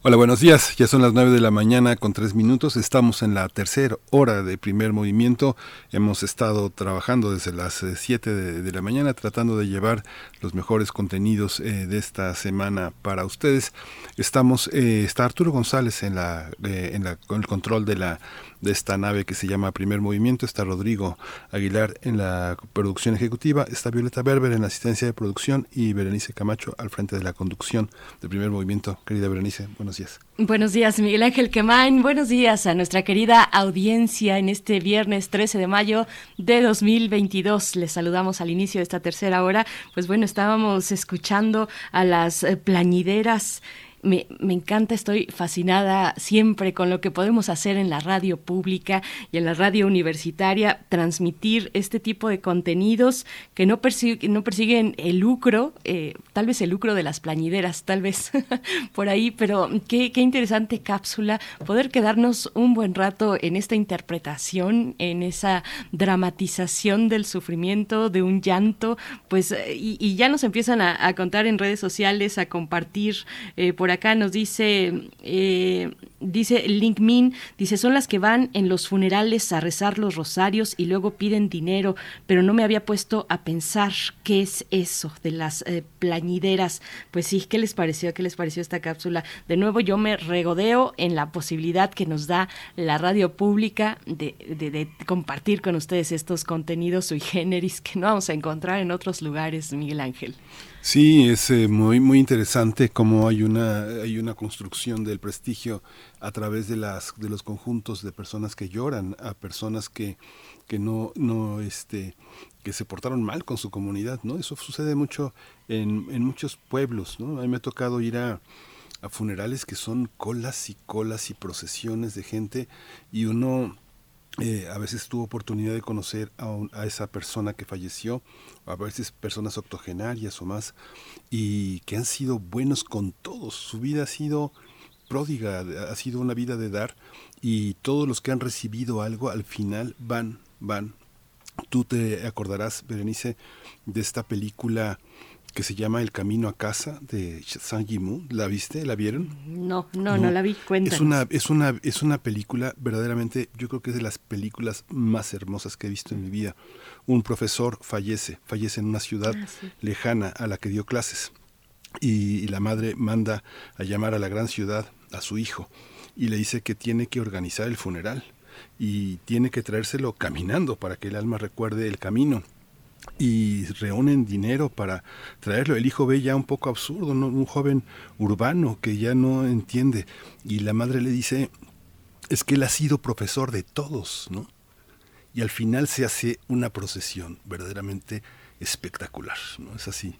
Hola, buenos días. Ya son las 9 de la mañana con 3 minutos. Estamos en la tercera hora de primer movimiento. Hemos estado trabajando desde las 7 de, de la mañana tratando de llevar los mejores contenidos eh, de esta semana para ustedes. Estamos, eh, está Arturo González en la, eh, en la, con el control de la de esta nave que se llama Primer Movimiento. Está Rodrigo Aguilar en la producción ejecutiva. Está Violeta Berber en la asistencia de producción y Berenice Camacho al frente de la conducción de Primer Movimiento. Querida Berenice, buenos días. Buenos días, Miguel Ángel Quemain. Buenos días a nuestra querida audiencia en este viernes 13 de mayo de 2022. Les saludamos al inicio de esta tercera hora. Pues bueno, estábamos escuchando a las eh, plañideras me, me, encanta, estoy fascinada siempre con lo que podemos hacer en la radio pública y en la radio universitaria, transmitir este tipo de contenidos que no, no persiguen el lucro, eh, tal vez el lucro de las plañideras, tal vez por ahí, pero qué, qué interesante cápsula, poder quedarnos un buen rato en esta interpretación, en esa dramatización del sufrimiento, de un llanto, pues, y, y ya nos empiezan a, a, contar en redes sociales, a compartir eh, por acá nos dice, eh, dice Link Min, dice, son las que van en los funerales a rezar los rosarios y luego piden dinero, pero no me había puesto a pensar qué es eso de las eh, plañideras. Pues sí, ¿qué les pareció? ¿Qué les pareció esta cápsula? De nuevo yo me regodeo en la posibilidad que nos da la radio pública de, de, de compartir con ustedes estos contenidos sui generis que no vamos a encontrar en otros lugares, Miguel Ángel. Sí, es eh, muy muy interesante cómo hay una hay una construcción del prestigio a través de las de los conjuntos de personas que lloran a personas que que no no este que se portaron mal con su comunidad, ¿no? Eso sucede mucho en, en muchos pueblos, ¿no? A mí me ha tocado ir a a funerales que son colas y colas y procesiones de gente y uno eh, a veces tuvo oportunidad de conocer a, a, esa persona que falleció, a veces personas octogenarias o más, y que han sido buenos con todos. Su vida ha sido pródiga, ha sido una vida de dar, y todos los que han recibido algo al final van, van. Tú te acordarás, Berenice, de esta película que se llama El Camino a Casa de Sang Yimou. ¿La viste? ¿La vieron? No, no, no, no la vi. Cuéntanos. Es una, es, una, es una película verdaderamente, yo creo que es de las películas más hermosas que he visto en mi vida. Un profesor fallece, fallece en una ciudad ah, sí. lejana a la que dio clases. Y, y la madre manda a llamar a la gran ciudad a su hijo y le dice que tiene que organizar el funeral y tiene que traérselo caminando para que el alma recuerde el camino y reúnen dinero para traerlo. El hijo ve ya un poco absurdo, ¿no? un joven urbano que ya no entiende. Y la madre le dice, es que él ha sido profesor de todos, ¿no? Y al final se hace una procesión verdaderamente espectacular, ¿no? Es así.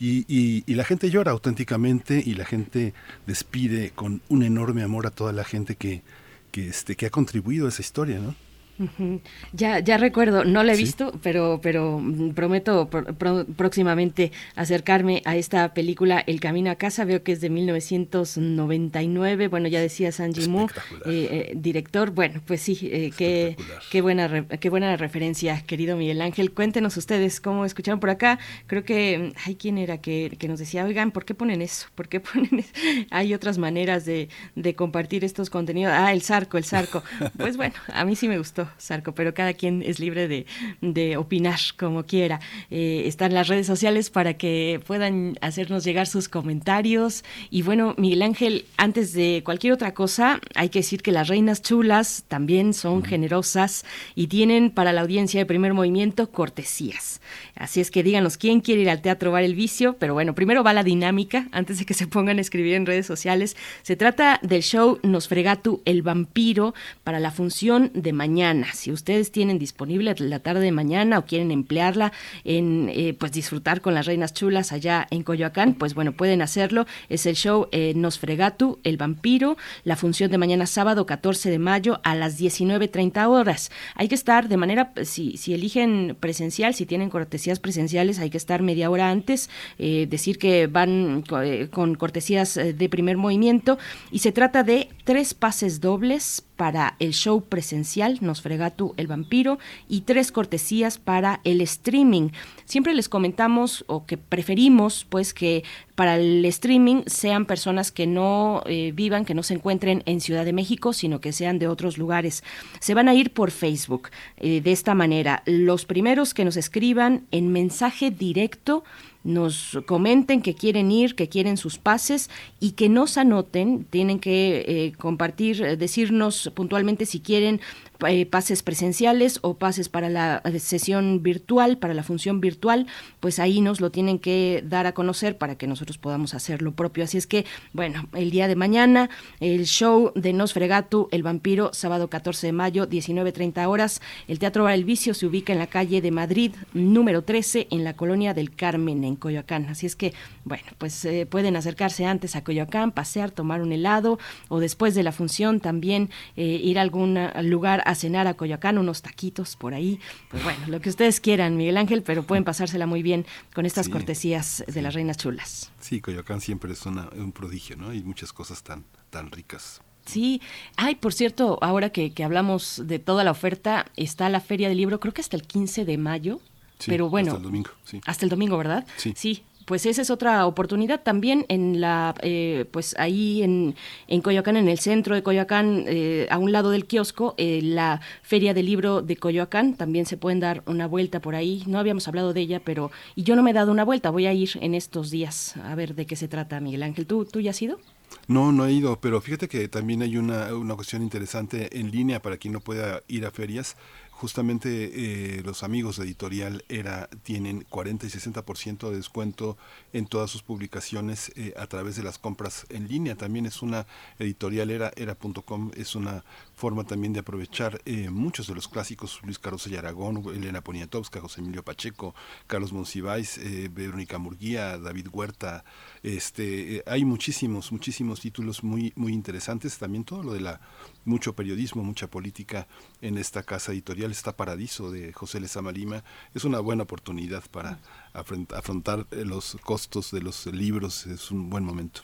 Y, y, la gente llora auténticamente y la gente despide con un enorme amor a toda la gente que, que, este, que ha contribuido a esa historia, ¿no? Uh -huh. Ya, ya recuerdo, no la he ¿Sí? visto, pero, pero prometo pro, pro, próximamente acercarme a esta película El Camino a Casa. Veo que es de 1999. Bueno, ya decía San Jimou, eh, eh, director. Bueno, pues sí, eh, qué, qué, buena re, qué buena referencia, querido Miguel Ángel. Cuéntenos ustedes cómo escucharon por acá. Creo que hay quien era que, que, nos decía, oigan, ¿por qué ponen eso? ¿Por qué ponen eso? Hay otras maneras de, de compartir estos contenidos. Ah, el zarco, el zarco. pues bueno, a mí sí me gustó. Sarco, Sarco, pero cada quien es libre de, de opinar como quiera. Eh, están las redes sociales para que puedan hacernos llegar sus comentarios. Y bueno, Miguel Ángel, antes de cualquier otra cosa, hay que decir que las reinas chulas también son generosas y tienen para la audiencia de primer movimiento cortesías. Así es que díganos quién quiere ir al Teatro Bar El Vicio, pero bueno, primero va la dinámica, antes de que se pongan a escribir en redes sociales. Se trata del show Nosfregatu el vampiro para la función de mañana. Si ustedes tienen disponible la tarde de mañana o quieren emplearla en eh, pues disfrutar con las reinas chulas allá en Coyoacán, pues bueno, pueden hacerlo. Es el show eh, Nosfregatu el vampiro, la función de mañana sábado 14 de mayo a las 19.30 horas. Hay que estar de manera, si, si eligen presencial, si tienen cortesías presenciales, hay que estar media hora antes, eh, decir que van eh, con cortesías de primer movimiento y se trata de tres pases dobles para el show presencial Nosfregatu el vampiro y tres cortesías para el streaming. Siempre les comentamos o que preferimos pues que para el streaming sean personas que no eh, vivan, que no se encuentren en Ciudad de México, sino que sean de otros lugares. Se van a ir por Facebook eh, de esta manera. Los primeros que nos escriban en mensaje directo nos comenten que quieren ir, que quieren sus pases y que nos anoten, tienen que eh, compartir, eh, decirnos puntualmente si quieren eh, pases presenciales o pases para la sesión virtual, para la función virtual, pues ahí nos lo tienen que dar a conocer para que nosotros podamos hacer lo propio. Así es que, bueno, el día de mañana, el show de Nosfregatu, El Vampiro, sábado 14 de mayo, 19.30 horas. El Teatro Bar El Vicio se ubica en la calle de Madrid, número 13, en la colonia del Carmen, en Coyoacán. Así es que, bueno, pues eh, pueden acercarse antes a Coyoacán, pasear, tomar un helado o después de la función también eh, ir a algún lugar a cenar a Coyoacán, unos taquitos por ahí. Pues bueno, lo que ustedes quieran, Miguel Ángel, pero pueden pasársela muy bien con estas cortesías de las reinas chulas. Sí, Coyoacán siempre es un prodigio, ¿no? Hay muchas cosas tan, tan ricas. Sí, ay, por cierto, ahora que, que, hablamos de toda la oferta, está la Feria del Libro, creo que hasta el 15 de mayo. Sí, pero bueno, hasta el domingo, sí. Hasta el domingo, ¿verdad? Sí. Sí, pues esa es otra oportunidad también en la eh, pues ahí en, en Coyoacán en el centro de Coyoacán eh, a un lado del kiosco eh, la feria del libro de Coyoacán también se pueden dar una vuelta por ahí no habíamos hablado de ella pero y yo no me he dado una vuelta voy a ir en estos días a ver de qué se trata Miguel Ángel tú tú ya has ido no, no he ido, pero fíjate que también hay una, una cuestión interesante en línea para quien no pueda ir a ferias justamente eh, los amigos de editorial era tienen 40 y 60% de descuento en todas sus publicaciones eh, a través de las compras en línea también es una editorial era era.com es una forma también de aprovechar eh, muchos de los clásicos Luis Carlos y Aragón Elena Poniatowska José Emilio Pacheco Carlos Monsiváis Verónica Murguía David Huerta este hay muchísimos muchísimos títulos muy muy interesantes también todo lo de la mucho periodismo, mucha política en esta casa editorial, está Paradiso de José Lezama Lima. Es una buena oportunidad para afrontar los costos de los libros, es un buen momento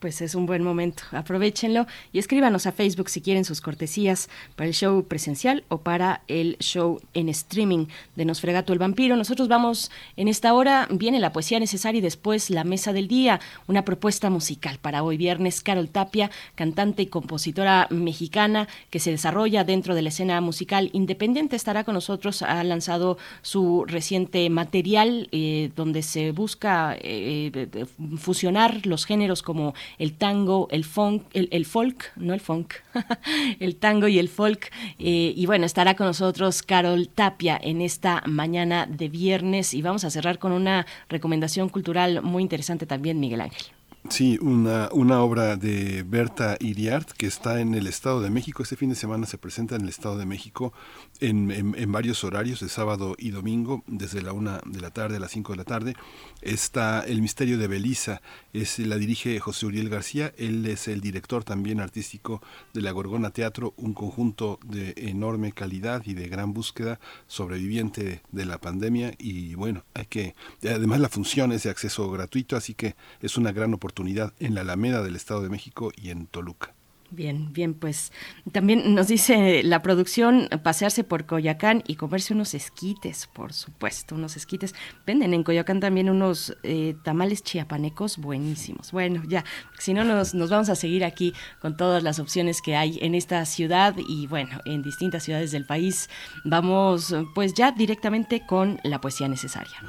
pues es un buen momento. Aprovechenlo y escríbanos a Facebook si quieren sus cortesías para el show presencial o para el show en streaming de Nosfregato el Vampiro. Nosotros vamos en esta hora, viene la poesía necesaria y después la mesa del día, una propuesta musical para hoy viernes. Carol Tapia, cantante y compositora mexicana que se desarrolla dentro de la escena musical independiente, estará con nosotros. Ha lanzado su reciente material eh, donde se busca eh, fusionar los géneros como el tango, el funk, el, folk, no el funk, el tango y el folk. Eh, y bueno, estará con nosotros Carol Tapia en esta mañana de viernes y vamos a cerrar con una recomendación cultural muy interesante también, Miguel Ángel. Sí, una, una obra de Berta Iriart que está en el Estado de México. Este fin de semana se presenta en el Estado de México en, en, varios horarios, de sábado y domingo, desde la una de la tarde a las cinco de la tarde. Está El Misterio de Belisa, es, la dirige José Uriel García. Él es el director también artístico de la Gorgona Teatro, un conjunto de enorme calidad y de gran búsqueda sobreviviente de la pandemia. Y bueno, hay que, además la función es de acceso gratuito, así que es una gran oportunidad en la Alameda del Estado de México y en Toluca. Bien, bien, pues también nos dice la producción pasearse por Coyacán y comerse unos esquites, por supuesto, unos esquites. Venden en Coyacán también unos eh, tamales chiapanecos buenísimos. Bueno, ya, si no nos, nos vamos a seguir aquí con todas las opciones que hay en esta ciudad y bueno, en distintas ciudades del país. Vamos pues ya directamente con la poesía necesaria.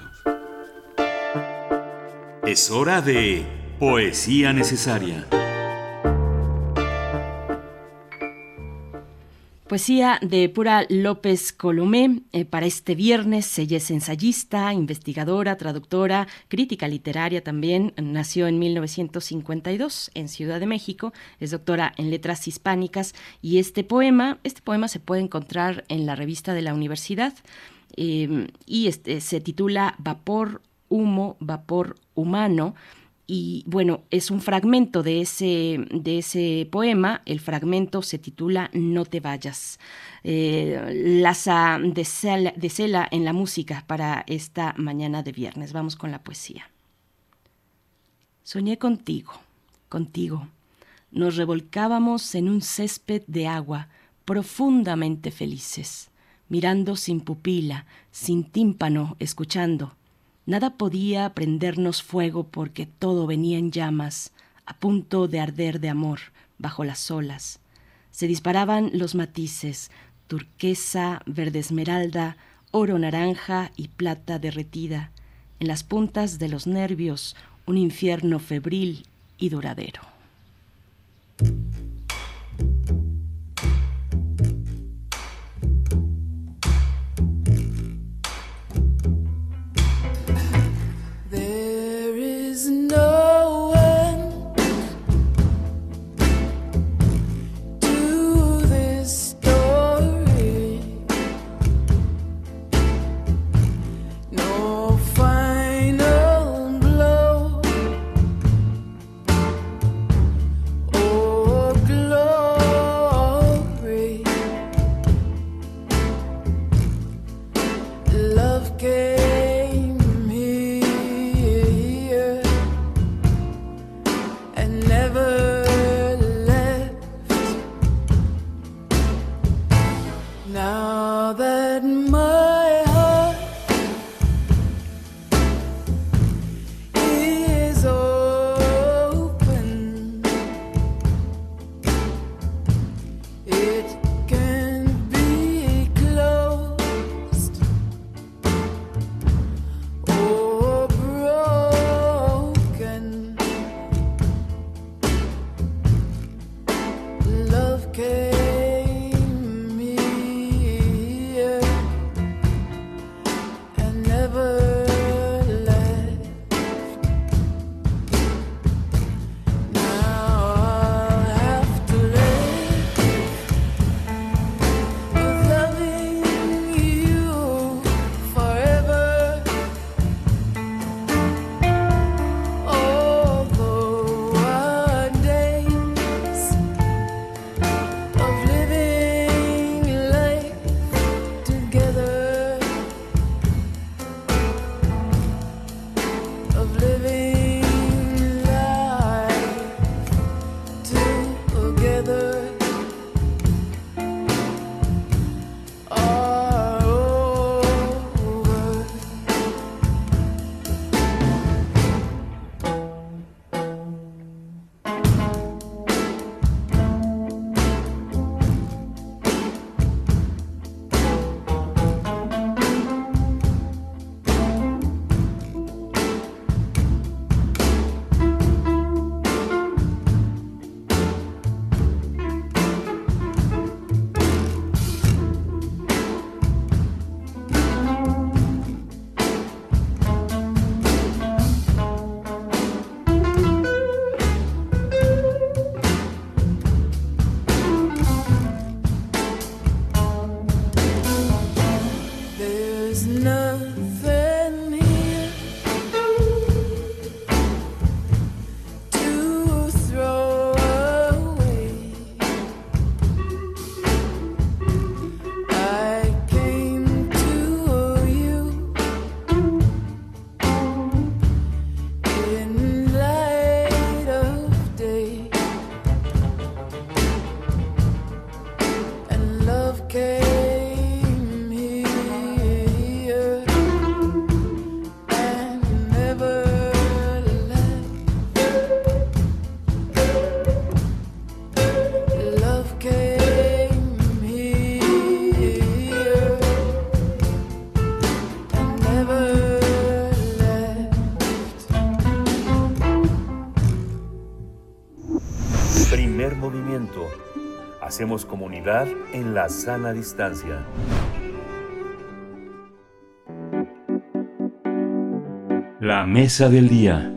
Es hora de poesía necesaria. Poesía de Pura López Colomé. Eh, para este viernes, ella es ensayista, investigadora, traductora, crítica literaria también. Nació en 1952 en Ciudad de México. Es doctora en letras hispánicas. Y este poema, este poema se puede encontrar en la revista de la universidad. Eh, y este, se titula Vapor, Humo, Vapor Humano y bueno, es un fragmento de ese, de ese poema. El fragmento se titula No te vayas. Eh, Laza de Cela, de Cela en la música para esta mañana de viernes. Vamos con la poesía. Soñé contigo, contigo. Nos revolcábamos en un césped de agua, profundamente felices, mirando sin pupila, sin tímpano, escuchando Nada podía prendernos fuego porque todo venía en llamas, a punto de arder de amor bajo las olas. Se disparaban los matices, turquesa, verde esmeralda, oro naranja y plata derretida, en las puntas de los nervios un infierno febril y duradero. Hacemos comunidad en la sana distancia. La mesa del día.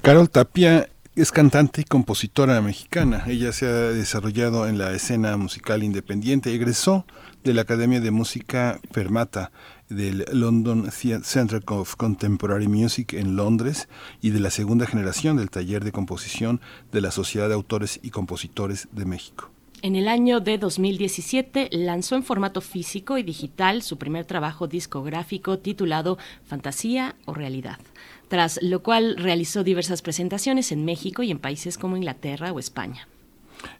Carol Tapia es cantante y compositora mexicana. Ella se ha desarrollado en la escena musical independiente. Egresó de la Academia de Música Fermata del London Center of Contemporary Music en Londres y de la segunda generación del taller de composición de la Sociedad de Autores y Compositores de México. En el año de 2017 lanzó en formato físico y digital su primer trabajo discográfico titulado Fantasía o Realidad tras lo cual realizó diversas presentaciones en México y en países como Inglaterra o España.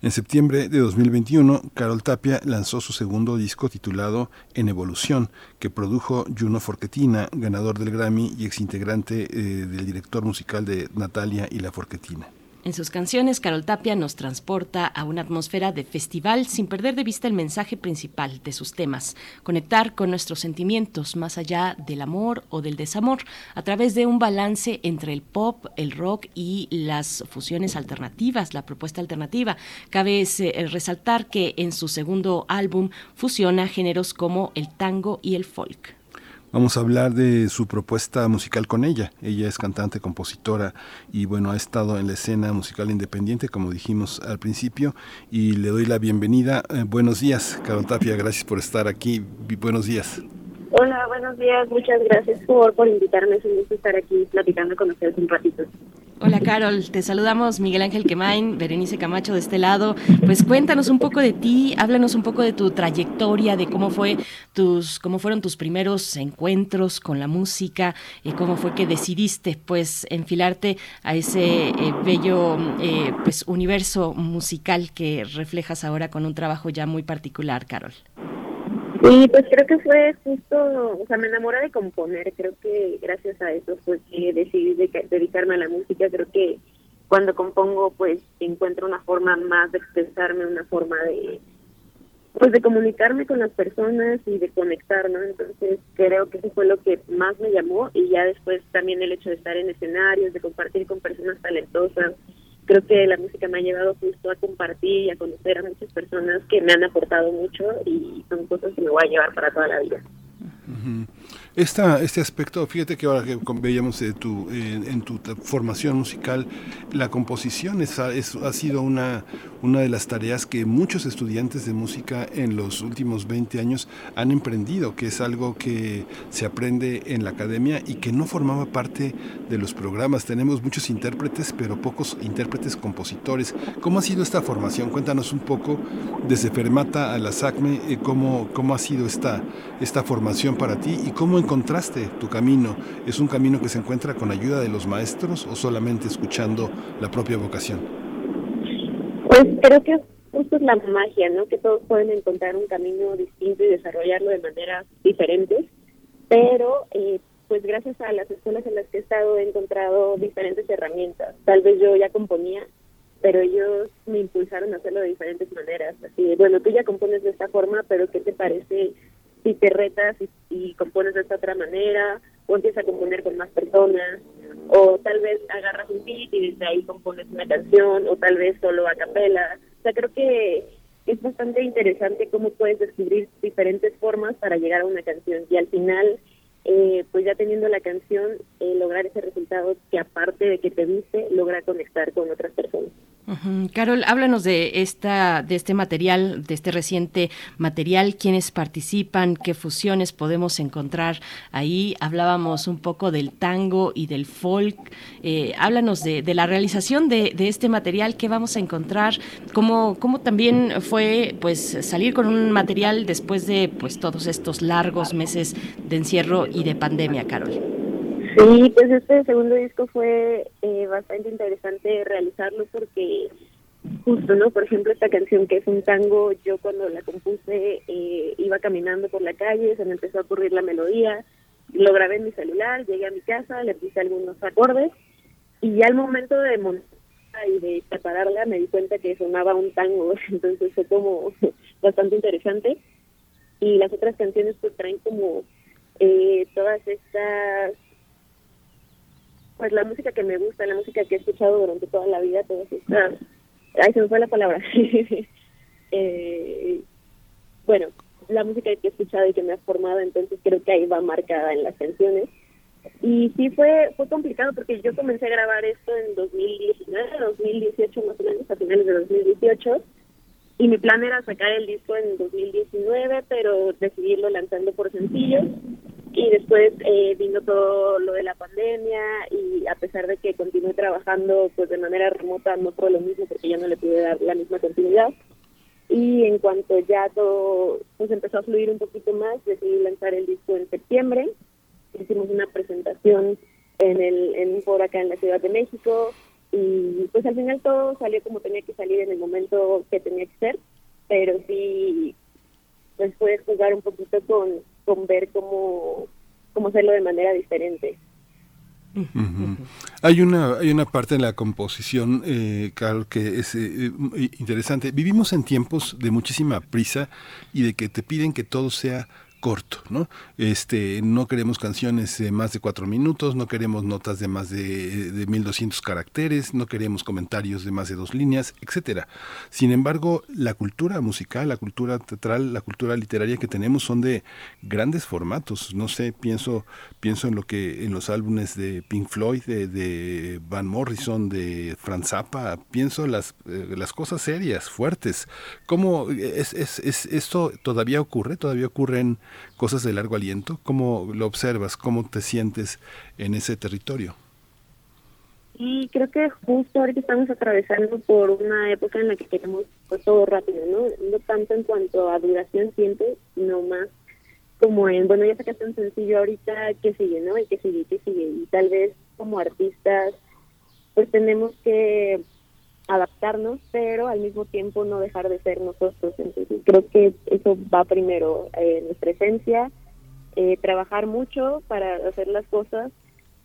En septiembre de 2021, Carol Tapia lanzó su segundo disco titulado En Evolución, que produjo Juno Forquetina, ganador del Grammy y exintegrante eh, del director musical de Natalia y la Forquetina. En sus canciones, Carol Tapia nos transporta a una atmósfera de festival sin perder de vista el mensaje principal de sus temas, conectar con nuestros sentimientos más allá del amor o del desamor, a través de un balance entre el pop, el rock y las fusiones alternativas, la propuesta alternativa. Cabe eh, resaltar que en su segundo álbum fusiona géneros como el tango y el folk. Vamos a hablar de su propuesta musical con ella. Ella es cantante, compositora y bueno, ha estado en la escena musical independiente, como dijimos al principio, y le doy la bienvenida. Eh, buenos días, Carol Tapia, gracias por estar aquí. Buenos días. Hola, buenos días, muchas gracias por, por invitarme. Es un gusto estar aquí platicando con ustedes un ratito. Hola Carol, te saludamos Miguel Ángel Quemain, Berenice Camacho de este lado. Pues cuéntanos un poco de ti, háblanos un poco de tu trayectoria, de cómo fue tus, cómo fueron tus primeros encuentros con la música, y cómo fue que decidiste pues enfilarte a ese eh, bello eh, pues universo musical que reflejas ahora con un trabajo ya muy particular, Carol. Sí, pues creo que fue justo, o sea, me enamoré de componer, creo que gracias a eso fue que decidí dedicarme a la música, creo que cuando compongo pues encuentro una forma más de expresarme, una forma de pues de comunicarme con las personas y de conectar, ¿no? Entonces creo que eso fue lo que más me llamó y ya después también el hecho de estar en escenarios, de compartir con personas talentosas, creo que la música me ha llevado justo a compartir y a conocer a muchas personas que me han aportado mucho y son cosas que me voy a llevar para toda la vida. Esta, este aspecto, fíjate que ahora que veíamos de tu, en tu formación musical, la composición es, ha sido una, una de las tareas que muchos estudiantes de música en los últimos 20 años han emprendido, que es algo que se aprende en la academia y que no formaba parte de los programas. Tenemos muchos intérpretes, pero pocos intérpretes compositores. ¿Cómo ha sido esta formación? Cuéntanos un poco desde Fermata a la SACME, eh, cómo, cómo ha sido esta, esta formación para ti y cómo encontraste tu camino? ¿Es un camino que se encuentra con ayuda de los maestros o solamente escuchando la propia vocación? Pues creo que justo es la magia, ¿no? Que todos pueden encontrar un camino distinto y desarrollarlo de maneras diferentes, pero eh, pues gracias a las escuelas en las que he estado he encontrado diferentes herramientas. Tal vez yo ya componía, pero ellos me impulsaron a hacerlo de diferentes maneras. Así, bueno, tú ya compones de esta forma, pero ¿qué te parece si te retas y, compones de esta otra manera, o empiezas a componer con más personas, o tal vez agarras un beat y desde ahí compones una canción, o tal vez solo a capela. O sea, creo que es bastante interesante cómo puedes descubrir diferentes formas para llegar a una canción y al final eh, pues ya teniendo la canción eh, lograr ese resultado que aparte de que te dice logra conectar con otras personas Carol, háblanos de esta, de este material, de este reciente material, quiénes participan, qué fusiones podemos encontrar ahí. Hablábamos un poco del tango y del folk. Eh, háblanos de, la realización de, este material, qué vamos a encontrar, cómo, cómo también fue pues salir con un material después de pues todos estos largos meses de encierro y de pandemia, Carol. Sí, pues este segundo disco fue eh, bastante interesante realizarlo porque justo, ¿no? Por ejemplo, esta canción que es un tango, yo cuando la compuse eh, iba caminando por la calle, se me empezó a ocurrir la melodía, lo grabé en mi celular, llegué a mi casa, le puse algunos acordes y ya al momento de montar y de prepararla me di cuenta que sonaba un tango, entonces fue como bastante interesante. Y las otras canciones pues traen como eh, todas estas pues la música que me gusta, la música que he escuchado durante toda la vida, todas estas... Ay, se me fue la palabra. eh, bueno, la música que he escuchado y que me ha formado, entonces creo que ahí va marcada en las canciones. Y sí fue fue complicado porque yo comencé a grabar esto en 2019, 2018 más o menos, a finales de 2018. Y mi plan era sacar el disco en 2019, pero decidirlo lanzando por sencillos. Y después eh, vino todo lo de la pandemia y a pesar de que continué trabajando pues de manera remota, no fue lo mismo porque ya no le pude dar la misma continuidad. Y en cuanto ya todo pues empezó a fluir un poquito más, decidí lanzar el disco en septiembre hicimos una presentación en, el, en un foro acá en la Ciudad de México y pues al final todo salió como tenía que salir en el momento que tenía que ser, pero sí pues jugar un poquito con, con ver cómo, cómo hacerlo de manera diferente. Hay una hay una parte en la composición, eh, Carl, que es eh, interesante. Vivimos en tiempos de muchísima prisa y de que te piden que todo sea corto, ¿no? Este, no queremos canciones de más de cuatro minutos, no queremos notas de más de, de 1200 caracteres, no queremos comentarios de más de dos líneas, etcétera. Sin embargo, la cultura musical, la cultura teatral, la cultura literaria que tenemos son de grandes formatos. No sé, pienso, pienso en lo que, en los álbumes de Pink Floyd, de, Van Morrison, de Franz Zappa, pienso las, eh, las cosas serias, fuertes. ¿Cómo es, es, es, esto todavía ocurre? ¿Todavía ocurre en cosas de largo aliento? ¿Cómo lo observas? ¿Cómo te sientes en ese territorio? Y creo que justo ahorita estamos atravesando por una época en la que queremos pues, todo rápido, ¿no? No tanto en cuanto a duración siempre, sino más como en, bueno, ya sacaste un sencillo ahorita, ¿qué sigue, no? Y qué sigue, qué sigue. Y tal vez como artistas, pues tenemos que adaptarnos, pero al mismo tiempo no dejar de ser nosotros. Entonces creo que eso va primero, eh, nuestra esencia, eh, trabajar mucho para hacer las cosas,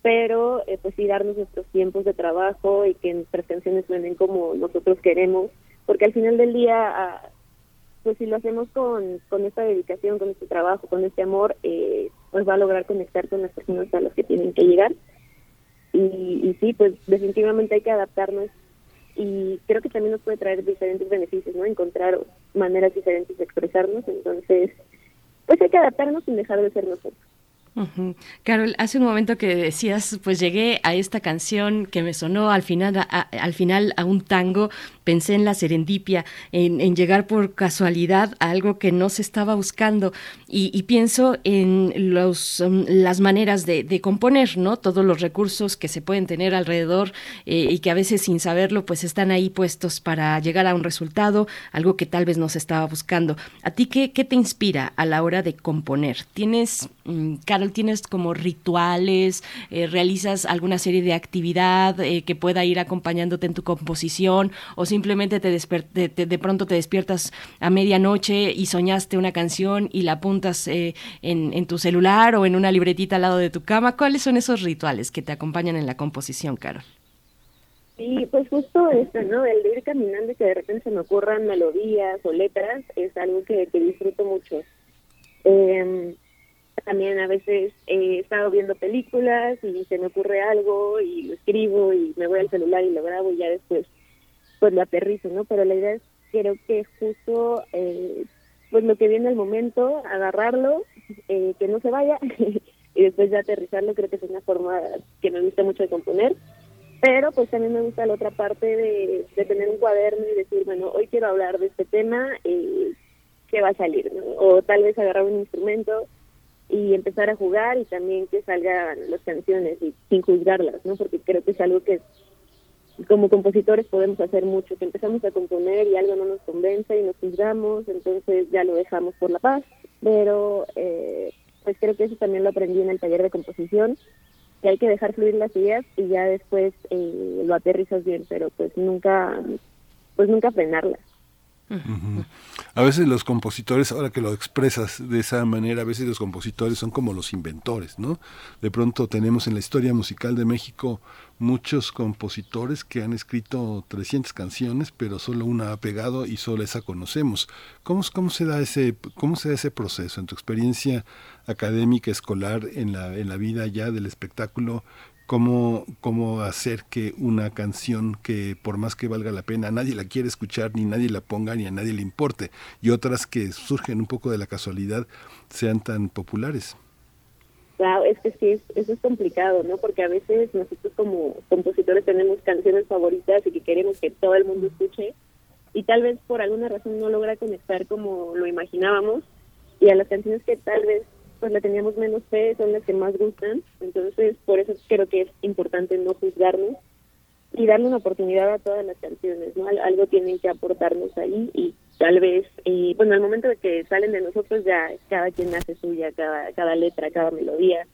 pero eh, pues sí darnos nuestros tiempos de trabajo y que nuestras canciones suenen como nosotros queremos, porque al final del día, ah, pues si lo hacemos con, con esta dedicación, con este trabajo, con este amor, eh, pues va a lograr conectar con las personas a las que tienen que llegar. Y, y sí, pues definitivamente hay que adaptarnos y creo que también nos puede traer diferentes beneficios, ¿no? Encontrar maneras diferentes de expresarnos, entonces, pues hay que adaptarnos sin dejar de ser nosotros. Carol, hace un momento que decías, pues llegué a esta canción que me sonó al final, al final a un tango, pensé en la serendipia, en, llegar por casualidad a algo que no se estaba buscando y, pienso en um, las maneras de, componer, ¿no? Todos los recursos que se pueden tener alrededor eh, y que a veces sin saberlo pues están ahí puestos para llegar a un resultado, algo que tal vez no se estaba buscando. ¿A ti qué, te inspira a la hora de componer? ¿Tienes, mm, Tienes como rituales, eh, realizas alguna serie de actividad eh, que pueda ir acompañándote en tu composición o simplemente te, de pronto te despiertas a medianoche y soñaste una canción y la apuntas eh, en, tu celular o en una libretita al lado de tu cama. ¿Cuáles son esos rituales que te acompañan en la composición, Carol? Sí, pues justo eso, ¿no? El de ir caminando y que de repente se me ocurran melodías o letras es algo que, disfruto mucho. Eh, también a veces he estado viendo películas y se me ocurre algo y lo escribo y me voy al celular y lo grabo y ya después pues lo aterrizo, ¿no? Pero la idea es, creo que justo eh, pues lo que viene al momento, agarrarlo, eh, que no se vaya y después ya aterrizarlo, creo que es una forma que me gusta mucho de componer. Pero pues también me gusta la otra parte de, tener un cuaderno y decir, bueno, hoy quiero hablar de este tema, eh, ¿qué va a salir? ¿no? O tal vez agarrar un instrumento y empezar a jugar y también que salgan las canciones y sin juzgarlas, ¿no? Porque creo que es algo que como compositores podemos hacer mucho, que empezamos a componer y algo no nos convence y nos juzgamos, entonces ya lo dejamos por la paz, pero eh, pues creo que eso también lo aprendí en el taller de composición, que hay que dejar fluir las ideas y ya después eh, lo aterrizas bien, pero pues nunca, pues nunca frenarlas. A veces los compositores, ahora que lo expresas de esa manera, a veces los compositores son como los inventores, ¿no? De pronto tenemos en la historia musical de México muchos compositores que han escrito 300 canciones, pero solo una ha pegado y solo esa conocemos. ¿Cómo, cómo, se, da ese, cómo se da ese proceso en tu experiencia académica, escolar, en la, en la vida ya del espectáculo? Cómo, cómo hacer que una canción que por más que valga la pena, nadie la quiere escuchar, ni nadie la ponga, ni a nadie le importe, y otras que surgen un poco de la casualidad sean tan populares. Claro, es que sí, eso es complicado, ¿no? Porque a veces nosotros como compositores tenemos canciones favoritas y que queremos que todo el mundo escuche y tal vez por alguna razón no logra conectar como lo imaginábamos y a las canciones que tal vez pues le teníamos menos fe son las que más gustan, entonces por eso creo que es importante no juzgarnos y darle una oportunidad a todas las canciones, ¿no? Algo tienen que aportarnos ahí y tal vez, y bueno, al momento de que salen de nosotros ya cada quien hace suya, cada, cada letra, cada melodía,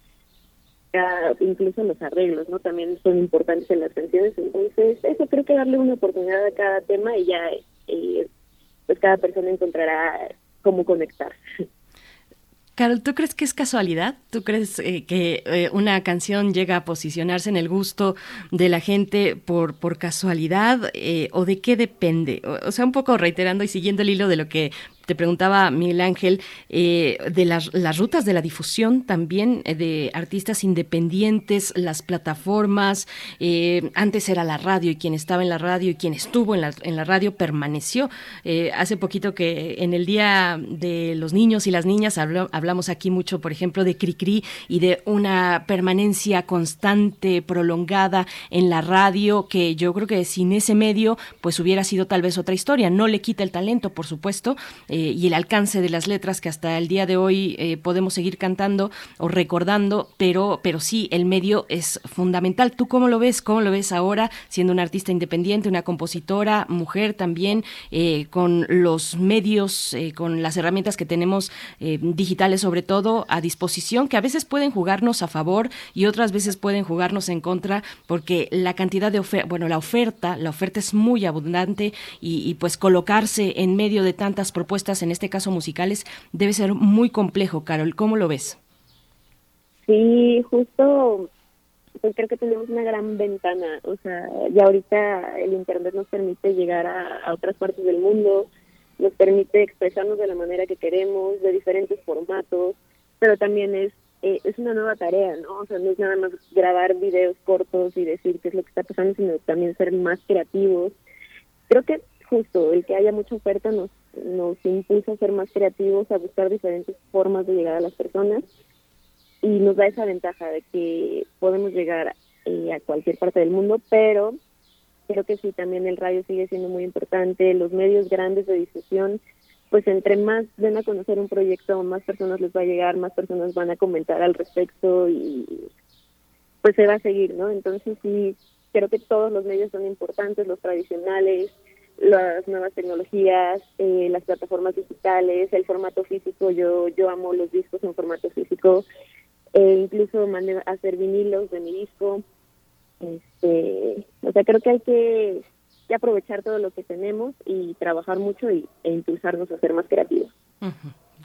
cada, incluso los arreglos, ¿no? También son importantes en las canciones, entonces eso creo que darle una oportunidad a cada tema y ya, eh, pues cada persona encontrará cómo conectar. Carol, ¿tú crees que es casualidad? ¿Tú crees eh, que eh, una canción llega a posicionarse en el gusto de la gente por, por casualidad eh, o de qué depende? o, sea, un poco reiterando y siguiendo el hilo de lo que te preguntaba Miguel Ángel, eh, de las, rutas de la difusión también eh, de artistas independientes, las plataformas. Eh, antes era la radio y quien estaba en la radio y quien estuvo en la, radio permaneció. hace poquito que en el Día de los Niños y las Niñas hablamos aquí mucho, por ejemplo, de Cricri y de una permanencia constante, prolongada en la radio, que yo creo que sin ese medio, pues hubiera sido tal vez otra historia. No le quita el talento, por supuesto. Y el alcance de las letras que hasta el día de hoy eh, podemos seguir cantando o recordando, pero, pero sí, el medio es fundamental. ¿Tú cómo lo ves? ¿Cómo lo ves ahora siendo una artista independiente, una compositora, mujer también, eh, con los medios, con las herramientas que tenemos digitales sobre todo a disposición, que a veces pueden jugarnos a favor y otras veces pueden jugarnos en contra, porque la cantidad de oferta, bueno, la oferta, la oferta es muy abundante y pues colocarse en medio de tantas propuestas en este caso musicales, debe ser muy complejo, Carol. ¿Cómo lo ves? Sí, justo pues creo que tenemos una gran ventana, o sea, ya ahorita el Internet nos permite llegar a, otras partes del mundo, nos permite expresarnos de la manera que queremos, de diferentes formatos, pero también es eh, es una nueva tarea, ¿no? O sea, no es nada más grabar videos cortos y decir qué es lo que está pasando, sino también ser más creativos. Creo que justo el que haya mucha oferta nos nos impulsa a ser más creativos, a buscar diferentes formas de llegar a las personas y nos da esa ventaja de que podemos llegar eh, a cualquier parte del mundo, pero creo que sí, también el radio sigue siendo muy importante, los medios grandes de difusión, pues entre más ven a conocer un proyecto, más personas les va a llegar, más personas van a comentar al respecto y pues se va a seguir, ¿no? Entonces sí, creo que todos los medios son importantes, los tradicionales, las nuevas tecnologías, eh, las plataformas digitales, el formato físico. Yo yo amo los discos en formato físico. e incluso mandé a hacer vinilos de mi disco. Este, o sea, creo que hay que, aprovechar todo lo que tenemos y trabajar mucho y, e impulsarnos a ser más creativos.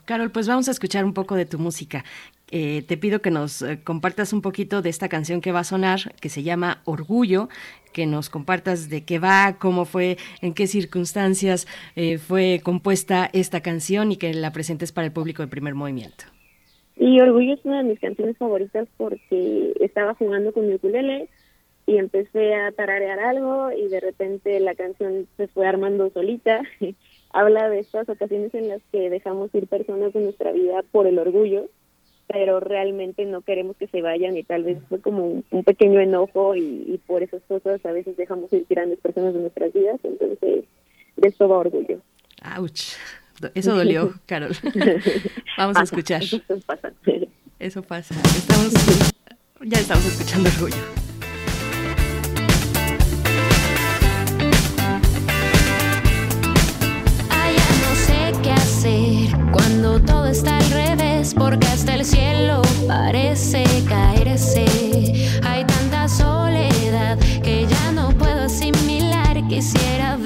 Carol, pues vamos a escuchar un poco de tu música. Eh, te pido que nos eh, compartas un poquito de esta canción que va a sonar, que se llama Orgullo, que nos compartas de qué va, cómo fue, en qué circunstancias eh, fue compuesta esta canción y que la presentes para el público de primer movimiento. Y Orgullo es una de mis canciones favoritas porque estaba jugando con mi ukulele y empecé a tararear algo y de repente la canción se fue armando solita habla de estas ocasiones en las que dejamos ir personas de nuestra vida por el orgullo, pero realmente no queremos que se vayan y tal vez fue como un, pequeño enojo y, por esas cosas a veces dejamos ir grandes personas de nuestras vidas, entonces de esto va orgullo. ¡Auch! Eso dolió, Carol. Vamos a escuchar. Eso pasa. Eso pasa. Estamos, ya estamos escuchando orgullo. Cuando todo está al revés, porque hasta el cielo parece caerse. Hay tanta soledad que ya no puedo asimilar. Quisiera verte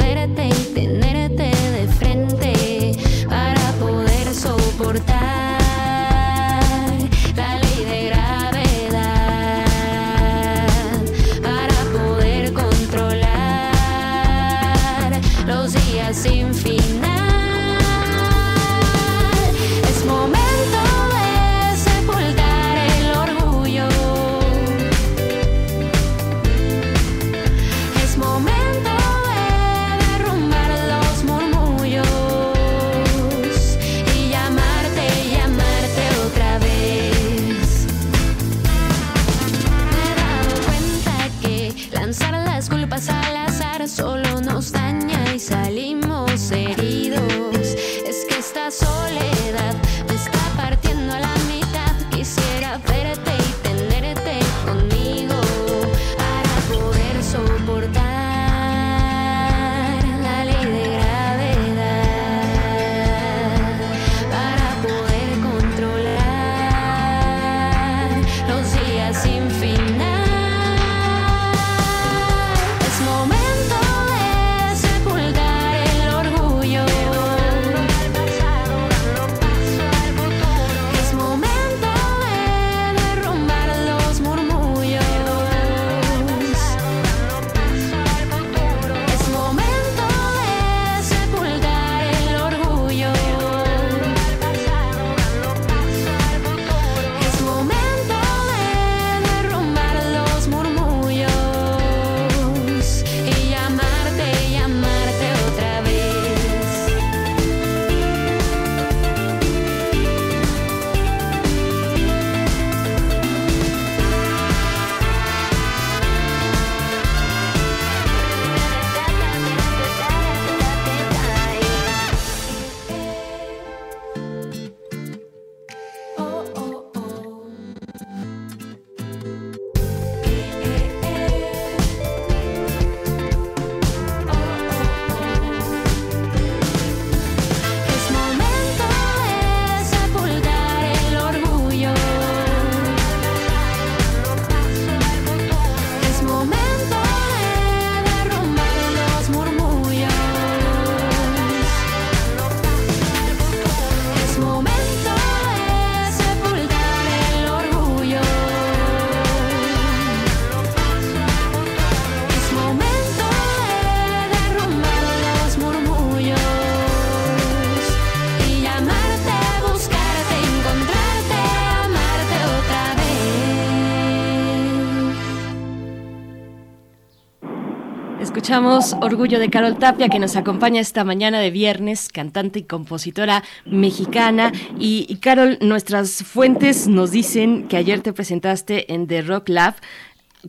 Orgullo de Carol Tapia, que nos acompaña esta mañana de viernes, cantante y compositora mexicana. Y, Carol, nuestras fuentes nos dicen que ayer te presentaste en The Rock Lab.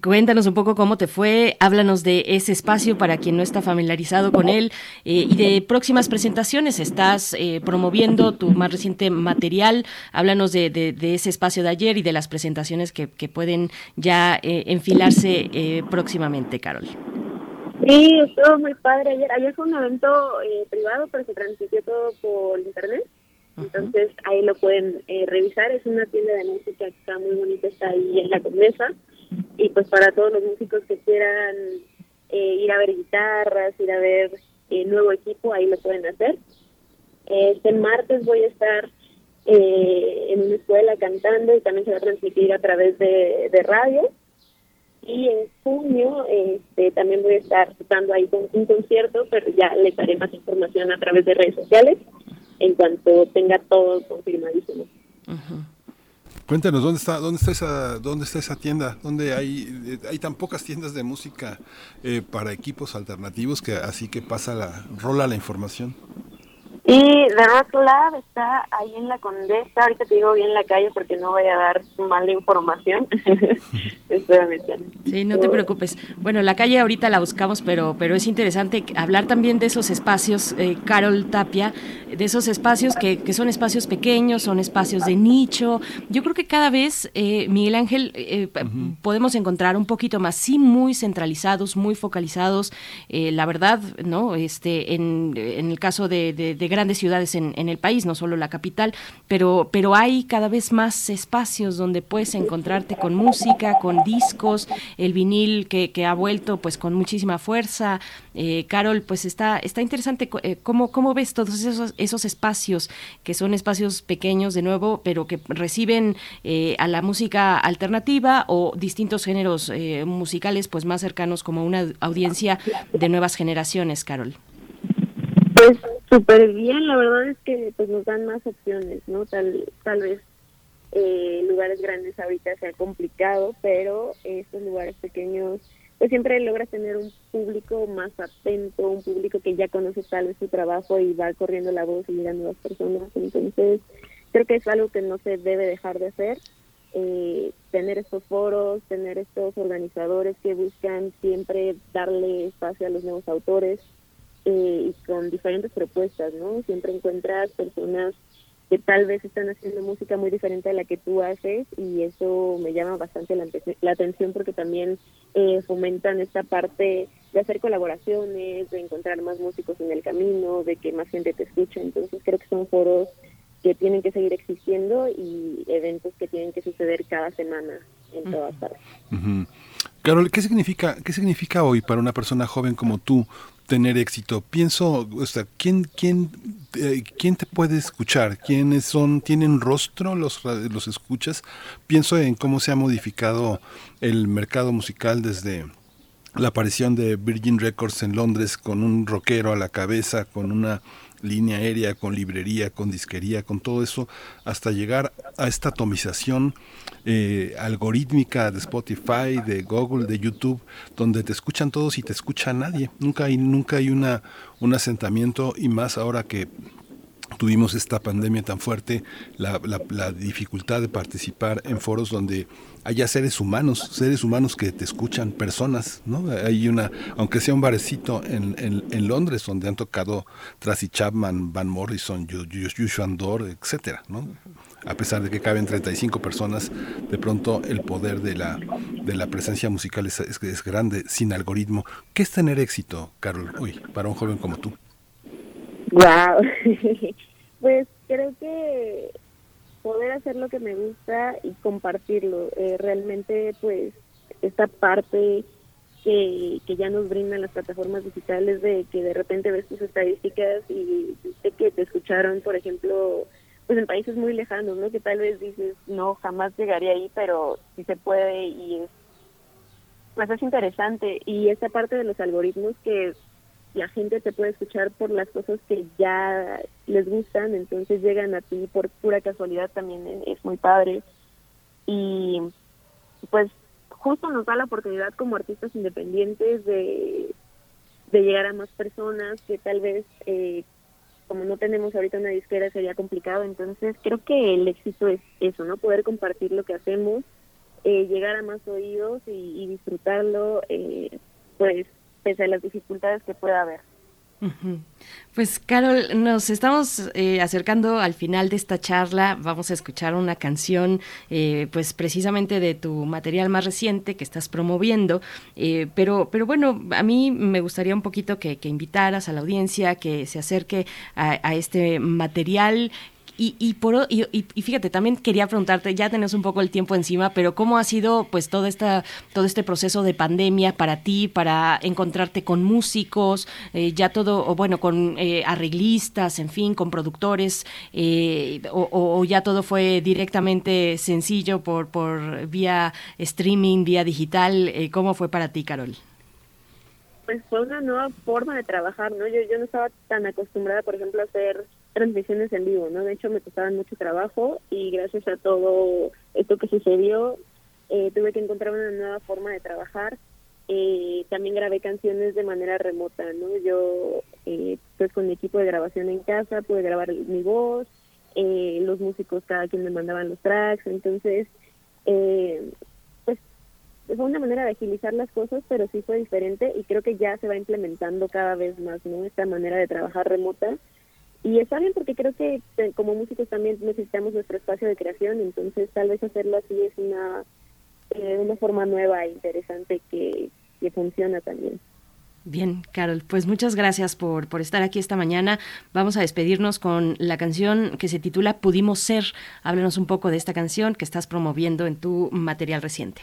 Cuéntanos un poco cómo te fue, háblanos de ese espacio para quien no está familiarizado con él eh, y de próximas presentaciones. Estás eh, promoviendo tu más reciente material, háblanos de, ese espacio de ayer y de las presentaciones que, pueden ya eh, enfilarse próximamente, Carol. Sí, estuvo muy padre ayer. Ayer fue un evento eh, privado, pero se transmitió todo por internet. Entonces ahí lo pueden eh, revisar. Es una tienda de música que está muy bonita, está ahí en la Condesa. Y pues para todos los músicos que quieran eh, ir a ver guitarras, ir a ver eh, nuevo equipo, ahí lo pueden hacer. Este martes voy a estar eh, en una escuela cantando y también se va a transmitir a través de, de radio. Y en junio este, también voy a estar dando ahí con un concierto, pero ya les daré más información a través de redes sociales en cuanto tenga todo confirmadísimo. Cuéntanos dónde está, dónde está esa, dónde está esa tienda, dónde hay, eh, hay tan pocas tiendas de música eh, para equipos alternativos que así que pasa la, rola la información. Y The Rock Lab está ahí en la Condesa. Ahorita te digo bien la calle porque no voy a dar mala información. Sí, no te preocupes. Bueno, la calle ahorita la buscamos, pero, pero es interesante hablar también de esos espacios, eh, Carol Tapia, de esos espacios que, que son espacios pequeños, son espacios de nicho. Yo creo que cada vez, eh, Miguel Ángel, eh, p- podemos encontrar un poquito más, sí, muy centralizados, muy focalizados. eh, la verdad, ¿no? Este, en, en el caso de, de- de grandes ciudades en, en el país, no solo la capital, pero, pero hay cada vez más espacios donde puedes encontrarte con música, con discos, el vinil que, que ha vuelto pues con muchísima fuerza. Eh, Carol, pues está, está interesante eh, cómo, cómo ves todos esos, esos espacios que son espacios pequeños de nuevo, pero que reciben eh, a la música alternativa o distintos géneros eh, musicales pues más cercanos como una audiencia de nuevas generaciones, Carol. Pues súper bien, la verdad es que pues nos dan más opciones, ¿no? Tal, tal vez eh, lugares grandes ahorita sea complicado, pero estos lugares pequeños pues siempre logras tener un público más atento, un público que ya conoce tal vez su trabajo y va corriendo la voz y llega a nuevas personas. Entonces, creo que es algo que no se debe dejar de hacer eh, tener estos foros, tener estos organizadores que buscan siempre darle espacio a los nuevos autores eh, y con diferentes propuestas, ¿no? Siempre encuentras personas que tal vez están haciendo música muy diferente a la que tú haces y eso me llama bastante la, la atención porque también eh, fomentan esta parte de hacer colaboraciones, de encontrar más músicos en el camino, de que más gente te escuche. Entonces creo que son foros que tienen que seguir existiendo y eventos que tienen que suceder cada semana en todas partes. Carol, ¿qué significa, ¿qué significa hoy para una persona joven como tú tener éxito? Pienso, o sea, ¿quién, quién, eh, ¿quién te puede escuchar? ¿Quiénes son? ¿Tienen rostro los, los escuchas? Pienso en cómo se ha modificado el mercado musical desde la aparición de Virgin Records en Londres con un rockero a la cabeza, con una línea aérea, con librería, con disquería, con todo eso, hasta llegar a esta atomización eh, algorítmica de Spotify, de Google, de YouTube, donde te escuchan todos y te escucha nadie. Nunca hay, nunca hay una, un asentamiento y más ahora que tuvimos esta pandemia tan fuerte, la, dificultad de participar en foros donde haya seres humanos, seres humanos que te escuchan, personas, ¿no? Hay una, aunque sea un barecito en, en, Londres donde han tocado Tracy Chapman, Van Morrison, Joshua Andor, etcétera, ¿no? A pesar de que caben 35 personas, de pronto el poder de la, de la presencia musical es, es, es grande, sin algoritmo. ¿Qué es tener éxito, Carol, hoy, para un joven como tú? Wow. pues creo que poder hacer lo que me gusta y compartirlo. Eh, realmente, pues, esta parte que, que ya nos brindan las plataformas digitales de que de repente ves tus estadísticas y de que te escucharon, por ejemplo, pues en países muy lejanos, ¿no? Que tal vez dices, no, jamás llegaría ahí, pero sí se puede y es, pues es interesante. Y esta parte de los algoritmos que la gente te puede escuchar por las cosas que ya les gustan, entonces llegan a ti por pura casualidad también es muy padre. Y pues justo nos da la oportunidad como artistas independientes de, de llegar a más personas que tal vez eh, como no tenemos ahorita una disquera sería complicado, entonces creo que el éxito es eso, ¿no? Poder compartir lo que hacemos, eh, llegar a más oídos y, y disfrutarlo, eh, pues pese a las dificultades que pueda haber. Pues Carol, nos estamos eh, acercando al final de esta charla. Vamos a escuchar una canción, eh, pues precisamente de tu material más reciente que estás promoviendo. Eh, pero, pero bueno, a mí me gustaría un poquito que, invitaras a la audiencia que se acerque a, a este material y, y, por, y, y, fíjate, también quería preguntarte, ya tenés un poco el tiempo encima, pero ¿cómo ha sido pues todo, esta, todo este proceso de pandemia para ti, para encontrarte con músicos, eh, ya todo, o bueno, con eh, arreglistas, en fin, con productores, eh, o, ya todo fue directamente sencillo por, por vía streaming, vía digital? ¿Cómo fue para ti, Carol? Pues fue una nueva forma de trabajar, ¿no? Yo, yo no estaba tan acostumbrada, por ejemplo, a hacer transmisiones en vivo, ¿no? De hecho, me costaban mucho trabajo y gracias a todo esto que sucedió, eh, tuve que encontrar una nueva forma de trabajar. Eh, también grabé canciones de manera remota, ¿no? Yo, eh, pues con mi equipo de grabación en casa, pude grabar mi voz, los músicos cada quien me mandaban los tracks, entonces, pues fue una manera de agilizar las cosas, pero sí fue diferente y creo que ya se va implementando cada vez más, ¿no? Esta manera de trabajar remota y está bien porque creo que eh, como músicos también necesitamos nuestro espacio de creación, entonces tal vez hacerlo así es una, eh, una forma nueva e interesante que, que funciona también. Bien, Carol, pues muchas gracias por, por estar aquí esta mañana. Vamos a despedirnos con la canción que se titula Pudimos Ser. Háblenos un poco de esta canción que estás promoviendo en tu material reciente.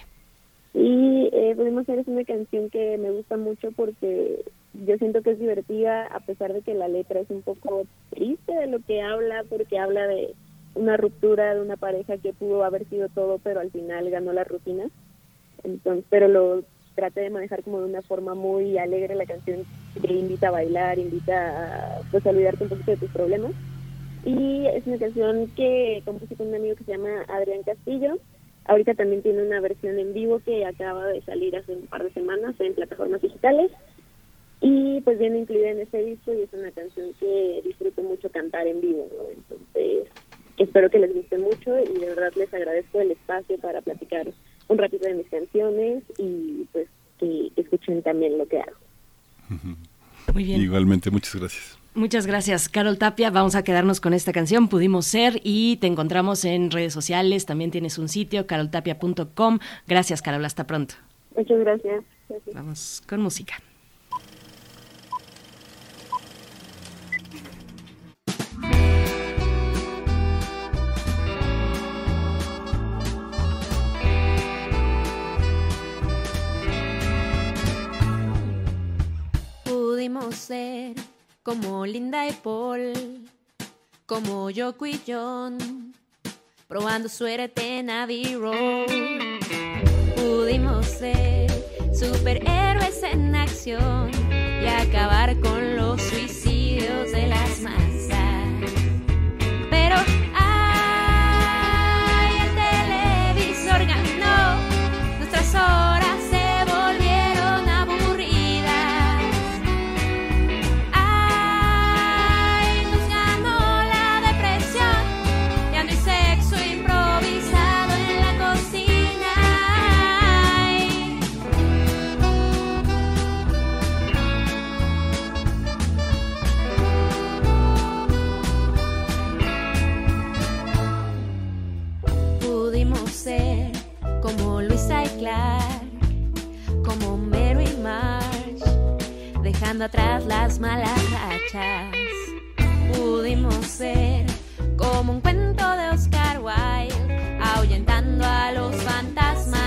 Y eh, Pudimos Ser es una canción que me gusta mucho porque yo siento que es divertida a pesar de que la letra es un poco triste de lo que habla porque habla de una ruptura de una pareja que pudo haber sido todo pero al final ganó la rutina. Entonces pero lo traté de manejar como de una forma muy alegre la canción que invita a bailar invita a pues a olvidarte un poquito de tus problemas. Y es una canción que compuse con un amigo que se llama Adrián Castillo. Ahorita también tiene una versión en vivo que acaba de salir hace un par de semanas en plataformas digitales y pues viene incluida en ese disco y es una canción que disfruto mucho cantar en vivo, ¿no? Entonces, espero que les guste mucho y de verdad les agradezco el espacio para platicar un ratito de mis canciones y pues que escuchen también lo que hago. Muy bien. Igualmente, muchas gracias. Muchas gracias, Carol Tapia. Vamos a quedarnos con esta canción, Pudimos Ser, y te encontramos en redes sociales. También tienes un sitio, caroltapia.com. Gracias, Carol. Hasta pronto. Muchas gracias. Vamos con música. Pudimos ser como Linda y Paul, como Yoko y John, probando suerte en Abbey Road. Pudimos ser superhéroes en acción y acabar con los suicidios de las masas. Pero Clark, como Mary March, dejando atrás las malas rachas. Pudimos ser como un cuento de Oscar Wilde, ahuyentando a los fantasmas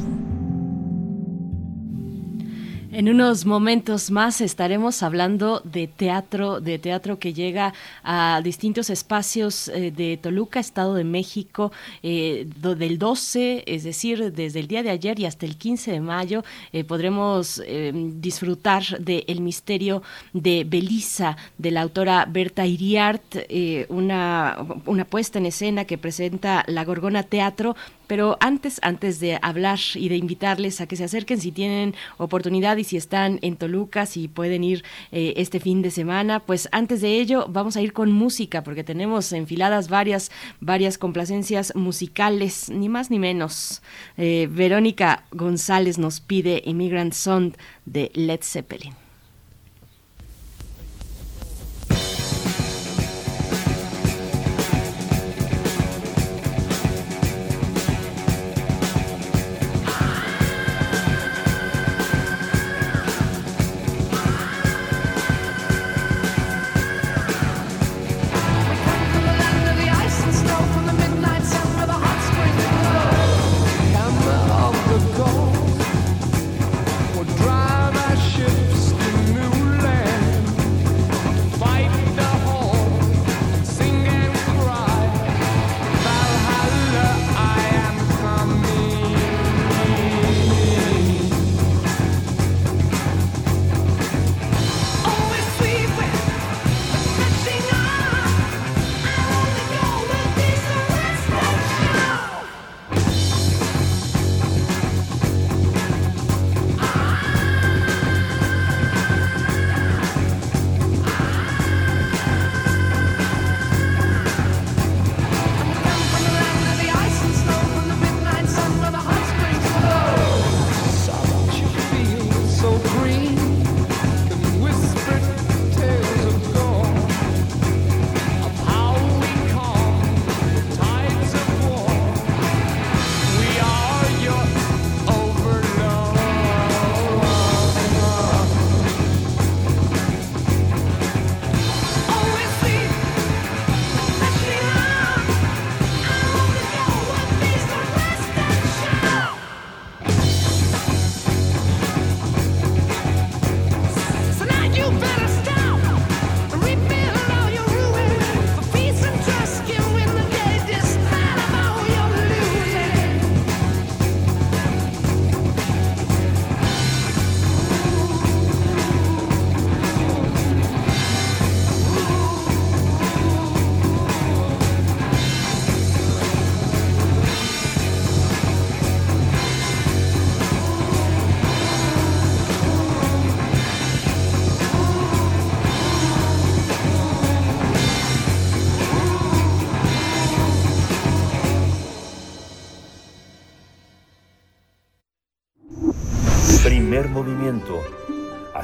En unos momentos más estaremos hablando de teatro, de teatro que llega a distintos espacios eh, de Toluca, Estado de México, eh, del 12, es decir, desde el día de ayer y hasta el 15 de mayo, eh, podremos eh, disfrutar de El misterio de Belisa, de la autora Berta Iriart, eh, una, una puesta en escena que presenta la Gorgona Teatro, Pero antes, antes de hablar y de invitarles a que se acerquen si tienen oportunidad y si están en Toluca, si pueden ir eh, este fin de semana, pues antes de ello vamos a ir con música porque tenemos enfiladas varias, varias complacencias musicales, ni más ni menos. Eh, Verónica González nos pide Immigrant Song de Led Zeppelin.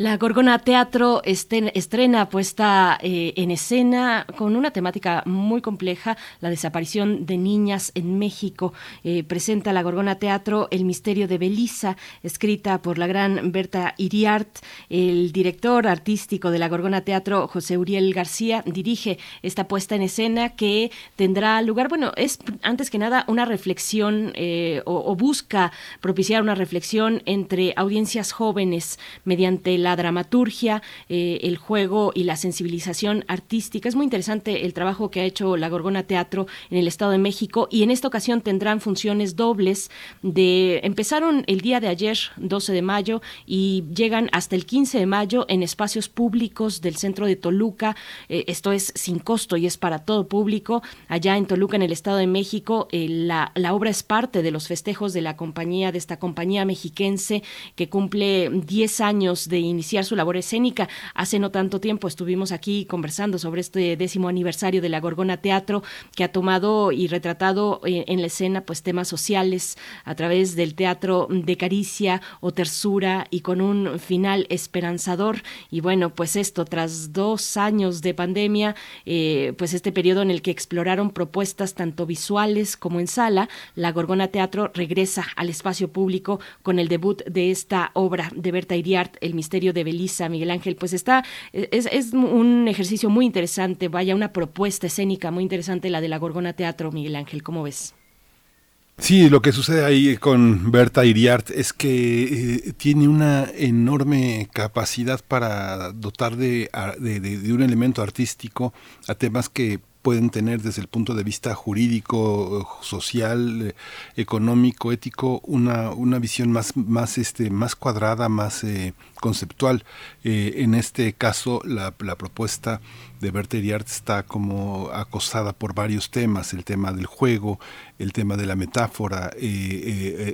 La Gorgona Teatro estrena puesta eh, en escena con una temática muy compleja, la desaparición de niñas en México. Eh, presenta la Gorgona Teatro El misterio de Belisa, escrita por la gran Berta Iriart. El director artístico de la Gorgona Teatro, José Uriel García, dirige esta puesta en escena que tendrá lugar, bueno, es antes que nada una reflexión eh, o busca propiciar una reflexión entre audiencias jóvenes mediante la dramaturgia, eh, el juego y la sensibilización artística. Es muy interesante el trabajo que ha hecho la Gorgona Teatro en el Estado de México y en esta ocasión tendrán funciones dobles de empezaron el día de ayer, 12 de mayo y llegan hasta el 15 de mayo en espacios públicos del centro de Toluca. Eh, esto es sin costo y es para todo público. Allá en Toluca, en el Estado de México, eh, la, la obra es parte de los festejos de la compañía, de esta compañía mexiquense que cumple 10 años de iniciar su labor escénica. Hace no tanto tiempo estuvimos aquí conversando sobre este décimo aniversario de la Gorgona Teatro, que ha tomado y retratado eh, en la escena pues temas sociales a través del teatro de caricia o tersura y con un final esperanzador. Y bueno, pues esto, tras dos años de pandemia, eh, pues este periodo en el que exploraron propuestas tanto visuales como en sala, la Gorgona Teatro regresa al espacio público con el debut de esta obra de Berta Iriart, El misterio de Belisa, Miguel Ángel, pues está, es, es un ejercicio muy interesante, vaya, una propuesta escénica muy interesante la de la Gorgona Teatro, Miguel Ángel, ¿cómo ves? Sí, lo que sucede ahí con Berta Iriart es que eh, tiene una enorme capacidad para dotar de, de, un elemento artístico a temas que pueden tener desde el punto de vista jurídico, social, eh, económico, ético, una, una visión más, más, este, más cuadrada, más eh, conceptual. Eh, en este caso, la, la propuesta de Berta Iriart está como acosada por varios temas, el tema del juego, el tema de la metáfora,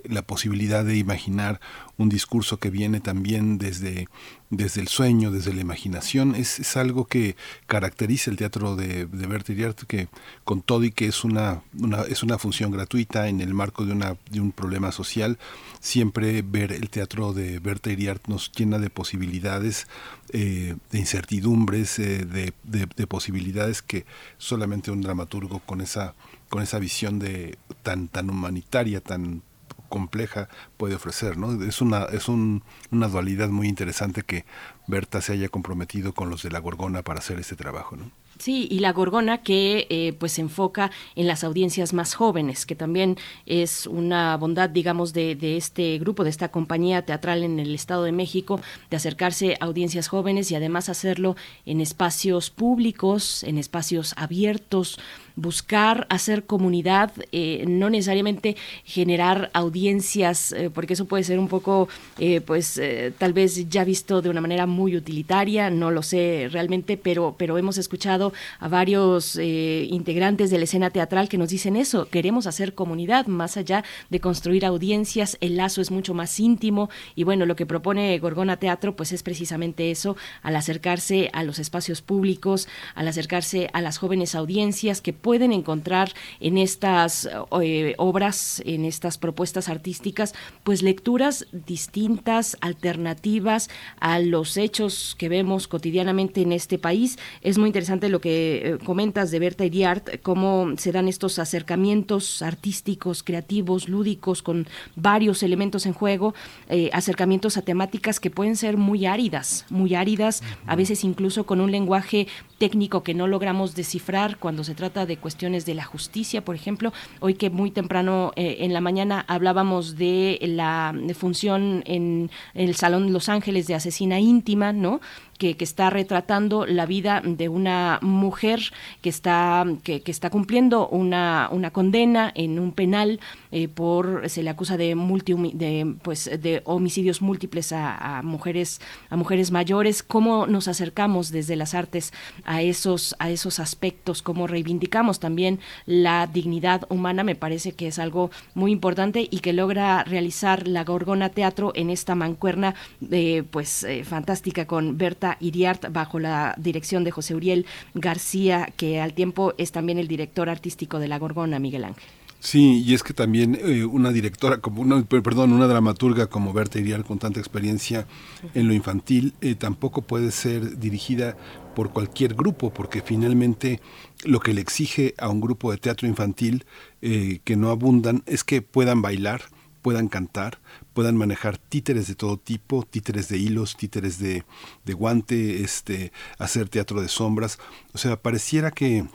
la posibilidad de imaginar un discurso que viene también desde, desde el sueño, desde la imaginación. Es, es algo que caracteriza el teatro de, de que con todo y que es una, una, es una función gratuita en el marco de, una, de un problema social, siempre ver el teatro de Berta Iriart nos llena de posibilidades, eh, de incertidumbres, eh, de, de, de posibilidades que solamente un dramaturgo con esa con esa visión de tan tan humanitaria, tan compleja puede ofrecer, ¿no? Es una es un, una dualidad muy interesante que Berta se haya comprometido con los de la Gorgona para hacer este trabajo, ¿no? Sí, y la Gorgona que eh, pues se enfoca en las audiencias más jóvenes, que también es una bondad, digamos, de, de, este grupo, de esta compañía teatral en el Estado de México, de acercarse a audiencias jóvenes y además hacerlo en espacios públicos, en espacios abiertos, buscar hacer comunidad, eh, no necesariamente generar audiencias, eh, porque eso puede ser un poco, eh, pues tal vez ya visto de una manera muy utilitaria, no lo sé realmente, pero, pero hemos escuchado a varios integrantes de la escena teatral que nos dicen eso, queremos hacer comunidad, más allá de construir audiencias, el lazo es mucho más íntimo y bueno, lo que propone Gorgona Teatro pues es precisamente eso, al acercarse a los espacios públicos, al acercarse a las jóvenes audiencias que pueden encontrar en estas eh, obras, en estas propuestas artísticas, pues lecturas distintas, alternativas a los hechos que vemos cotidianamente en este país. Es muy interesante lo que eh, comentas de Berta Iriart, cómo se dan estos acercamientos artísticos, creativos, lúdicos, con varios elementos en juego, eh, acercamientos a temáticas que pueden ser muy áridas, muy áridas, a veces incluso con un lenguaje técnico que no logramos descifrar cuando se trata de cuestiones de la justicia, por ejemplo. Hoy que muy temprano eh, en la mañana hablábamos de la función en, en el Salón Los Ángeles de Asesina Íntima, ¿no? Que, está retratando la vida de una mujer que está, que, está cumpliendo una, una, condena en un penal eh, por se le acusa de multi de pues de homicidios múltiples a, a, mujeres a mujeres mayores. Cómo nos acercamos desde las artes a esos a esos aspectos cómo reivindicamos también la dignidad humana me parece que es algo muy importante y que logra realizar la Gorgona Teatro en esta mancuerna eh, pues eh, fantástica con Berta Iriart bajo la dirección de José Uriel García que al tiempo es también el director artístico de la Gorgona Miguel Ángel. Sí, y es que también eh, una directora, como una, perdón, una dramaturga como Berta Iriar con tanta experiencia en lo infantil, eh, tampoco puede ser dirigida por cualquier grupo, porque finalmente lo que le exige a un grupo de teatro infantil eh, que no abundan es que puedan bailar, puedan cantar, puedan manejar títeres de todo tipo, títeres de hilos, títeres de, de guante, este, hacer teatro de sombras. O sea, pareciera que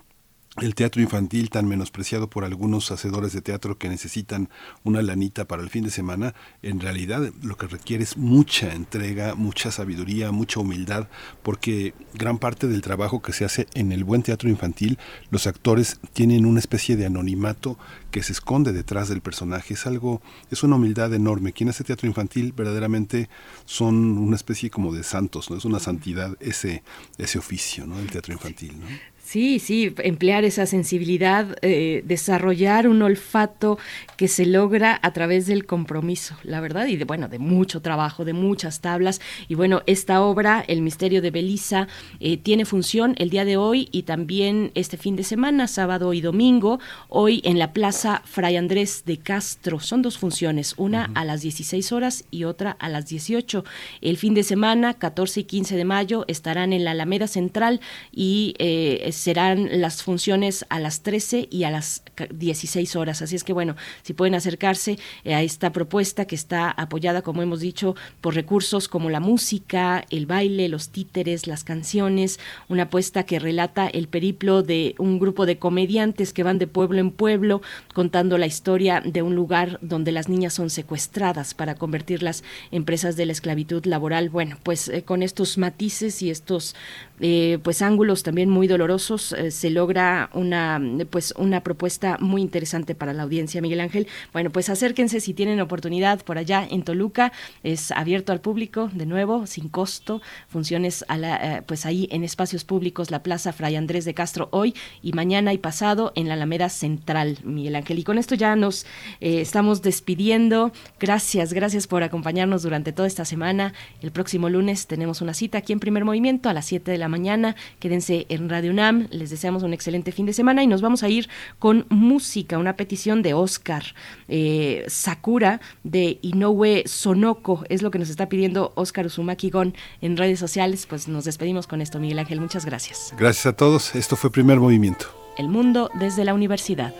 el teatro infantil tan menospreciado por algunos hacedores de teatro que necesitan una lanita para el fin de semana, en realidad lo que requiere es mucha entrega, mucha sabiduría, mucha humildad, porque gran parte del trabajo que se hace en el buen teatro infantil, los actores tienen una especie de anonimato que se esconde detrás del personaje. Es algo, es una humildad enorme. Quien hace teatro infantil verdaderamente son una especie como de santos, ¿no? Es una santidad ese, ese oficio, ¿no? El teatro infantil, ¿no? Sí, sí, emplear esa sensibilidad, eh, desarrollar un olfato que se logra a través del compromiso, la verdad, y de bueno, de mucho trabajo, de muchas tablas. Y bueno, esta obra, El misterio de Belisa, eh, tiene función el día de hoy y también este fin de semana, sábado y domingo, hoy en la Plaza Fray Andrés de Castro. Son dos funciones, una uh -huh. a las 16 horas y otra a las 18. El fin de semana, 14 y 15 de mayo, estarán en la Alameda Central y eh, serán las funciones a las 13 y a las 16 horas. Así es que bueno, si pueden acercarse eh, a esta propuesta que está apoyada, como hemos dicho, por recursos como la música, el baile, los títeres, las canciones, una apuesta que relata el periplo de un grupo de comediantes que van de pueblo en pueblo contando la historia de un lugar donde las niñas son secuestradas para convertirlas en presas de la esclavitud laboral. Bueno, pues eh, con estos matices y estos eh, pues ángulos también muy dolorosos, eh, se logra una, pues una propuesta muy interesante para la audiencia, Miguel Ángel. Bueno, pues acérquense si tienen oportunidad por allá en Toluca, es abierto al público, de nuevo, sin costo, funciones a la, eh, pues ahí en espacios públicos, la Plaza Fray Andrés de Castro hoy y mañana y pasado en la Alameda Central, Miguel Ángel. Y con esto ya nos estamos despidiendo. Gracias, gracias por acompañarnos durante toda esta semana. El próximo lunes tenemos una cita aquí en Primer Movimiento a las 7 de la mañana. Quédense en Radio UNAM. Les deseamos un excelente fin de semana y nos vamos a ir con música, una petición de Oscar. Eh, Sakura de Inoue Sonoko es lo que nos está pidiendo Oscar Uzumaki Gon en redes sociales. Pues nos despedimos con esto, Miguel Ángel. Muchas gracias. Gracias a todos. Esto fue Primer Movimiento. El mundo desde la universidad.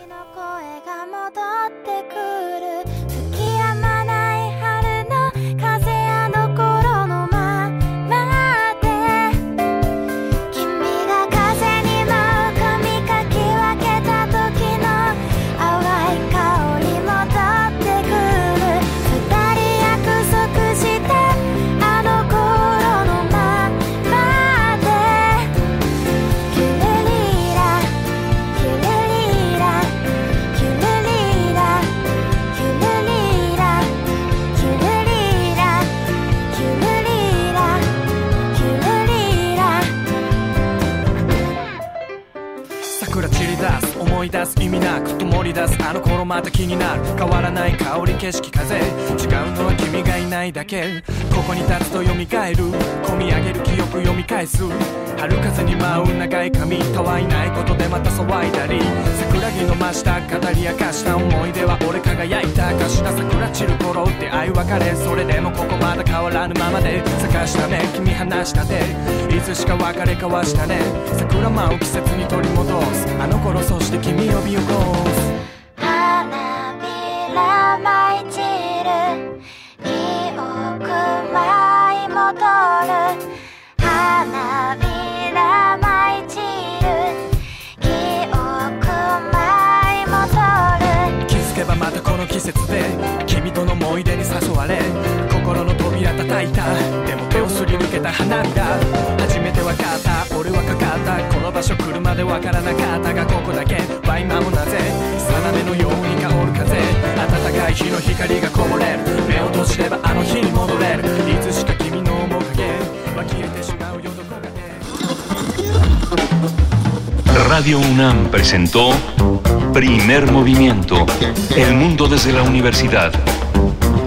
出す意味なく り出すあの頃また気になる変わらない香り景色風。違うのは君がいないだけ。ここに立つと蘇る。込み上げる記憶読み返す。春風に舞う長い髪たわいないことでまた騒いだり。桜木の真下語り明かした思い出は俺輝いた歌詞だ桜散る頃出会い別れ。それでもここまだ変わらぬままで。咲かしたね。君離したていつしか別れ交わしたね。桜舞う季節に取り戻す。あの頃そして君君を見起こす花びら舞い散る記憶舞い戻る花びら舞い散る記憶舞い戻る気づけばまたこの季節で君との思い出に誘われ心の扉叩いたでも手をすり抜けた花火だ初めて分かった。俺はかかった。この場所来るまで分からなかったがここだけ。は今もなぜ？定めのように香る風暖かい日の光がこぼれる目を閉じればあの日に戻れるいつしか君の面影は消えてしまうよどこかで Radio UNAM presentó Primer Movimiento, El Mundo desde la Universidad,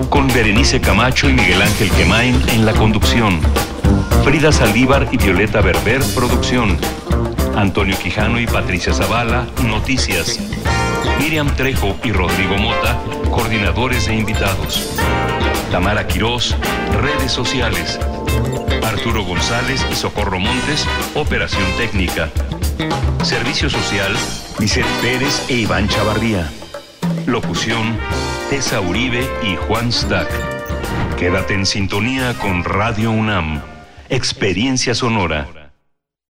con Berenice Camacho y Miguel Ángel Quemain en la conducción, Frida Saldívar y Violeta Berber, producción, Antonio Quijano y Patricia Zavala, noticias, Miriam Trejo y Rodrigo Mota, coordinadores e invitados, Tamara Quirós, redes sociales, Arturo González y Socorro Montes, operación técnica. Servicio Social, Vicente Pérez e Iván Chavarría. Locución, Tessa Uribe y Juan Stack. Quédate en sintonía con Radio UNAM. Experiencia sonora.